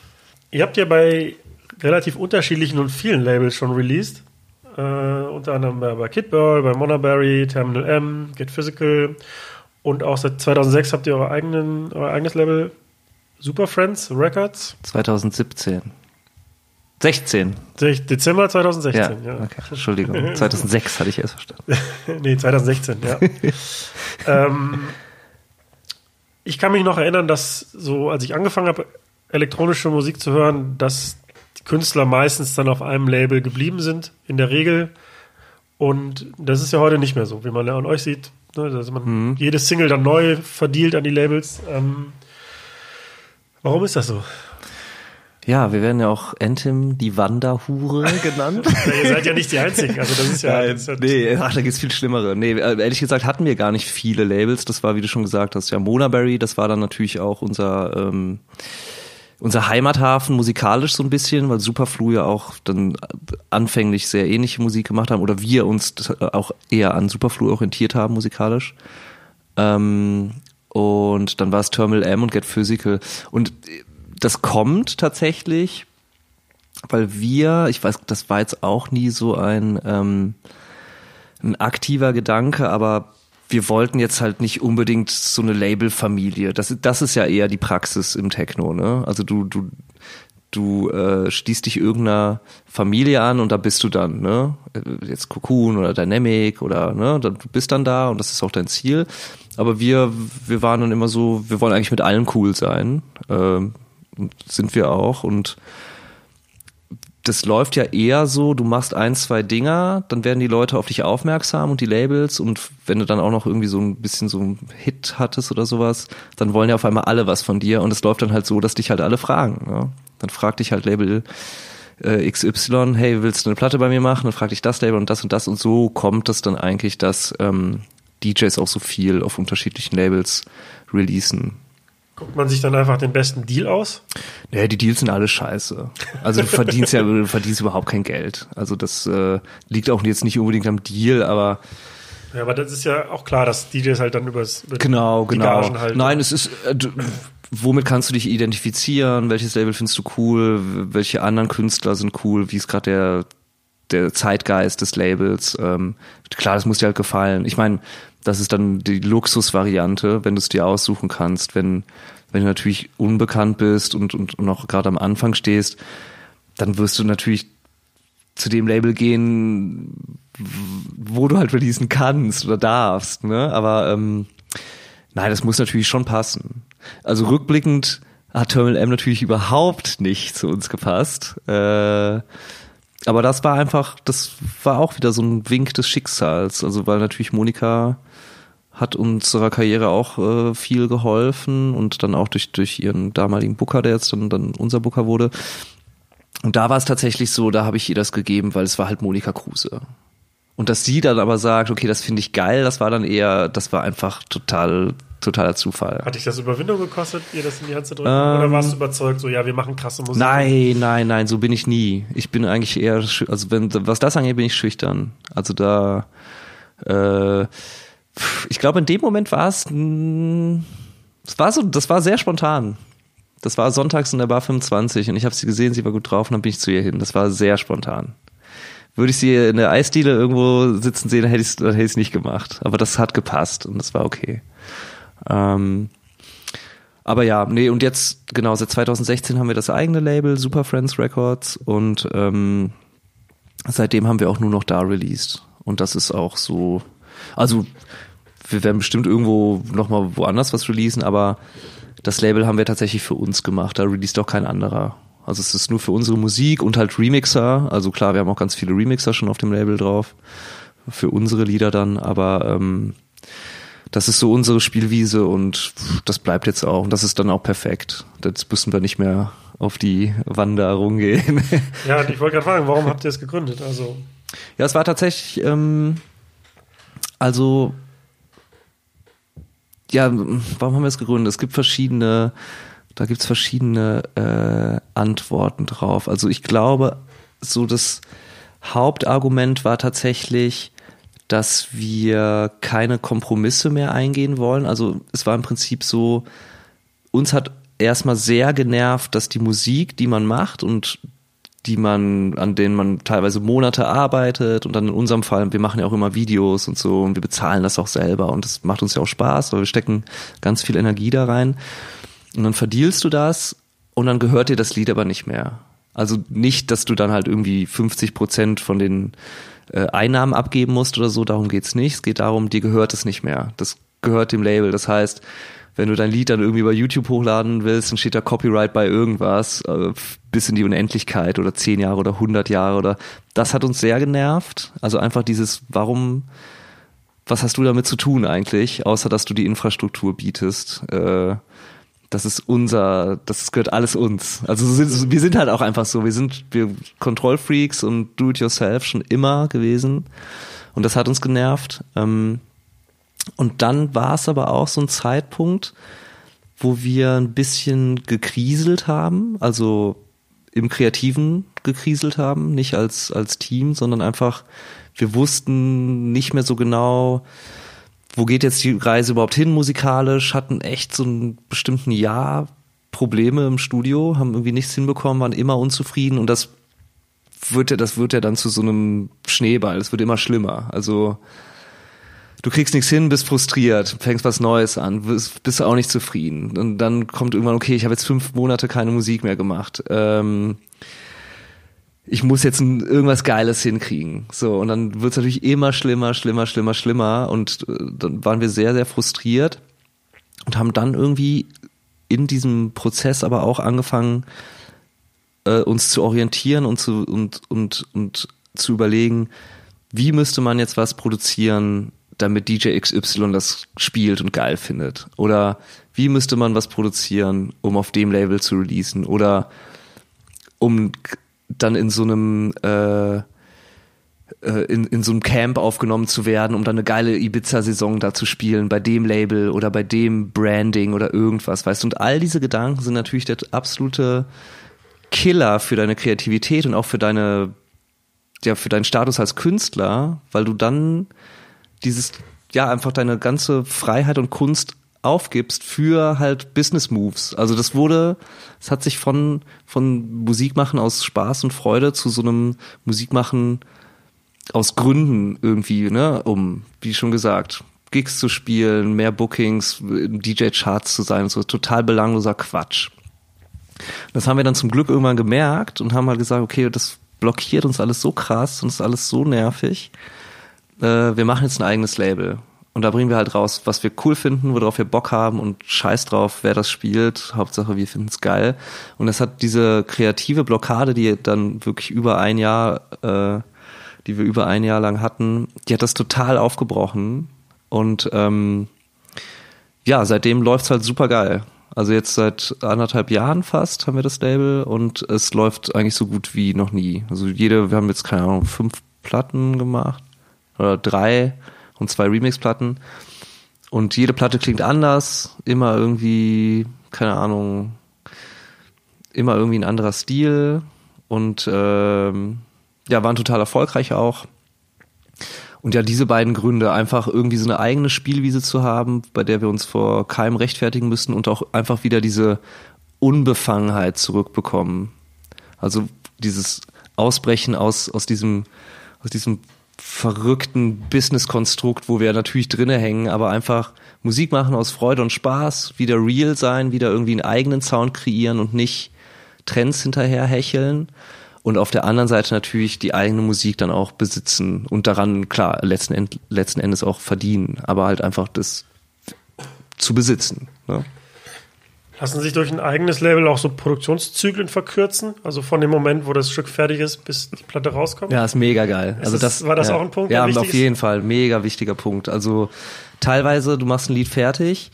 S1: Ihr habt ja bei relativ unterschiedlichen und vielen Labels schon released. Äh, unter anderem bei, bei Kid Burl, bei Monaberry, Terminal M, Get Physical und auch seit 2006 habt ihr eure eigenen, euer eigenes Label Super Friends Records.
S2: 2017. 16.
S1: Sech- Dezember 2016, ja.
S2: Okay, Entschuldigung. 2006 hatte ich erst verstanden.
S1: nee, 2016, ja. ähm, ich kann mich noch erinnern, dass so, als ich angefangen habe, elektronische Musik zu hören, dass die Künstler meistens dann auf einem Label geblieben sind, in der Regel. Und das ist ja heute nicht mehr so, wie man ja an euch sieht. Ne, dass man
S2: Mhm.
S1: jede Single dann neu verdealt an die Labels. Ähm, warum ist das so?
S2: Ja, wir werden ja auch Entim die Wanderhure genannt.
S1: Ja, ihr seid ja nicht die Einzigen. Also das ist ja,
S2: Nein,
S1: das
S2: nee, ach, da gibt's viel Schlimmere. Nee, äh, ehrlich gesagt hatten wir gar nicht viele Labels. Das war, wie du schon gesagt hast, ja Monaberry. Das war dann natürlich auch unser ähm, unser Heimathafen musikalisch so ein bisschen, weil Superflu ja auch dann anfänglich sehr ähnliche Musik gemacht haben oder wir uns t- auch eher an Superflu orientiert haben musikalisch. Ähm, und dann war es Terminal M und Get Physical. Und äh, das kommt tatsächlich, weil wir, ich weiß, das war jetzt auch nie so ein, ähm, ein aktiver Gedanke, aber wir wollten jetzt halt nicht unbedingt so eine Labelfamilie. Das, das ist ja eher die Praxis im Techno, ne? Also du, du, du äh, schließt dich irgendeiner Familie an und da bist du dann, ne? Äh, Jetzt Cocoon oder Dynamic oder ne, du bist dann da und das ist auch dein Ziel. Aber wir, wir waren dann immer so, wir wollen eigentlich mit allen cool sein. Ähm, sind wir auch und das läuft ja eher so, du machst ein, zwei Dinger, dann werden die Leute auf dich aufmerksam und die Labels und wenn du dann auch noch irgendwie so ein bisschen so einen Hit hattest oder sowas, dann wollen ja auf einmal alle was von dir und es läuft dann halt so, dass dich halt alle fragen. Ne? Dann fragt dich halt Label äh, XY, hey, willst du eine Platte bei mir machen? Dann fragt dich das Label und das und das und so kommt es dann eigentlich, dass ähm, DJs auch so viel auf unterschiedlichen Labels releasen.
S1: Guckt man sich dann einfach den besten Deal aus?
S2: Ja, die Deals sind alle scheiße. Also du verdienst ja du verdienst überhaupt kein Geld. Also das äh, liegt auch jetzt nicht unbedingt am Deal, aber
S1: Ja, aber das ist ja auch klar, dass DJs halt dann übers, über
S2: genau,
S1: die
S2: genau.
S1: Gagen halt.
S2: Nein, es ist äh, du, womit kannst du dich identifizieren? Welches Label findest du cool? Welche anderen Künstler sind cool? Wie ist gerade der der Zeitgeist des Labels? Ähm, klar, das muss dir halt gefallen. Ich meine, das ist dann die Luxusvariante, wenn du es dir aussuchen kannst, wenn wenn du natürlich unbekannt bist und, und, und noch gerade am Anfang stehst, dann wirst du natürlich zu dem Label gehen, wo du halt releasen kannst oder darfst, ne? Aber ähm, nein, das muss natürlich schon passen. Also rückblickend hat Terminal M natürlich überhaupt nicht zu uns gepasst. Äh, aber das war einfach, das war auch wieder so ein Wink des Schicksals. Also weil natürlich Monika hat unserer Karriere auch äh, viel geholfen und dann auch durch, durch ihren damaligen Booker, der jetzt dann, dann unser Booker wurde. Und da war es tatsächlich so, da habe ich ihr das gegeben, weil es war halt Monika Kruse. Und dass sie dann aber sagt, okay, das finde ich geil, das war dann eher, das war einfach total, totaler Zufall.
S1: Hat dich das Überwindung gekostet, ihr das in die Hand zu drücken?
S2: Ähm,
S1: Oder warst du überzeugt, so, ja, wir machen krasse Musik?
S2: Nein, nein, nein, so bin ich nie. Ich bin eigentlich eher, also wenn, was das angeht, bin ich schüchtern. Also da, Äh, ich glaube, in dem Moment war es, es war so, das war sehr spontan. Das war sonntags in der Bar 25 und ich habe sie gesehen, sie war gut drauf und dann bin ich zu ihr hin. Das war sehr spontan. Würde ich sie in der Eisdiele irgendwo sitzen sehen, hätte ich es nicht gemacht. Aber das hat gepasst und das war okay. Ähm, aber ja, nee, und jetzt, genau, seit 2016 haben wir das eigene Label, Super Friends Records, und ähm, seitdem haben wir auch nur noch da released. Und das ist auch so, also wir werden bestimmt irgendwo nochmal woanders was releasen, aber das Label haben wir tatsächlich für uns gemacht. Da released auch kein anderer. Also es ist nur für unsere Musik und halt Remixer. Also klar, wir haben auch ganz viele Remixer schon auf dem Label drauf. Für unsere Lieder dann, aber ähm, das ist so unsere Spielwiese und das bleibt jetzt auch. Und das ist dann auch perfekt. Jetzt müssen wir nicht mehr auf die Wanderung gehen.
S1: Ja, und ich wollte gerade fragen, warum habt ihr es gegründet? Also.
S2: Ja, es war tatsächlich, ähm, also ja, warum haben wir es gegründet? Es gibt verschiedene, da gibt es verschiedene äh, Antworten drauf. Also ich glaube, so das Hauptargument war tatsächlich, dass wir keine Kompromisse mehr eingehen wollen. Also es war im Prinzip so, uns hat erstmal sehr genervt, dass die Musik, die man macht und die man, an denen man teilweise Monate arbeitet und dann in unserem Fall, wir machen ja auch immer Videos und so und wir bezahlen das auch selber und das macht uns ja auch Spaß, weil wir stecken ganz viel Energie da rein und dann verdielst du das und dann gehört dir das Lied aber nicht mehr. Also nicht, dass du dann halt irgendwie 50 Prozent von den äh, Einnahmen abgeben musst oder so, darum geht's nicht. Es geht darum, dir gehört es nicht mehr. Das gehört dem Label. Das heißt, wenn du dein Lied dann irgendwie bei YouTube hochladen willst, dann steht da Copyright bei irgendwas, äh, bis in die Unendlichkeit oder zehn Jahre oder hundert Jahre oder das hat uns sehr genervt. Also einfach dieses, warum, was hast du damit zu tun eigentlich, außer dass du die Infrastruktur bietest? Äh, das ist unser, das gehört alles uns. Also wir sind halt auch einfach so, wir sind wir Kontrollfreaks und Do-it-yourself schon immer gewesen und das hat uns genervt. Ähm, und dann war es aber auch so ein Zeitpunkt, wo wir ein bisschen gekriselt haben, also im Kreativen gekriselt haben, nicht als, als Team, sondern einfach, wir wussten nicht mehr so genau, wo geht jetzt die Reise überhaupt hin musikalisch, hatten echt so einen bestimmten Jahr Probleme im Studio, haben irgendwie nichts hinbekommen, waren immer unzufrieden und das wird ja, das wird ja dann zu so einem Schneeball, es wird immer schlimmer. Also du kriegst nichts hin, bist frustriert, fängst was Neues an, bist, bist auch nicht zufrieden. Und dann kommt irgendwann, okay, ich habe jetzt fünf Monate keine Musik mehr gemacht. Ähm, ich muss jetzt ein, irgendwas Geiles hinkriegen. So, und dann wird es natürlich immer schlimmer, schlimmer, schlimmer, schlimmer. Und äh, dann waren wir sehr, sehr frustriert und haben dann irgendwie in diesem Prozess aber auch angefangen, äh, uns zu orientieren und zu, und, und, und zu überlegen, wie müsste man jetzt was produzieren, damit DJ XY das spielt und geil findet? Oder wie müsste man was produzieren, um auf dem Label zu releasen? Oder um dann in so einem äh, äh, in, in so einem Camp aufgenommen zu werden, um dann eine geile Ibiza-Saison da zu spielen, bei dem Label oder bei dem Branding oder irgendwas, weißt du? Und all diese Gedanken sind natürlich der absolute Killer für deine Kreativität und auch für deine, ja, für deinen Status als Künstler, weil du dann dieses, ja, einfach deine ganze Freiheit und Kunst aufgibst für halt Business Moves. Also das wurde, es hat sich von, von Musikmachen aus Spaß und Freude zu so einem Musikmachen aus Gründen irgendwie, ne, um, wie schon gesagt, Gigs zu spielen, mehr Bookings, DJ-Charts zu sein so, total belangloser Quatsch. Das haben wir dann zum Glück irgendwann gemerkt und haben halt gesagt, okay, das blockiert uns alles so krass und ist alles so nervig. Äh, wir machen jetzt ein eigenes Label. Und da bringen wir halt raus, was wir cool finden, worauf wir Bock haben und scheiß drauf, wer das spielt. Hauptsache, wir finden es geil. Und es hat diese kreative Blockade, die dann wirklich über ein Jahr, äh, die wir über ein Jahr lang hatten, die hat das total aufgebrochen. Und ähm, ja, seitdem läuft's halt super geil. Also jetzt seit anderthalb Jahren fast haben wir das Label und es läuft eigentlich so gut wie noch nie. Also jede, wir haben jetzt keine Ahnung, fünf Platten gemacht oder drei und zwei Remix-Platten. Und jede Platte klingt anders, immer irgendwie, keine Ahnung, immer irgendwie ein anderer Stil und ähm, ja, waren total erfolgreich auch. Und ja, diese beiden Gründe, einfach irgendwie so eine eigene Spielwiese zu haben, bei der wir uns vor keinem rechtfertigen müssen und auch einfach wieder diese Unbefangenheit zurückbekommen. Also dieses Ausbrechen aus, aus diesem, aus diesem verrückten Business-Konstrukt, wo wir natürlich drinne hängen, aber einfach Musik machen aus Freude und Spaß, wieder real sein, wieder irgendwie einen eigenen Sound kreieren und nicht Trends hinterher hecheln und auf der anderen Seite natürlich die eigene Musik dann auch besitzen und daran, klar, letzten, End, letzten Endes auch verdienen, aber halt einfach das zu besitzen. Ne?
S1: Lassen sich durch ein eigenes Label auch so Produktionszyklen verkürzen? Also von dem Moment, wo das Stück fertig ist, bis die Platte rauskommt?
S2: Ja, ist mega geil.
S1: Ist
S2: also
S1: das,
S2: das
S1: war das
S2: ja,
S1: auch ein Punkt?
S2: Ja, auf jeden Fall. Mega wichtiger Punkt. Also teilweise, du machst ein Lied fertig,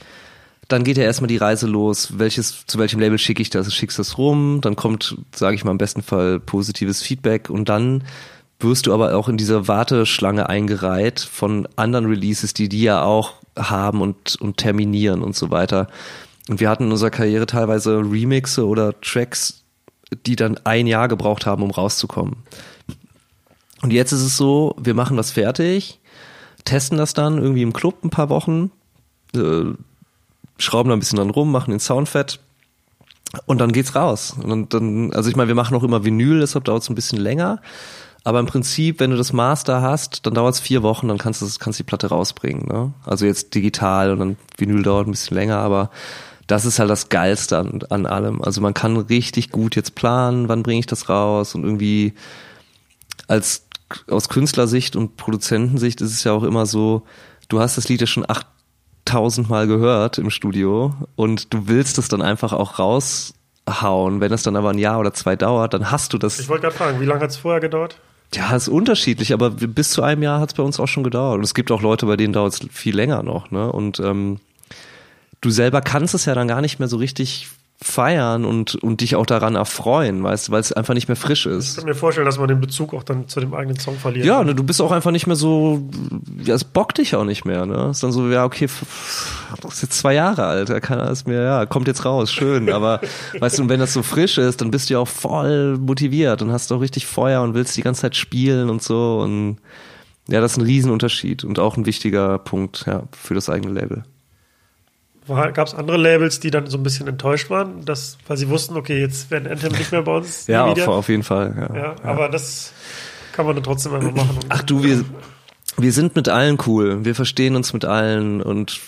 S2: dann geht ja erstmal die Reise los. Welches, zu welchem Label schicke ich das? Schickst das rum, dann kommt, sage ich mal, im besten Fall positives Feedback und dann wirst du aber auch in dieser Warteschlange eingereiht von anderen Releases, die die ja auch haben und, und terminieren und so weiter. Und wir hatten in unserer Karriere teilweise Remixe oder Tracks, die dann ein Jahr gebraucht haben, um rauszukommen. Und jetzt ist es so, wir machen das fertig, testen das dann irgendwie im Club ein paar Wochen, äh, schrauben da ein bisschen dran rum, machen den Sound fett und dann geht's raus. Und dann, also ich meine, wir machen auch immer Vinyl, deshalb dauert es ein bisschen länger. Aber im Prinzip, wenn du das Master hast, dann dauert es vier Wochen, dann kannst du kannst die Platte rausbringen. Ne? Also jetzt digital und dann Vinyl dauert ein bisschen länger, aber das ist halt das Geilste an, an allem. Also man kann richtig gut jetzt planen, wann bringe ich das raus und irgendwie als aus Künstlersicht und Produzentensicht ist es ja auch immer so, du hast das Lied ja schon acht tausendmal gehört im Studio und du willst es dann einfach auch raushauen. Wenn es dann aber ein Jahr oder zwei dauert, dann hast du das.
S1: Ich wollte gerade fragen, wie lange hat es vorher gedauert?
S2: Ja, ist unterschiedlich, aber bis zu einem Jahr hat es bei uns auch schon gedauert. Und es gibt auch Leute, bei denen dauert es viel länger noch. Ne? Und ähm, du selber kannst es ja dann gar nicht mehr so richtig feiern und, und dich auch daran erfreuen, weißt du, weil es einfach nicht mehr frisch
S1: Ich
S2: ist.
S1: kann mir vorstellen, dass man den Bezug auch dann zu dem eigenen Song verliert.
S2: Ja, ne, du bist auch einfach nicht mehr so, ja, es bockt dich auch nicht mehr, ne? Ist dann so, ja, okay, das ist jetzt zwei Jahre alt, da kann alles mehr, ja, kommt jetzt raus, schön, aber, weißt du, und wenn das so frisch ist, dann bist du ja auch voll motiviert und hast auch richtig Feuer und willst die ganze Zeit spielen und so und, ja, das ist ein Riesenunterschied und auch ein wichtiger Punkt, ja, für das eigene Label.
S1: Gab es andere Labels, die dann so ein bisschen enttäuscht waren, dass, weil sie wussten, okay, jetzt werden Anthem nicht mehr bei uns.
S2: Ja, auf, auf jeden Fall, ja.
S1: ja, aber das kann man dann trotzdem einfach machen.
S2: Ach du, wir, wir sind mit allen cool. Wir verstehen uns mit allen und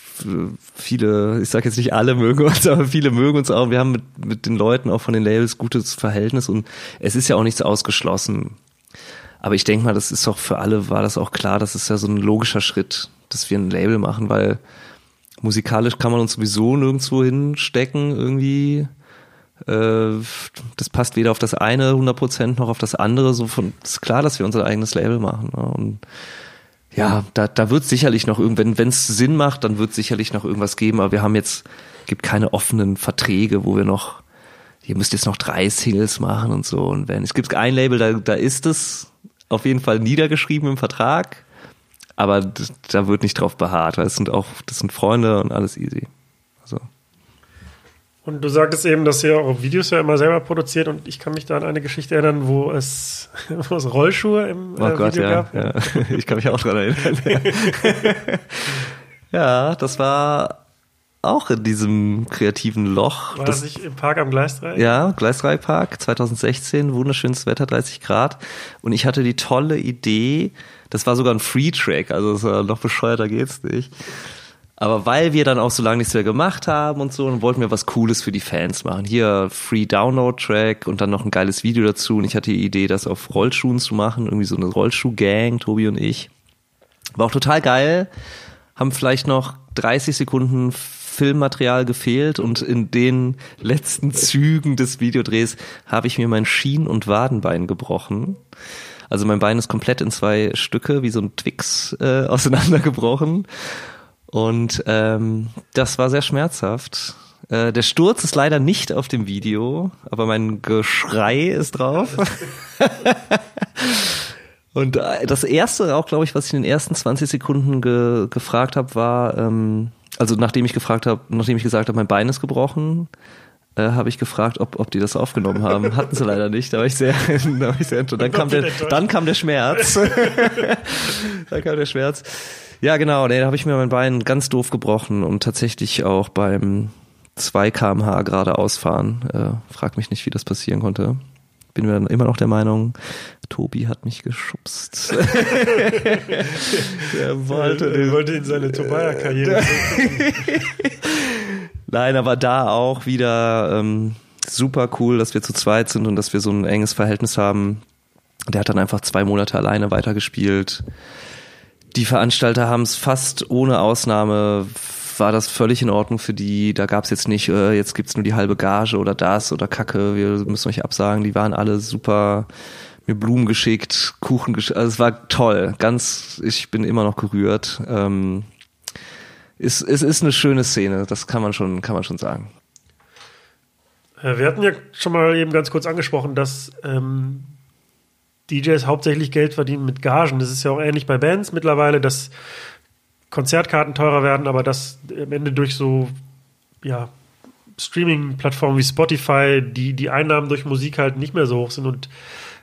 S2: viele, ich sag jetzt nicht alle mögen uns, aber viele mögen uns auch. Wir haben mit, mit den Leuten auch von den Labels gutes Verhältnis und es ist ja auch nichts ausgeschlossen. Aber ich denke mal, das ist doch für alle war das auch klar, das ist ja so ein logischer Schritt, dass wir ein Label machen, weil musikalisch kann man uns sowieso nirgendwo hinstecken irgendwie. Äh, Das passt weder auf das eine 100% noch auf das andere. So von, ist klar, dass wir unser eigenes Label machen. Ne? Und ja, da, da wird sicherlich noch irgendwann, wenn es Sinn macht, dann wird sicherlich noch irgendwas geben. Aber wir haben jetzt, gibt keine offenen Verträge, wo wir noch, ihr müsst jetzt noch drei Singles machen und so. Und wenn es gibt ein Label, da, da ist es auf jeden Fall niedergeschrieben im Vertrag. Aber da wird nicht drauf beharrt, weil es sind auch, das sind Freunde und alles easy. Also.
S1: Und du sagtest eben, dass ihr eure Videos ja immer selber produziert und ich kann mich da an eine Geschichte erinnern, wo es, wo es Rollschuhe im
S2: Oh
S1: äh,
S2: Gott,
S1: Video
S2: ja,
S1: gab.
S2: ja. Ich kann mich auch dran erinnern. ja, das war auch in diesem kreativen Loch.
S1: War
S2: das,
S1: das nicht im Park am Gleisdreieck?
S2: ja, Gleisdreieckpark 2016, wunderschönes Wetter, 30 Grad. Und ich hatte die tolle Idee, das war sogar ein Free-Track, also war noch bescheuerter geht's nicht. Aber weil wir dann auch so lange nichts mehr gemacht haben und so, dann wollten wir was Cooles für die Fans machen. Hier Free Download Track und dann noch ein geiles Video dazu. Und ich hatte die Idee, das auf Rollschuhen zu machen, irgendwie so eine Rollschuh-Gang, Tobi und ich. War auch total geil. Haben vielleicht noch 30 Sekunden Filmmaterial gefehlt und in den letzten Zügen des Videodrehs habe ich mir mein Schien- und Wadenbein gebrochen. Also mein Bein ist komplett in zwei Stücke, wie so ein Twix, äh, auseinandergebrochen. Und ähm, das war sehr schmerzhaft. Äh, der Sturz ist leider nicht auf dem Video, aber mein Geschrei ist drauf. Und äh, das erste auch, glaube ich, was ich in den ersten 20 Sekunden ge gefragt habe, war, ähm, also nachdem ich gefragt habe, nachdem ich gesagt habe, mein Bein ist gebrochen, äh, habe ich gefragt, ob, ob die das aufgenommen haben. Hatten sie leider nicht. Da war ich sehr, da war ich sehr enttäuscht. Dann kam der, dann kam der Schmerz. dann kam der Schmerz. Ja, genau. Nee, da habe ich mir mein Bein ganz doof gebrochen und tatsächlich auch beim 2 kmh geradeaus fahren. Äh, frag mich nicht, wie das passieren konnte. Bin mir dann immer noch der Meinung, Tobi hat mich geschubst.
S1: er wollte, wollte in seine Tobias-Karriere.
S2: Nein, aber da auch wieder ähm, super cool, dass wir zu zweit sind und dass wir so ein enges Verhältnis haben. Der hat dann einfach zwei Monate alleine weitergespielt. Die Veranstalter haben es fast ohne Ausnahme war das völlig in Ordnung für die. Da gab es jetzt nicht, äh, jetzt gibt's nur die halbe Gage oder das oder Kacke, wir müssen euch absagen. Die waren alle super, mir Blumen geschickt, Kuchen geschickt. Also es war toll. Ganz, ich bin immer noch gerührt. Ähm, es, es ist eine schöne Szene, das kann man schon, kann man schon sagen.
S1: Äh, wir hatten ja schon mal eben ganz kurz angesprochen, dass ähm, DJs hauptsächlich Geld verdienen mit Gagen. Das ist ja auch ähnlich bei Bands mittlerweile, dass Konzertkarten teurer werden, aber dass am Ende durch so ja, Streaming-Plattformen wie Spotify die, die Einnahmen durch Musik halt nicht mehr so hoch sind und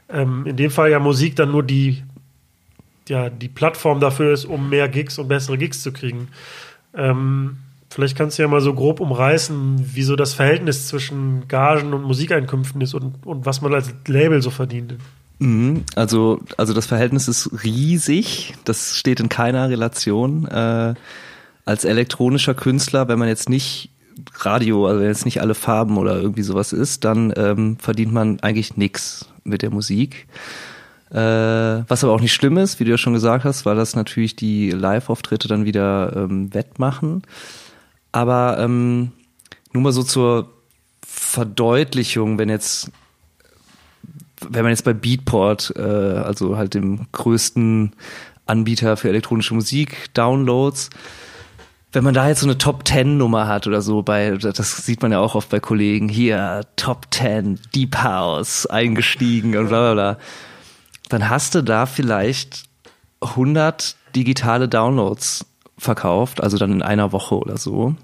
S1: ähm, in dem Fall ja Musik dann nur die, ja, die Plattform dafür ist, um mehr Gigs und bessere Gigs zu kriegen. Ähm, vielleicht kannst du ja mal so grob umreißen, wie so das Verhältnis zwischen Gagen und Musikeinkünften ist und, und was man als Label so verdient.
S2: Mhm, also, also das Verhältnis ist riesig. Das steht in keiner Relation. Äh, als elektronischer Künstler, wenn man jetzt nicht Radio, also wenn jetzt nicht alle Farben oder irgendwie sowas ist, dann ähm, verdient man eigentlich nichts mit der Musik. Äh, was aber auch nicht schlimm ist, wie du ja schon gesagt hast, weil das natürlich die Live-Auftritte dann wieder ähm, wettmachen. Aber ähm, nur mal so zur Verdeutlichung, wenn jetzt wenn man jetzt bei Beatport, äh, also halt dem größten Anbieter für elektronische Musik, Downloads, wenn man da jetzt so eine Top 10 Nummer hat oder so, bei, das sieht man ja auch oft bei Kollegen, hier, Top 10, Deep House, eingestiegen und bla bla bla, dann hast du da vielleicht 100 digitale Downloads verkauft, also dann in einer Woche oder so.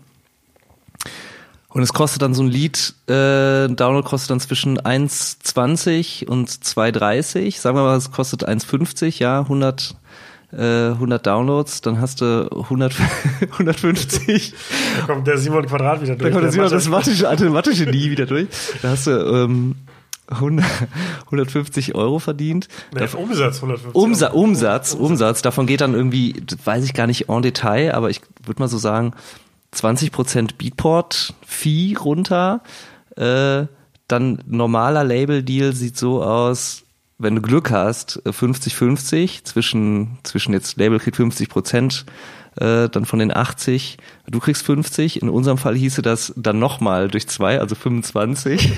S2: Und es kostet dann so ein Lied, äh, Download kostet dann zwischen 1,20 und 2,30. Sagen wir mal, es kostet 1,50, ja, 100, äh, 100 Downloads, dann hast du 100, 150.
S1: Da kommt der Simon Quadrat wieder durch.
S2: Da kommt der, Simon das Mathe, Mathe-Genie wieder durch. Da hast du ähm, 100, 150 Euro verdient.
S1: Nee, Umsatz 150
S2: Umsa Umsatz, Umsatz. Davon geht dann irgendwie, weiß ich gar nicht en Detail, aber ich würde mal so sagen, 20% Beatport-Fee runter. Äh, dann normaler Label-Deal sieht so aus, wenn du Glück hast, 50-50 äh, zwischen, zwischen jetzt Label kriegt 50 Prozent äh, dann von den 80, du kriegst 50. In unserem Fall hieße das dann nochmal durch zwei, also 25.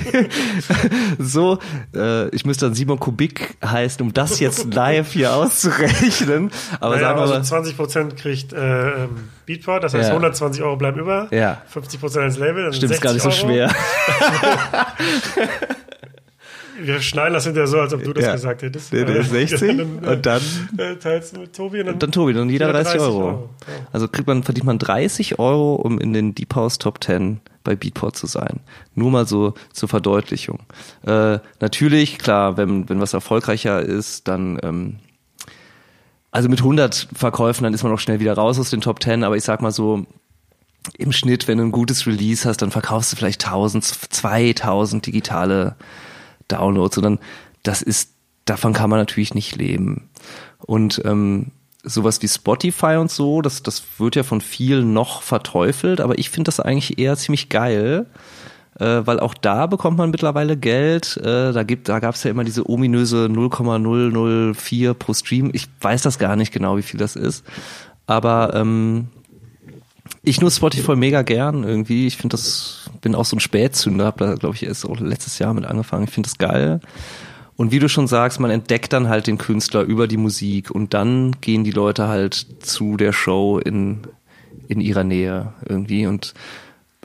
S2: so, äh, ich müsste dann Simon Kubik heißen, um das jetzt live hier auszurechnen. Aber
S1: naja,
S2: sagen wir
S1: also
S2: mal,
S1: 20 Prozent kriegt äh, ähm, Beatport, das heißt
S2: Ja.
S1: 120 Euro bleiben über.
S2: Ja.
S1: 50 Prozent als Label. Dann
S2: stimmt, ist gar nicht so
S1: 60 Euro.
S2: schwer.
S1: Wir schneiden das hinterher so, als ob du das
S2: Ja.
S1: gesagt hättest.
S2: Der, der
S1: Äh,
S2: ist 60
S1: dann, äh,
S2: und dann
S1: äh, teilst du mit Tobi und dann,
S2: dann Tobi, dann jeder
S1: jeder
S2: 30,
S1: 30
S2: Euro.
S1: Euro, ja.
S2: Also kriegt man, verdient man 30 Euro, um in den Deep House Top 10 bei Beatport zu sein. Nur mal so zur Verdeutlichung. Äh, natürlich, klar, wenn, wenn was erfolgreicher ist, dann, ähm, also mit 100 Verkäufen, dann ist man auch schnell wieder raus aus den Top 10, aber ich sag mal so, im Schnitt, wenn du ein gutes Release hast, dann verkaufst du vielleicht 1000, 2000 digitale Downloads dann, das ist, davon kann man natürlich nicht leben. Und ähm, sowas wie Spotify und so, das, das wird ja von vielen noch verteufelt, aber ich finde das eigentlich eher ziemlich geil, äh, weil auch da bekommt man mittlerweile Geld. Äh, da gibt, da gab es ja immer diese ominöse 0,004 pro Stream. Ich weiß das gar nicht genau, wie viel das ist, aber ähm, ich nutze Spotify mega gern irgendwie. Ich finde das, bin auch so ein Spätzünder, habe da, glaube ich, erst auch letztes Jahr mit angefangen. Ich finde das geil. Und wie du schon sagst, man entdeckt dann halt den Künstler über die Musik und dann gehen die Leute halt zu der Show in, in ihrer Nähe irgendwie und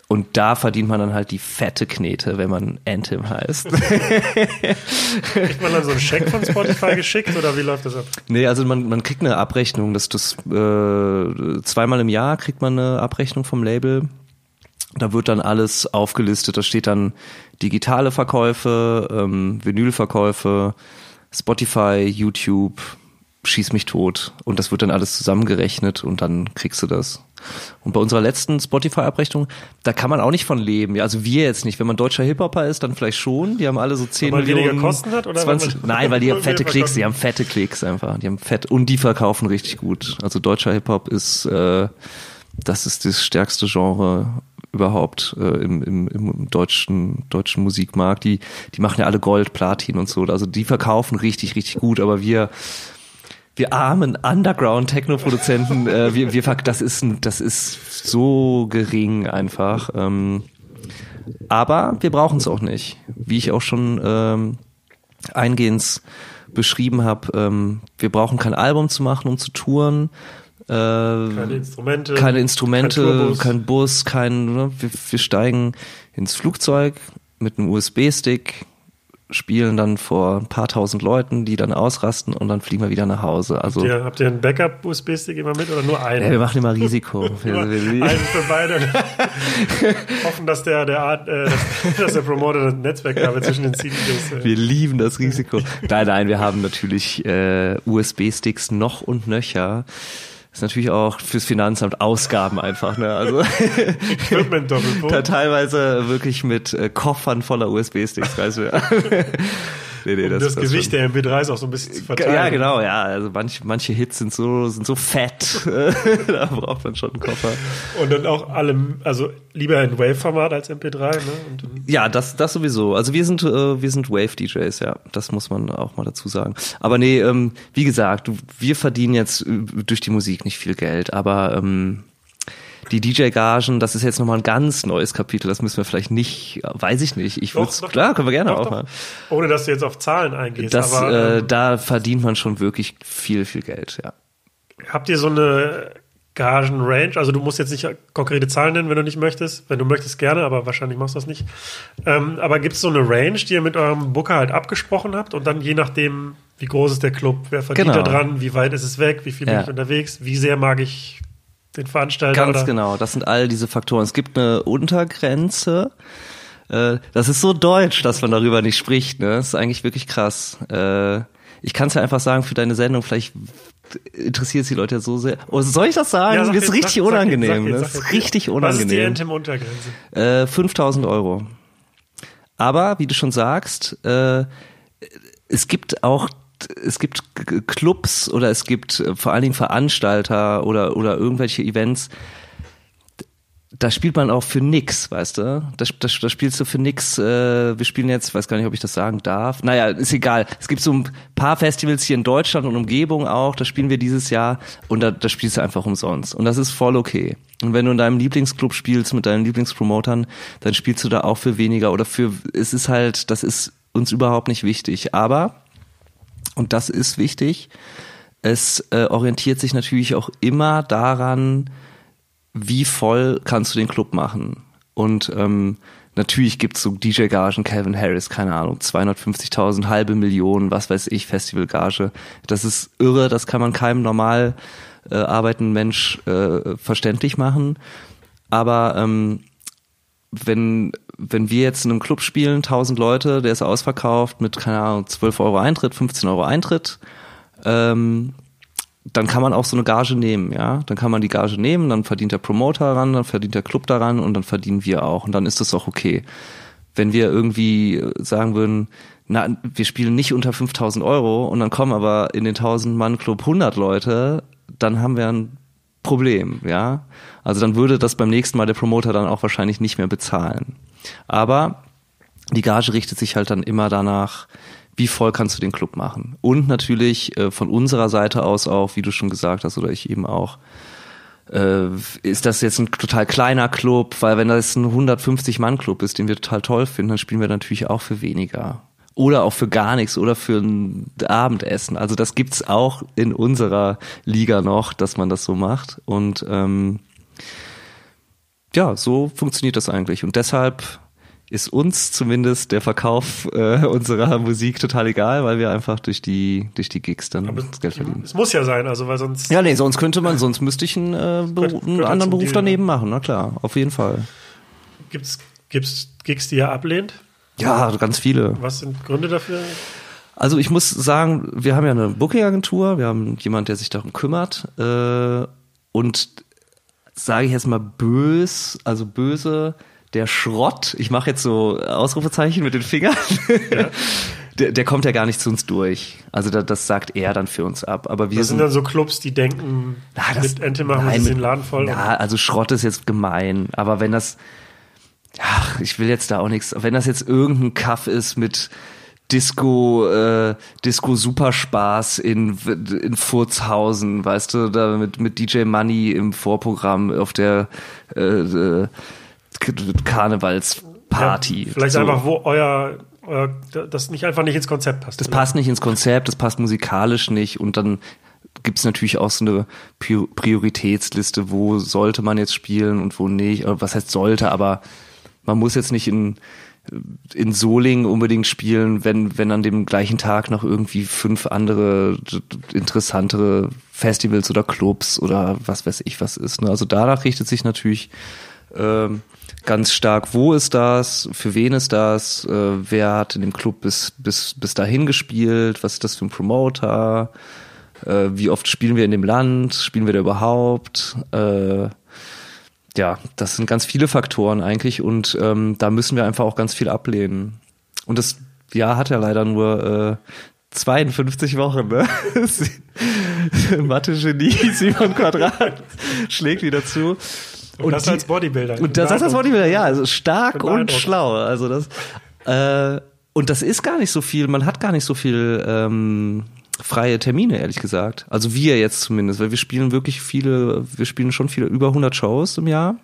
S2: und da verdient man dann halt die fette Knete, wenn man Anthem heißt.
S1: Kriegt man dann so einen Scheck von Spotify geschickt oder wie läuft das ab?
S2: Nee, also man, man kriegt eine Abrechnung, das, das äh, zweimal im Jahr kriegt man eine Abrechnung vom Label Da wird dann alles aufgelistet. Da steht dann digitale Verkäufe, ähm, Vinylverkäufe, Spotify, YouTube, schieß mich tot. Und das wird dann alles zusammengerechnet und dann kriegst du das. Und bei unserer letzten Spotify-Abrechnung, da kann man auch nicht von leben. Ja, also wir jetzt nicht. Wenn man deutscher Hip-Hopper ist, dann vielleicht schon. Die haben alle so 10
S1: Weil
S2: Millionen.
S1: Kosten hat, oder
S2: 20,
S1: weil
S2: nein, weil die haben fette Klicks. Die haben fette Klicks einfach. Die haben fett und die verkaufen richtig gut. Also deutscher Hip-Hop ist, äh, das ist das stärkste Genre überhaupt äh, im, im, im deutschen deutschen Musikmarkt. Die die machen ja alle Gold, Platin und so. Also die verkaufen richtig richtig gut. Aber wir wir armen Underground-Techno-Produzenten, äh, wir, wir, das ist, das ist so gering einfach. Ähm, aber wir brauchen es auch nicht. Wie ich auch schon ähm, eingehend beschrieben habe, ähm, wir brauchen kein Album zu machen, um zu touren. Äh,
S1: Keine Instrumente.
S2: keine Instrumente,
S1: kein
S2: kein Bus, kein, ne, wir, wir steigen ins Flugzeug mit einem USB-Stick, spielen dann vor ein paar tausend Leuten, die dann ausrasten und dann fliegen wir wieder nach Hause. Also
S1: Ihr, habt ihr einen Backup-USB-Stick immer mit oder nur einen?
S2: ja, wir machen immer Risiko.
S1: Einen für beide. Hoffen, dass der, der Art, äh, dass, dass der Promoter das Netzwerkkabel zwischen den CDs. Äh,
S2: wir lieben das Risiko. Nein, nein, wir haben natürlich äh, USB-Sticks noch und nöcher. Ist natürlich auch fürs Finanzamt Ausgaben einfach, ne? Also da teilweise wirklich mit äh, Koffern voller USB-Sticks, weißt du. nee, nee,
S1: Um das,
S2: das
S1: Gewicht der MP3s auch so ein bisschen zu verteilen.
S2: Ja, genau, ja. Also manch, manche Hits sind so, sind so fett. da braucht man schon einen Koffer.
S1: Und dann auch alle, also lieber in Wave-Format als MP3, ne? Und,
S2: Ja, das, das sowieso. Also wir sind, äh, wir sind Wave-DJs, ja. Das muss man auch mal dazu sagen. Aber nee, ähm, wie gesagt, wir verdienen jetzt äh, durch die Musik nicht viel Geld, aber ähm, die DJ-Gagen, das ist jetzt nochmal ein ganz neues Kapitel, das müssen wir vielleicht nicht, weiß ich nicht. Ich würde klar, können wir gerne
S1: doch,
S2: auch
S1: doch.
S2: mal.
S1: Ohne dass du jetzt auf Zahlen eingehst.
S2: Das,
S1: aber
S2: äh,
S1: ähm,
S2: da verdient man schon wirklich viel, viel Geld, ja.
S1: habt ihr so eine Gagen-Range? Also du musst jetzt nicht konkrete Zahlen nennen, wenn du nicht möchtest. Wenn du möchtest, gerne, aber wahrscheinlich machst du das nicht. Ähm, aber gibt es so eine Range, die ihr mit eurem Booker halt abgesprochen habt und dann je nachdem, wie groß ist der Club, wer verdient
S2: Genau.
S1: da dran, wie weit ist es weg, wie viel bin
S2: Ja.
S1: ich unterwegs, wie sehr mag ich den Veranstalter
S2: Ganz
S1: oder
S2: genau, das sind all diese Faktoren. Es gibt eine Untergrenze. Äh, Das ist so deutsch, dass man darüber nicht spricht. Ne? Das ist eigentlich wirklich krass. Äh, Ich kann es ja einfach sagen für deine Sendung, vielleicht interessiert es die Leute ja so sehr. Oh, soll ich das sagen?
S1: Ja, sag
S2: das ist richtig
S1: sag-
S2: unangenehm.
S1: sag
S2: das
S1: sag
S2: ist
S1: jetzt.
S2: richtig
S1: Was ist die
S2: unangenehm.
S1: Anthem-Untergrenze?
S2: Äh, 5000 Euro. Aber, wie du schon sagst, äh, es gibt auch es gibt Clubs oder es gibt äh, vor allen Dingen Veranstalter oder oder irgendwelche Events. Da spielt man auch für nix, weißt du? Da, da, da spielst du für nix. Äh, wir spielen jetzt, weiß gar nicht, ob ich das sagen darf. Naja, ist egal. Es gibt so ein paar Festivals hier in Deutschland und Umgebung auch. Da spielen wir dieses Jahr und da, da spielst du einfach umsonst. Und das ist voll okay. Und wenn du in deinem Lieblingsclub spielst mit deinen Lieblingspromotern, dann spielst du da auch für weniger oder für. Es ist halt, das ist uns überhaupt nicht wichtig. Aber und das ist wichtig. Es äh, orientiert sich natürlich auch immer daran, wie voll kannst du den Club machen. Und ähm, natürlich gibt's so DJ-Gagen, Calvin Harris, keine Ahnung, 250.000, halbe Million, was weiß ich, Festivalgage. Das ist irre, das kann man keinem normal äh, arbeitenden Mensch äh, verständlich machen. Aber ähm, wenn, wenn wir jetzt in einem Club spielen, 1000 Leute, der ist ausverkauft mit, keine Ahnung, 12 Euro Eintritt, 15 Euro Eintritt, ähm, dann kann man auch so eine Gage nehmen, ja. Dann kann man die Gage nehmen, dann verdient der Promoter daran, dann verdient der Club daran und dann verdienen wir auch. Und dann ist das auch okay. Wenn wir irgendwie sagen würden, na, wir spielen nicht unter 5000 Euro und dann kommen aber in den 1000 Mann Club 100 Leute, dann haben wir ein Problem, ja. Also dann würde das beim nächsten Mal der Promoter dann auch wahrscheinlich nicht mehr bezahlen. Aber die Gage richtet sich halt dann immer danach, wie voll kannst du den Club machen. Und natürlich äh, von unserer Seite aus auch, wie du schon gesagt hast, oder ich eben auch, äh, ist das jetzt ein total kleiner Club, weil wenn das ein 150-Mann-Club ist, den wir total toll finden, dann spielen wir natürlich auch für weniger. Oder auch für gar nichts oder für ein Abendessen. Also das gibt's auch in unserer Liga noch, dass man das so macht. Und ähm, ja, so funktioniert das eigentlich. Und deshalb ist uns zumindest der Verkauf äh, unserer Musik total egal, weil wir einfach durch die durch die Gigs dann
S1: Aber
S2: das Geld verdienen.
S1: Es muss ja sein, also weil sonst
S2: Ja, nee, sonst könnte man, sonst müsste ich einen, äh, Beru- einen anderen Beruf daneben machen, na klar, auf jeden Fall.
S1: Gibt's, gibt's Gigs, die ihr ablehnt?
S2: Ja, ganz viele.
S1: Was sind Gründe dafür?
S2: Also ich muss sagen, wir haben ja eine Booking-Agentur, wir haben jemand, der sich darum kümmert. Äh, und sage ich jetzt mal bös, also böse, der Schrott, ich mache jetzt so Ausrufezeichen mit den Fingern, ja. der, der kommt ja gar nicht zu uns durch. Also da, das sagt er dann für uns ab. Aber wir
S1: das sind dann so Clubs, die denken,
S2: na, das,
S1: mit Ente machen nein, wir den Laden voll.
S2: Ja, also Schrott ist jetzt gemein. Aber wenn das, ach, ich will jetzt da auch nichts, wenn das jetzt irgendein Kaff ist mit Disco, äh, Disco Superspaß in, in Furzhausen, weißt du, da mit, mit DJ Money im Vorprogramm auf der äh, äh, Karnevalsparty.
S1: Ja, vielleicht so. einfach, wo euer, euer, das nicht einfach nicht ins Konzept passt.
S2: Das oder? passt nicht ins Konzept, das passt musikalisch nicht und dann gibt es natürlich auch so eine Prioritätsliste, wo sollte man jetzt spielen und wo nicht. Was heißt sollte, aber man muss jetzt nicht in in Soling unbedingt spielen, wenn, wenn an dem gleichen Tag noch irgendwie fünf andere interessantere Festivals oder Clubs oder was weiß ich was ist. Ne? Also danach richtet sich natürlich ähm, ganz stark, wo ist das, für wen ist das, äh, wer hat in dem Club bis, bis, bis dahin gespielt, was ist das für ein Promoter, äh, wie oft spielen wir in dem Land, spielen wir da überhaupt, äh, ja, das sind ganz viele Faktoren eigentlich und ähm, da müssen wir einfach auch ganz viel ablehnen. Und das Jahr hat ja leider nur äh, 52 Wochen, ne? Mathe-Genie, Simon Quadrat schlägt wieder zu.
S1: Und, und das die, als Bodybuilder.
S2: Und das als Bodybuilder, ja, also stark und schlau. Also das, äh, und das ist gar nicht so viel, man hat gar nicht so viel ähm, freie Termine, ehrlich gesagt. Also wir jetzt zumindest, weil wir spielen wirklich viele, wir spielen schon viele, über 100 Shows im Jahr.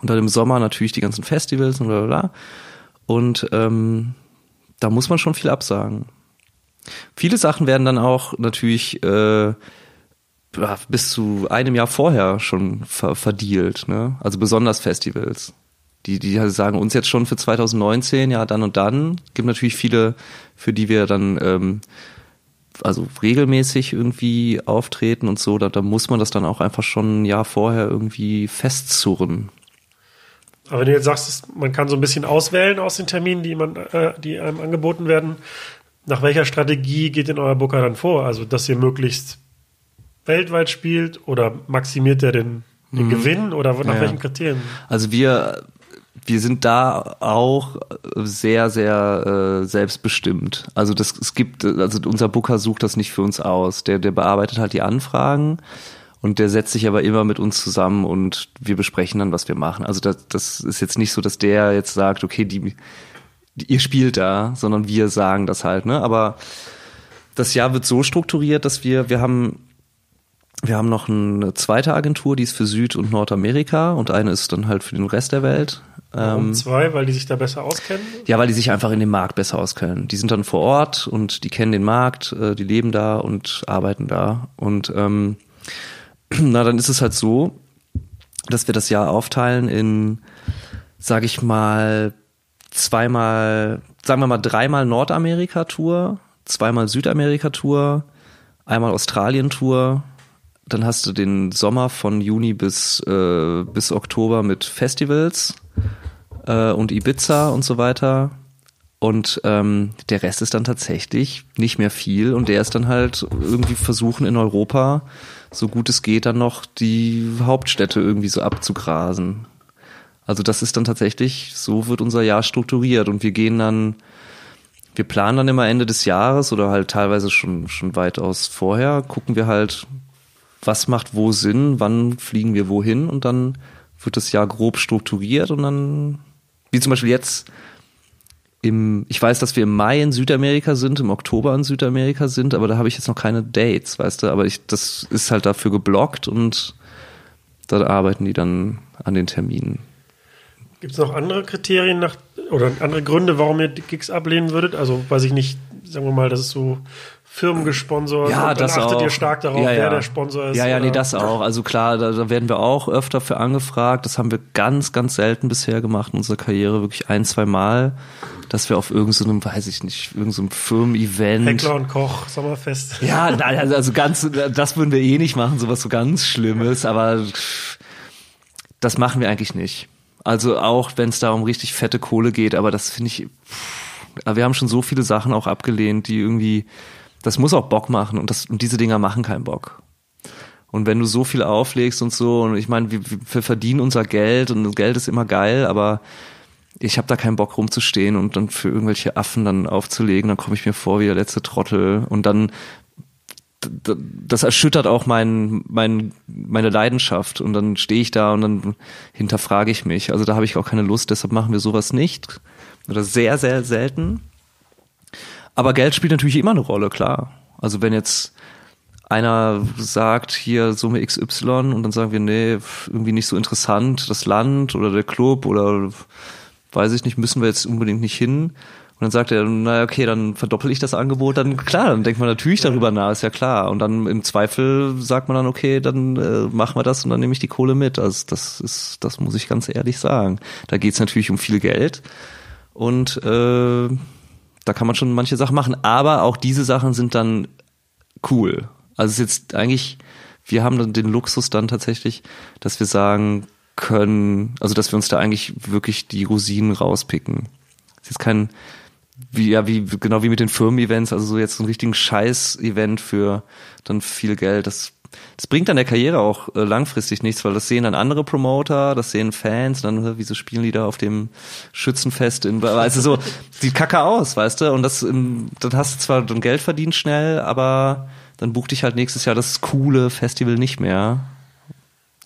S2: Und dann im Sommer natürlich die ganzen Festivals und bla bla. Und ähm, da muss man schon viel absagen. Viele Sachen werden dann auch natürlich äh, bis zu einem Jahr vorher schon ver verdealt, ne? Also besonders Festivals. Die, die sagen uns jetzt schon für 2019, ja, dann und dann. Gibt natürlich viele, für die wir dann ähm, also regelmäßig irgendwie auftreten und so, da, da muss man das dann auch einfach schon ein Jahr vorher irgendwie festzurren.
S1: Aber wenn du jetzt sagst, man kann so ein bisschen auswählen aus den Terminen, die, man, äh, die einem angeboten werden, nach welcher Strategie geht denn euer Booker dann vor? Also, dass ihr möglichst weltweit spielt oder maximiert er den, den mhm. Gewinn oder nach ja. welchen Kriterien?
S2: Also wir wir sind da auch sehr, sehr äh, selbstbestimmt. Also das, es gibt, also unser Booker sucht das nicht für uns aus. Der, der bearbeitet halt die Anfragen und der setzt sich aber immer mit uns zusammen und wir besprechen dann, was wir machen. Also das, das ist jetzt nicht so, dass der jetzt sagt, okay, die, die ihr spielt da, sondern wir sagen das halt, ne? Aber das Jahr wird so strukturiert, dass wir, wir haben wir haben noch eine zweite Agentur, die ist für Süd- und Nordamerika und eine ist dann halt für den Rest der Welt.
S1: Warum ähm, zwei, weil die sich da besser auskennen?
S2: Ja, weil die sich einfach in dem Markt besser auskennen. Die sind dann vor Ort und die kennen den Markt, äh, die leben da und arbeiten da. Und ähm, na, dann ist es halt so, dass wir das Jahr aufteilen in, sag ich mal, zweimal, sagen wir mal dreimal Nordamerika-Tour, zweimal Südamerika-Tour, einmal Australien-Tour. Dann hast du den Sommer von Juni bis, äh, bis Oktober mit Festivals äh, und Ibiza und so weiter. Und ähm, der Rest ist dann tatsächlich nicht mehr viel und der ist dann halt irgendwie versuchen in Europa, so gut es geht, dann noch die Hauptstädte irgendwie so abzugrasen. Also das ist dann tatsächlich, so wird unser Jahr strukturiert und wir gehen dann, wir planen dann immer Ende des Jahres oder halt teilweise schon, schon weitaus vorher, gucken wir halt, was macht wo Sinn, wann fliegen wir wohin und dann wird das Jahr grob strukturiert und dann wie zum Beispiel jetzt im, ich weiß, dass wir im Mai in Südamerika sind, im Oktober in Südamerika sind, aber da habe ich jetzt noch keine Dates, weißt du, aber ich, das ist halt dafür geblockt und da arbeiten die dann an den Terminen.
S1: Gibt es noch andere Kriterien nach, oder andere Gründe, warum ihr Gigs ablehnen würdet? Also weiß ich nicht, sagen wir mal, das ist so Firmen gesponsert.
S2: Ja, und das achtet auch.
S1: ihr stark darauf, ja, ja. wer der Sponsor ist.
S2: Ja, ja, nee, das auch. Also klar, da, da werden wir auch öfter für angefragt. Das haben wir ganz, ganz selten bisher gemacht in unserer Karriere, wirklich ein, zwei Mal, dass wir auf irgendeinem, so weiß ich nicht, irgendeinem so Firmen-Event.
S1: Heckler und Koch, Sommerfest.
S2: Ja, also, also ganz, das würden wir eh nicht machen, sowas so ganz Schlimmes, aber das machen wir eigentlich nicht. Also auch wenn es da um richtig fette Kohle geht, aber das finde ich, pff, wir haben schon so viele Sachen auch abgelehnt, die irgendwie, das muss auch Bock machen und, das, und diese Dinger machen keinen Bock. Und wenn du so viel auflegst und so, und ich meine, wir, wir verdienen unser Geld und Geld ist immer geil, aber ich habe da keinen Bock rumzustehen und dann für irgendwelche Affen dann aufzulegen, dann komme ich mir vor wie der letzte Trottel und dann das erschüttert auch mein, mein, meine Leidenschaft und dann stehe ich da und dann hinterfrage ich mich. Also da habe ich auch keine Lust, deshalb machen wir sowas nicht. Oder sehr, sehr selten. Aber Geld spielt natürlich immer eine Rolle, klar. Also wenn jetzt einer sagt, hier Summe XY und dann sagen wir, nee, irgendwie nicht so interessant, das Land oder der Club oder weiß ich nicht, müssen wir jetzt unbedingt nicht hin und dann sagt er, naja, okay, dann verdoppel ich das Angebot, dann klar, dann denkt man natürlich darüber nach, ist ja klar. Und dann im Zweifel sagt man dann, okay, dann äh, machen wir das und dann nehme ich die Kohle mit. Also das ist, das muss ich ganz ehrlich sagen. Da geht's natürlich um viel Geld. Und äh, da kann man schon manche Sachen machen. Aber auch diese Sachen sind dann cool. Also es ist jetzt eigentlich, wir haben dann den Luxus dann tatsächlich, dass wir sagen können, also dass wir uns da eigentlich wirklich die Rosinen rauspicken. Es ist kein wie, ja, wie, genau wie mit den Firmen-Events, also so jetzt so ein richtigen Scheiß-Event für dann viel Geld. Das, das bringt dann der Karriere auch äh, langfristig nichts, weil das sehen dann andere Promoter, das sehen Fans, dann, wie so spielen die da auf dem Schützenfest in, weißt du, so, sieht kacke aus, weißt du, und das, dann hast du zwar dann Geld verdient schnell, aber dann buch dich halt nächstes Jahr das coole Festival nicht mehr.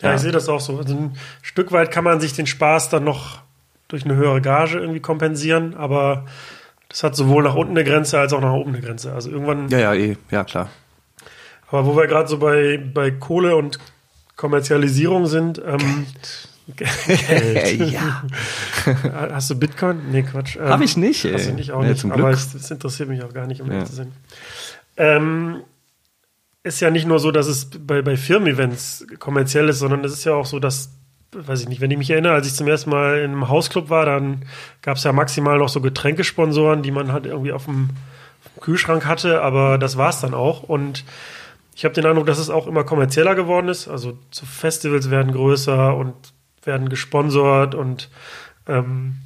S1: Ja, ja. ich sehe das auch so. Also ein Stück weit kann man sich den Spaß dann noch durch eine höhere Gage irgendwie kompensieren, aber das hat sowohl nach unten eine Grenze als auch nach oben eine Grenze. Also irgendwann.
S2: Ja, ja, eh, ja, klar.
S1: Aber wo wir gerade so bei, bei Kohle und Kommerzialisierung sind, ähm,
S2: Geld. ja.
S1: Hast du Bitcoin? Nee, Quatsch.
S2: Ähm, Habe ich nicht.
S1: Ey. Hast du nicht auch nee, nicht. Aber es, es, interessiert mich auch gar nicht, um ja. zu sein. Ähm, ist ja nicht nur so, dass es bei, bei Firmen-Events kommerziell ist, sondern es ist ja auch so, dass weiß ich nicht, wenn ich mich erinnere, als ich zum ersten Mal in einem Hausclub war, dann gab es ja maximal noch so Getränkesponsoren, die man halt irgendwie auf dem, Kühlschrank hatte, aber das war es dann auch. Und ich habe den Eindruck, dass es auch immer kommerzieller geworden ist. Also so Festivals werden größer und werden gesponsert und ähm,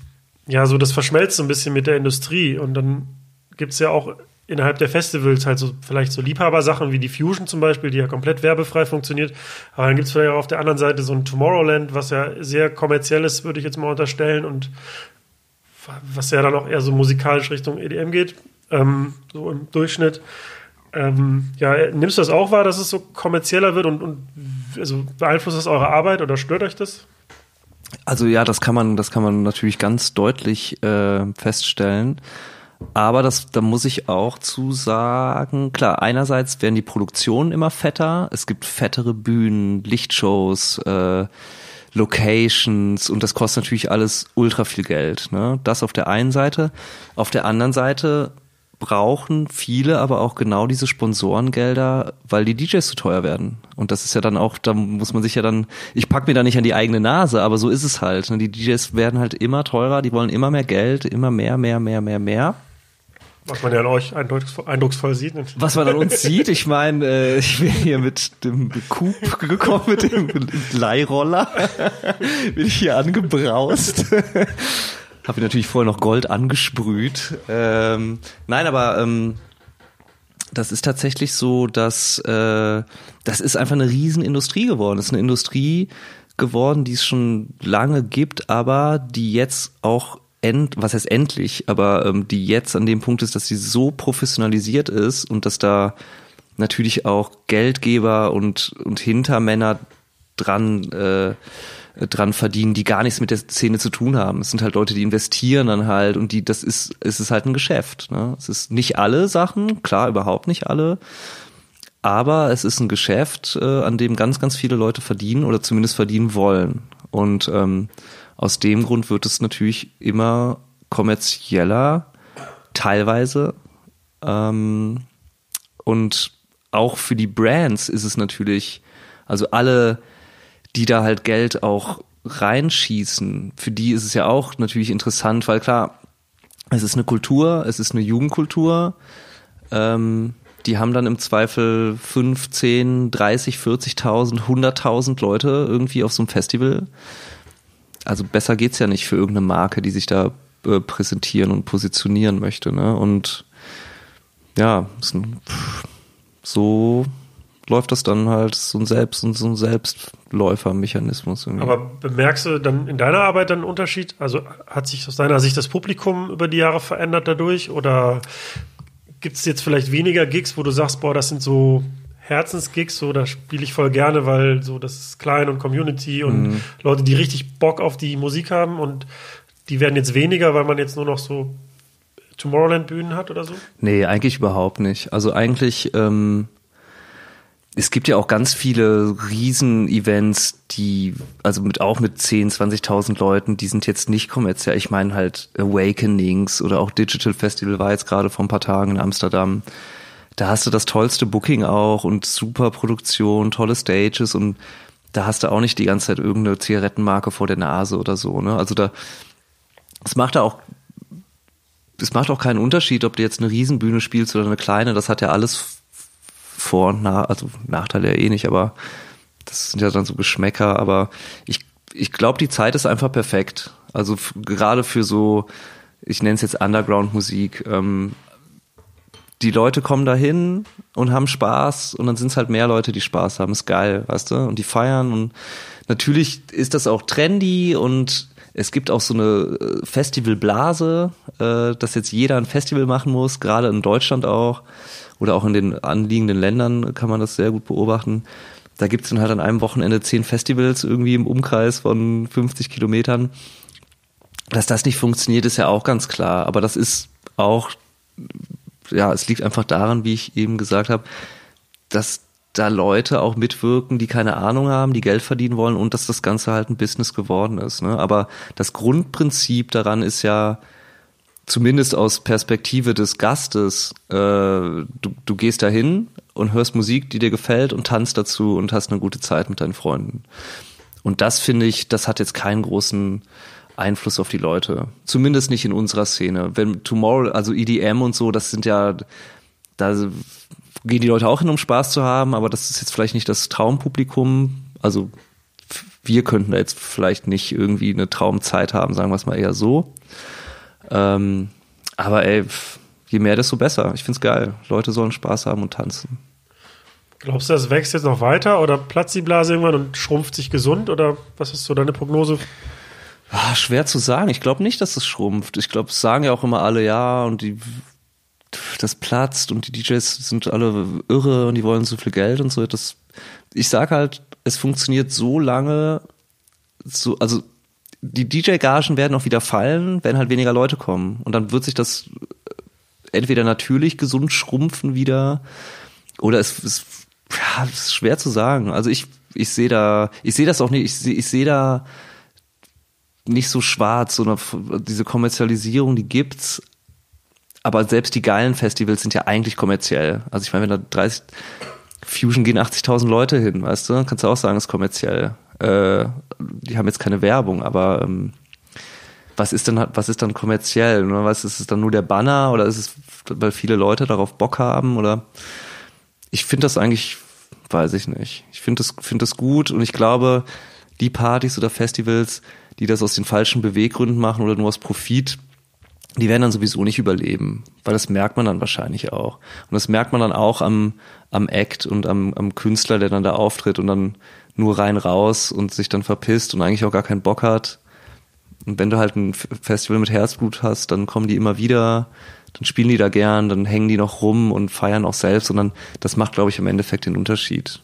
S1: ja, so das verschmelzt so ein bisschen mit der Industrie. Und dann gibt es ja auch innerhalb der Festivals halt so vielleicht so Liebhabersachen wie die Fusion zum Beispiel, die ja komplett werbefrei funktioniert. Aber dann gibt es vielleicht auch auf der anderen Seite so ein Tomorrowland, was ja sehr kommerziell ist, würde ich jetzt mal unterstellen und was ja dann auch eher so musikalisch Richtung EDM geht, ähm, so im Durchschnitt. Ähm, ja, nimmst du das auch wahr, dass es so kommerzieller wird und, und also beeinflusst das eure Arbeit oder stört euch das?
S2: Also ja, das kann man, das kann man natürlich ganz deutlich äh, feststellen. Aber das, da muss ich auch zu sagen, klar, einerseits werden die Produktionen immer fetter, es gibt fettere Bühnen, Lichtshows, äh, Locations und das kostet natürlich alles ultra viel Geld. Ne? Das auf der einen Seite. Auf der anderen Seite brauchen viele aber auch genau diese Sponsorengelder, weil die DJs zu teuer werden. Und das ist ja dann auch, da muss man sich ja dann, ich pack mir da nicht an die eigene Nase, aber so ist es halt. Ne? Die DJs werden halt immer teurer, die wollen immer mehr Geld, immer mehr, mehr, mehr, mehr, mehr.
S1: Was man ja an euch eindrucksvoll sieht.
S2: Was man an uns sieht, ich meine, äh, ich bin hier mit dem Coupe gekommen, mit dem Leihroller, bin ich hier angebraust. Habe ich natürlich vorher noch Gold angesprüht. Ähm, nein, aber ähm, das ist tatsächlich so, dass äh, das ist einfach eine Riesenindustrie geworden. Das ist eine Industrie geworden, die es schon lange gibt, aber die jetzt auch end, was heißt endlich, aber ähm, die jetzt an dem Punkt ist, dass sie so professionalisiert ist und dass da natürlich auch Geldgeber und, und Hintermänner dran, äh, dran verdienen, die gar nichts mit der Szene zu tun haben. Es sind halt Leute, die investieren dann halt und die, das ist, es ist halt ein Geschäft. Ne? Es ist nicht alle Sachen, klar, überhaupt nicht alle. Aber es ist ein Geschäft, äh, an dem ganz, ganz viele Leute verdienen oder zumindest verdienen wollen. Und ähm, aus dem Grund wird es natürlich immer kommerzieller, teilweise. Ähm, und auch für die Brands ist es natürlich, also alle, die da halt Geld auch reinschießen, für die ist es ja auch natürlich interessant, weil klar, es ist eine Kultur, es ist eine Jugendkultur. Ähm, die haben dann im Zweifel 15, 30, 40.000, 100.000 Leute irgendwie auf so einem Festival also besser geht's ja nicht für irgendeine Marke, die sich da äh, präsentieren und positionieren möchte. Ne? Und ja, so läuft das dann halt so ein Selbst und so ein Selbstläufermechanismus. Irgendwie.
S1: Aber bemerkst du dann in deiner Arbeit dann einen Unterschied? Also hat sich aus deiner Sicht das Publikum über die Jahre verändert dadurch? Oder gibt es jetzt vielleicht weniger Gigs, wo du sagst, boah, das sind so Herzensgigs, so da spiele ich voll gerne, weil so das ist klein und Community und mhm. Leute, die richtig Bock auf die Musik haben und die werden jetzt weniger, weil man jetzt nur noch so Tomorrowland-Bühnen hat oder so?
S2: Nee, eigentlich überhaupt nicht. Also eigentlich, ähm, es gibt ja auch ganz viele Riesen-Events, die, also mit auch mit 10, 20.000 Leuten, die sind jetzt nicht kommerziell. Ich meine halt Awakenings oder auch Digital Festival war jetzt gerade vor ein paar Tagen in Amsterdam. Da hast du das tollste Booking auch und super Produktion, tolle Stages und da hast du auch nicht die ganze Zeit irgendeine Zigarettenmarke vor der Nase oder so. Ne? Also da, es macht da auch es macht auch keinen Unterschied, ob du jetzt eine Riesenbühne spielst oder eine kleine. Das hat ja alles vor- und Nach, also Nachteile ja eh nicht, aber das sind ja dann so Geschmäcker. Aber ich, ich glaube, die Zeit ist einfach perfekt. Also gerade für so, ich nenne es jetzt Underground-Musik. Ähm, die Leute kommen dahin und haben Spaß und dann sind es halt mehr Leute, die Spaß haben. Ist geil, weißt du? Und die feiern und natürlich ist das auch trendy und es gibt auch so eine äh, Festivalblase, äh, dass jetzt jeder ein Festival machen muss, gerade in Deutschland auch oder auch in den anliegenden Ländern kann man das sehr gut beobachten. Da gibt's dann halt an einem Wochenende zehn Festivals irgendwie im Umkreis von 50 Kilometern. Dass das nicht funktioniert, ist ja auch ganz klar. Aber das ist auch, ja, es liegt einfach daran, wie ich eben gesagt habe, dass da Leute auch mitwirken, die keine Ahnung haben, die Geld verdienen wollen und dass das Ganze halt ein Business geworden ist. Ne? Aber das Grundprinzip daran ist ja, zumindest aus Perspektive des Gastes, äh, du, du gehst dahin und hörst Musik, die dir gefällt und tanzt dazu und hast eine gute Zeit mit deinen Freunden. Und das finde ich, das hat jetzt keinen großen Einfluss auf die Leute. Zumindest nicht in unserer Szene. Wenn Tomorrow, also EDM und so, das sind ja, da gehen die Leute auch hin, um Spaß zu haben, aber das ist jetzt vielleicht nicht das Traumpublikum. Also wir könnten da jetzt vielleicht nicht irgendwie eine Traumzeit haben, sagen wir es mal eher so. Ähm, aber ey, je mehr, desto besser. Ich find's geil. Leute sollen Spaß haben und tanzen.
S1: Glaubst du, das wächst jetzt noch weiter oder platzt die Blase irgendwann und schrumpft sich gesund? Oder was ist so deine Prognose?
S2: Ah, schwer zu sagen. Ich glaube nicht, dass es schrumpft. Ich glaube, es sagen ja auch immer alle ja und die das platzt und die DJs sind alle irre und die wollen so viel Geld und so. Das, ich sag halt, es funktioniert so lange, so, also die DJ-Gagen werden auch wieder fallen, wenn halt weniger Leute kommen. Und dann wird sich das entweder natürlich gesund schrumpfen wieder oder es ist, ja, ist schwer zu sagen. Also ich, ich sehe da, ich sehe das auch nicht, ich sehe ich seh da nicht so schwarz, sondern diese Kommerzialisierung, die gibt's, aber selbst die geilen Festivals sind ja eigentlich kommerziell. Also ich meine, wenn da 30 Fusion gehen 80.000 Leute hin, weißt du, kannst du auch sagen, ist kommerziell. Äh, die haben jetzt keine Werbung, aber ähm, was ist denn was ist dann kommerziell? Oder was ist es dann nur der Banner oder ist es, weil viele Leute darauf Bock haben? Oder ich finde das eigentlich, weiß ich nicht. Ich finde das finde das gut und ich glaube, die Partys oder Festivals, die das aus den falschen Beweggründen machen oder nur aus Profit, die werden dann sowieso nicht überleben, weil das merkt man dann wahrscheinlich auch. Und das merkt man dann auch am, am Act und am, am Künstler, der dann da auftritt und dann nur rein raus und sich dann verpisst und eigentlich auch gar keinen Bock hat. Und wenn du halt ein Festival mit Herzblut hast, dann kommen die immer wieder, dann spielen die da gern, dann hängen die noch rum und feiern auch selbst und dann, das macht, glaube ich, im Endeffekt den Unterschied.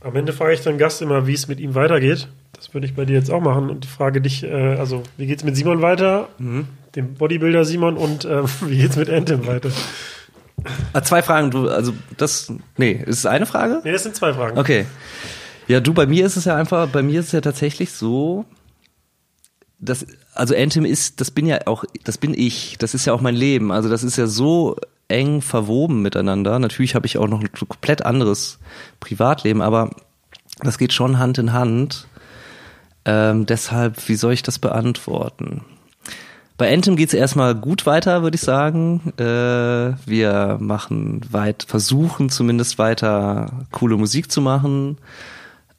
S1: Am Ende frage ich den Gast immer, wie es mit ihm weitergeht. Das würde ich bei dir jetzt auch machen und frage dich, äh, also wie geht's mit Simon weiter, mhm. dem Bodybuilder Simon und äh, wie geht's mit Anthem weiter?
S2: Ah, zwei Fragen, du, also das, nee, ist es eine Frage?
S1: Nee, das sind zwei Fragen.
S2: Okay. Ja, du, bei mir ist es ja einfach, bei mir ist es ja tatsächlich so, dass, also Anthem ist, das bin ja auch, das bin ich, das ist ja auch mein Leben, also das ist ja so eng verwoben miteinander. Natürlich habe ich auch noch ein komplett anderes Privatleben, aber das geht schon Hand in Hand. Ähm, deshalb, wie soll ich das beantworten? Bei Anthem geht's erstmal gut weiter, würde ich sagen. Äh, wir machen weit, versuchen zumindest weiter coole Musik zu machen.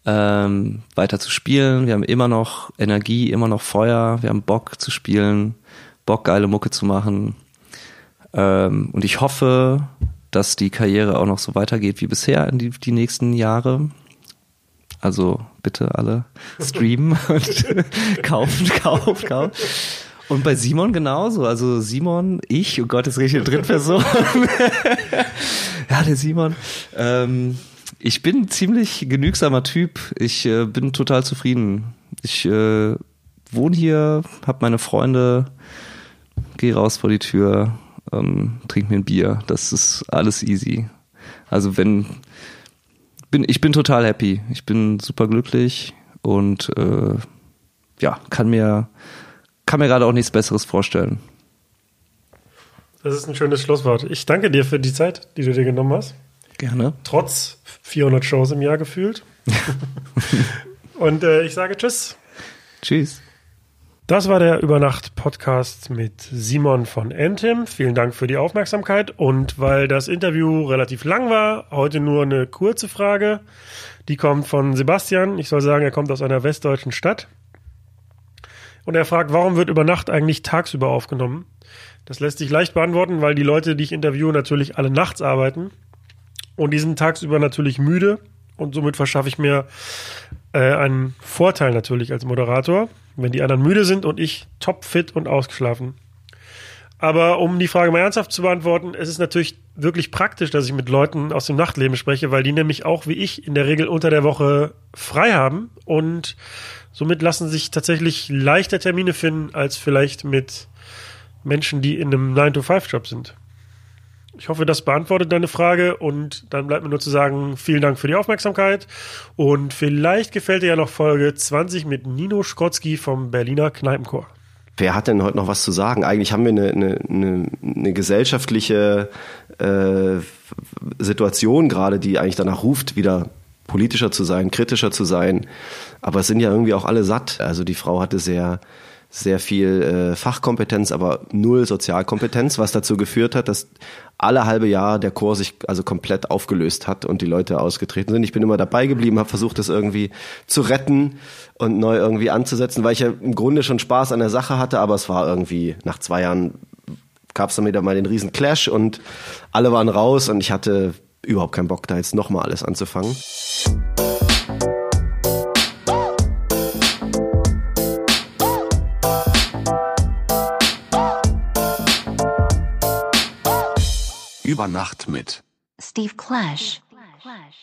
S2: ähm, weiter zu spielen. Wir haben immer noch Energie, immer noch Feuer. Wir haben Bock zu spielen, Bock geile Mucke zu machen. Ähm, und ich hoffe, dass die Karriere auch noch so weitergeht wie bisher in die, die nächsten Jahre. Also bitte alle streamen und kaufen, kaufen, kaufen. Und bei Simon genauso. Also Simon, ich, oh Gott, jetzt rede ich in Drittperson. ja, der Simon. Ähm, ich bin ein ziemlich genügsamer Typ. Ich äh, bin total zufrieden. Ich äh, wohne hier, hab meine Freunde, gehe raus vor die Tür, ähm, trink mir ein Bier. Das ist alles easy. Also wenn bin ich bin total happy. Ich bin super glücklich und äh, ja kann mir kann mir gerade auch nichts Besseres vorstellen.
S1: Das ist ein schönes Schlusswort. Ich danke dir für die Zeit, die du dir genommen hast.
S2: Gerne.
S1: Trotz 400 Shows im Jahr gefühlt. und äh, ich sage Tschüss.
S2: Tschüss.
S1: Das war der Übernacht-Podcast mit Simon von Entim. Vielen Dank für die Aufmerksamkeit. Und weil das Interview relativ lang war, heute nur eine kurze Frage. Die kommt von Sebastian. Ich soll sagen, er kommt aus einer westdeutschen Stadt. Und er fragt, warum wird über Nacht eigentlich tagsüber aufgenommen? Das lässt sich leicht beantworten, weil die Leute, die ich interviewe, natürlich alle nachts arbeiten. Und die sind tagsüber natürlich müde. Und somit verschaffe ich mir äh, einen Vorteil natürlich als Moderator wenn die anderen müde sind und ich topfit und ausgeschlafen. Aber um die Frage mal ernsthaft zu beantworten, es ist natürlich wirklich praktisch, dass ich mit Leuten aus dem Nachtleben spreche, weil die nämlich auch wie ich in der Regel unter der Woche frei haben und somit lassen sich tatsächlich leichter Termine finden als vielleicht mit Menschen, die in einem 9-to-5-Job sind. Ich hoffe, das beantwortet deine Frage und dann bleibt mir nur zu sagen, vielen Dank für die Aufmerksamkeit und vielleicht gefällt dir ja noch Folge 20 mit Nino Schrotzky vom Berliner Kneipenchor.
S4: Wer hat denn heute noch was zu sagen? Eigentlich haben wir eine, eine, eine, eine gesellschaftliche äh, Situation gerade, die eigentlich danach ruft, wieder politischer zu sein, kritischer zu sein. Aber es sind ja irgendwie auch alle satt. Also die Frau hatte sehr sehr viel äh, Fachkompetenz, aber null Sozialkompetenz, was dazu geführt hat, dass alle halbe Jahr der Chor sich also komplett aufgelöst hat und die Leute ausgetreten sind. Ich bin immer dabei geblieben, habe versucht, das irgendwie zu retten und neu irgendwie anzusetzen, weil ich ja im Grunde schon Spaß an der Sache hatte, aber es war irgendwie nach zwei Jahren gab es dann wieder mal den riesen Clash und alle waren raus und ich hatte überhaupt keinen Bock, da jetzt nochmal alles anzufangen.
S3: Über Nacht mit
S5: Steve Clash. Clash.